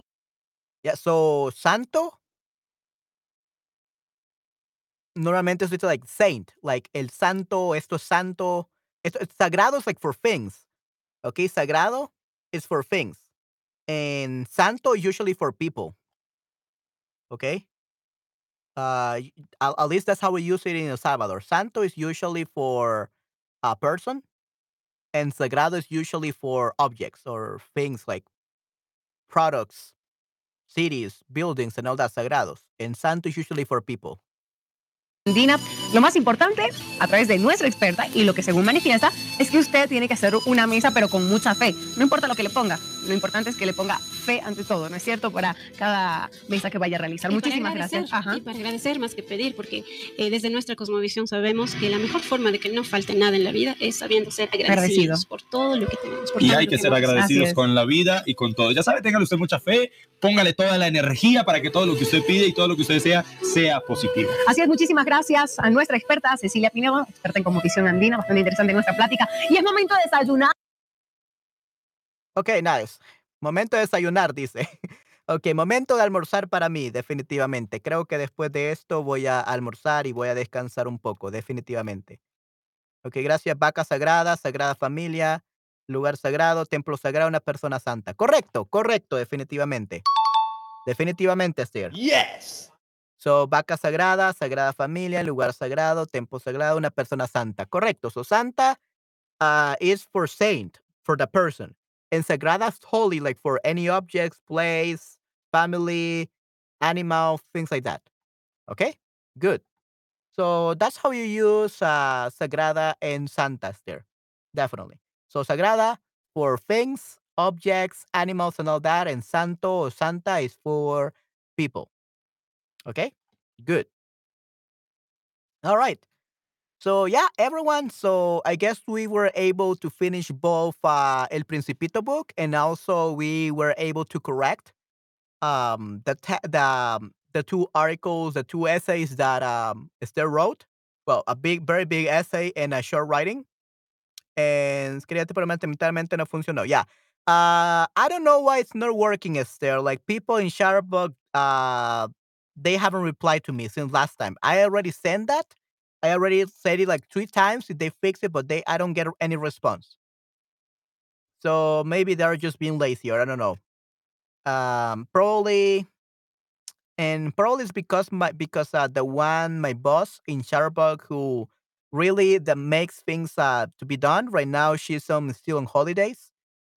Yeah, so santo normalmente it's like saint, like el santo, esto es santo, esto sagrado is like for things. Okay, sagrado is for things. And santo usually for people. Okay? Uh at least that's how we use it in El Salvador. Santo is usually for a person and sagrado is usually for objects or things like products cities, buildings, and all that sagrados. And santo is usually for people. andina. Lo más importante, a través de nuestra experta y lo que según manifiesta, es que usted tiene que hacer una mesa, pero con mucha fe. No importa lo que le ponga. Lo importante es que le ponga fe ante todo, ¿no es cierto? Para cada mesa que vaya a realizar. Y Muchísimas gracias. Ajá. Y para agradecer más que pedir, porque eh, desde nuestra cosmovisión sabemos que la mejor forma de que no falte nada en la vida es sabiendo ser agradecidos Agradecido. por todo lo que tenemos. por Y hay que ser tenemos. agradecidos con la vida y con todo. Ya sabe, téngale usted mucha fe, póngale toda la energía para que todo lo que usted pide y todo lo que usted desea sea positivo. Así es, muchísimas gracias a nuestra experta Cecilia Pinedo, experta en composición andina, bastante interesante nuestra plática. Y es momento de desayunar. Ok, nice. Momento de desayunar, dice. Ok, momento de almorzar para mí, definitivamente. Creo que después de esto voy a almorzar y voy a descansar un poco, definitivamente. Ok, gracias, vaca sagrada, sagrada familia, lugar sagrado, templo sagrado, una persona santa. Correcto, correcto, definitivamente. Definitivamente, Esther. Yes. So, vaca sagrada, sagrada familia, lugar sagrado, templo sagrado, una persona santa. Correcto. So, santa uh, is for saint, for the person. And sagrada is holy, like for any objects, place, family, animal, things like that. Okay? Good. So, that's how you use uh, sagrada and santas there. Definitely. So, sagrada for things, objects, animals, and all that. And santo or santa is for people. Okay, good. All right. So yeah, everyone. So I guess we were able to finish both uh, El Principito book, and also we were able to correct um, the the um, the two articles, the two essays that um, Esther wrote. Well, a big, very big essay and a short writing. And creativamente mentalmente no funcionó. Yeah. Uh, I don't know why it's not working, Esther. Like people in Shutterbug, uh, they haven't replied to me since last time. I already sent that. I already said it like three times. If they fix it, but they I don't get any response. So maybe they're just being lazy, or I don't know. Um, probably, and probably it's because my because uh, the one my boss in Shutterbug who really that makes things uh to be done right now. She's um still on holidays,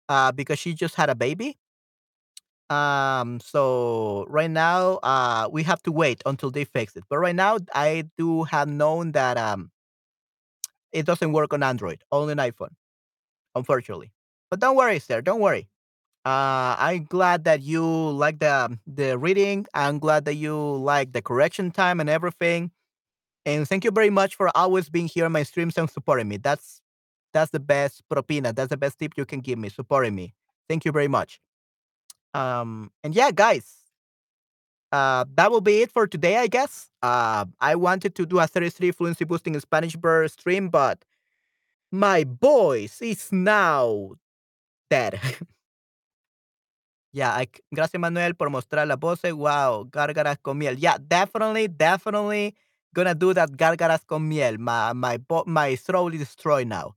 uh, because she just had a baby. Um, so right now, uh, we have to wait until they fix it. But right now, I do have known that um, it doesn't work on Android, only on iPhone, unfortunately. But don't worry, sir. Don't worry. Uh, I'm glad that you like the the reading. I'm glad that you like the correction time and everything. And thank you very much for always being here on my streams and supporting me. That's that's the best propina. That's the best tip you can give me, supporting me. Thank you very much. Um, and yeah, guys, uh, that will be it for today, I guess. Uh, I wanted to do a 33 fluency boosting Spanish bird stream, but my voice is now dead. yeah, I, gracias Manuel por mostrar la voz. Wow, gárgaras con miel. Yeah, definitely, definitely gonna do that gárgaras con miel. My my my throat is destroyed now,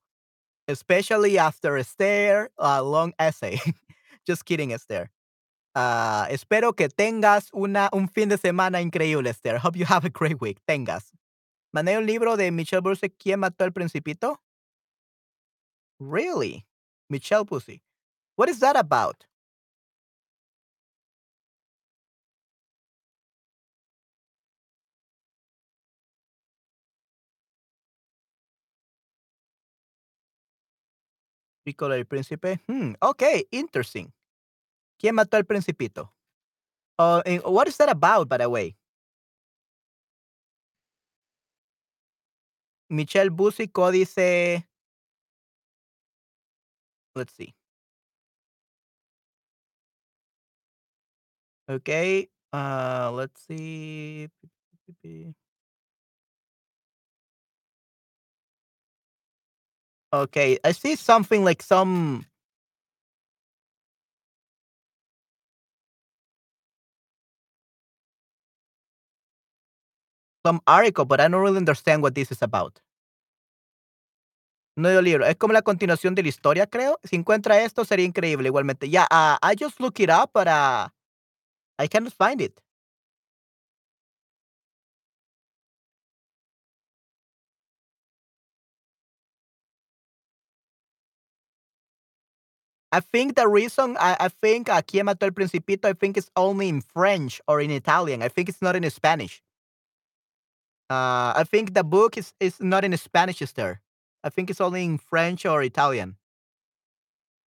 especially after Esther a long essay. Just kidding, Esther. Ah, espero que tengas una, un fin de semana increíble, Esther. Hope you have a great week. Tengas. Mandé un libro de Michelle Bruce, ¿Quién mató al principito? Really? Michelle Pussy. What is that about? Piccolo el príncipe. Hmm, okay, interesting. ¿Quién mató al principito? Uh, what is that about, by the way? Michelle Busico dice. Let's see. Okay. Uh, let's see. Okay, I see something like some. Some article, but I don't really understand what this is about. Nuevo libro. Es como la continuación de la historia, creo. Si encuentra esto, sería increíble igualmente. Yeah, uh, I just look it up, but uh, I cannot find it. I think the reason I, I think ¿Quién mató al principito? I think it's only in French or in Italian. I think it's not in Spanish. Uh, I think the book is, is not in Spanish, Esther. I think it's only in French or Italian.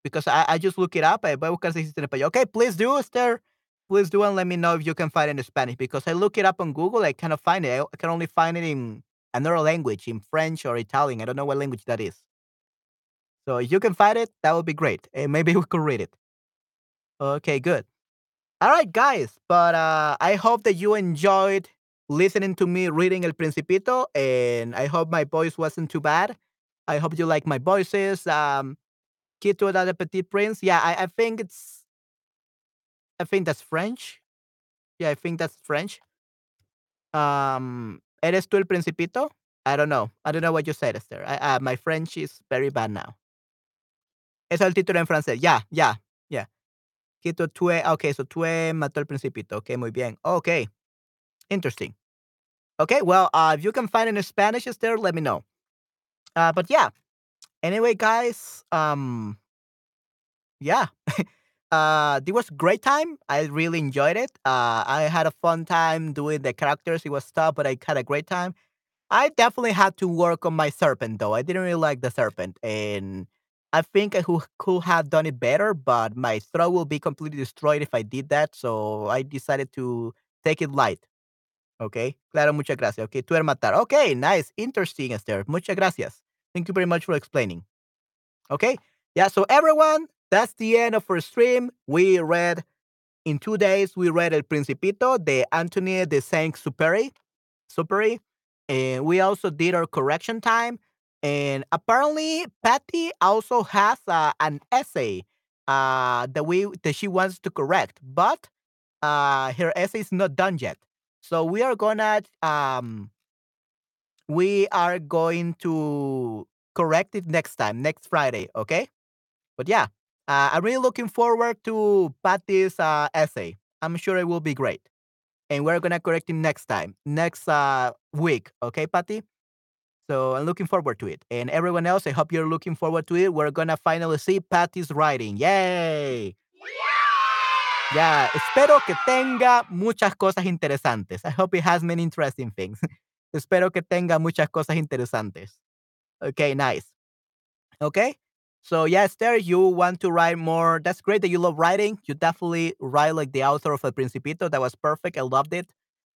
because I, I just look it up. Eh, español. Okay, please do, Esther. Please do and let me know if you can find it in Spanish because I look it up on Google. I cannot find it. I can only find it in another language, in French or Italian. I don't know what language that is. So if you can find it, that would be great. And maybe we could read it. Okay, good. All right, guys. But uh, I hope that you enjoyed listening to me reading El Principito, and I hope my voice wasn't too bad. I hope you like my voices. Um, Quito de Petit Prince. Yeah, I, I think it's. I think that's French. Yeah, I think that's French. Um, ¿Eres tú el Principito? I don't know. I don't know what you said, Esther. I, uh, my French is very bad now. Es el título en francés. Yeah, yeah, yeah. Quito Tue. Okay, so Tue mató al Principito. Okay, muy bien. Okay. Interesting. Okay, well, uh, if you can find any Spanish, Esther, let me know. Uh, but yeah. Anyway, guys, um, yeah. uh, it was a great time. I really enjoyed it. Uh, I had a fun time doing the characters. It was tough, but I had a great time. I definitely had to work on my serpent though. I didn't really like the serpent, and I think I could have done it better, but my throw will be completely destroyed if I did that. So I decided to take it light. Okay. Claro, muchas gracias. Okay, tú eres matar. Okay, nice, interesting, Esther. Muchas gracias. Thank you very much for explaining. Okay. Yeah. So everyone, that's the end of our stream. We read in two days. We read El Principito de Anthony de Saint-Exupéry. Superi. And we also did our correction time. And apparently, Patty also has uh, an essay uh, that we that she wants to correct, but uh, her essay is not done yet. So we are gonna um, we are going to correct it next time, next Friday. Okay, but yeah, uh, I'm really looking forward to Patty's uh, essay. I'm sure it will be great and we're gonna correct it next time, next uh, week. Okay, Patty. So I'm looking forward to it, and everyone else, I hope you're looking forward to it. We're gonna finally see Patty's writing. Yay! Ya, espero que tenga muchas cosas interesantes. I hope it has many interesting things. espero que tenga muchas cosas interesantes. Okay, nice. Okay. So yeah, Esther, you want to write more. That's great that you love writing. You definitely write like the author of El Principito. That was perfect. I loved it.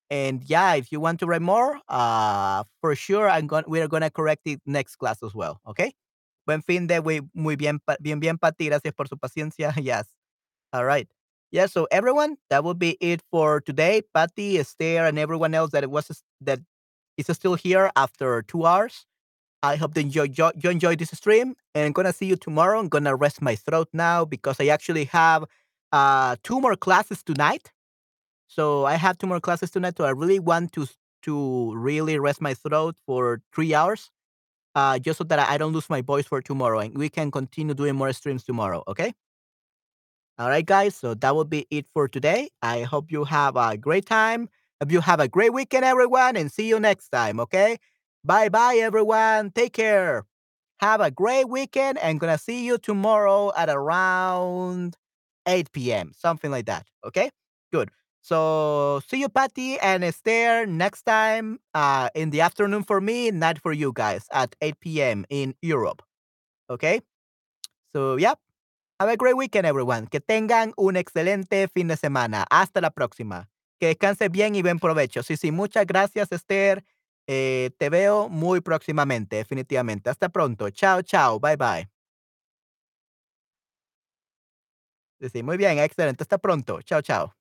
And yeah, if you want to write more, uh, for sure, I'm going. We're gonna correct it next class as well. Okay. Buen fin de muy bien, bien, bien, Pati. Gracias por su paciencia. Yes. All right. Yeah. So everyone, that will be it for today. Patty, Esther, and everyone else that was that is still here after two hours. I hope you enjoy, you enjoy this stream. And I'm gonna see you tomorrow. I'm gonna rest my throat now because I actually have uh, two more classes tonight. So I have two more classes tonight. So I really want to to really rest my throat for three hours, uh, just so that I don't lose my voice for tomorrow, and we can continue doing more streams tomorrow. Okay. All right, guys. So that will be it for today. I hope you have a great time. Hope you have a great weekend, everyone, and see you next time. Okay. Bye bye, everyone. Take care. Have a great weekend and gonna see you tomorrow at around 8 p.m. Something like that. Okay? Good. So see you, Patty and Esther, next time uh, in the afternoon for me, not for you guys at 8 p.m. in Europe. Okay? So, yeah. Have a great weekend, everyone. Que tengan un excelente fin de semana. Hasta la próxima. Que descanse bien y buen provecho. Sí, sí, muchas gracias, Esther. Eh, te veo muy próximamente, definitivamente. Hasta pronto. Chao, chao. Bye, bye. Sí, sí, muy bien, excelente. Hasta pronto. Chao, chao.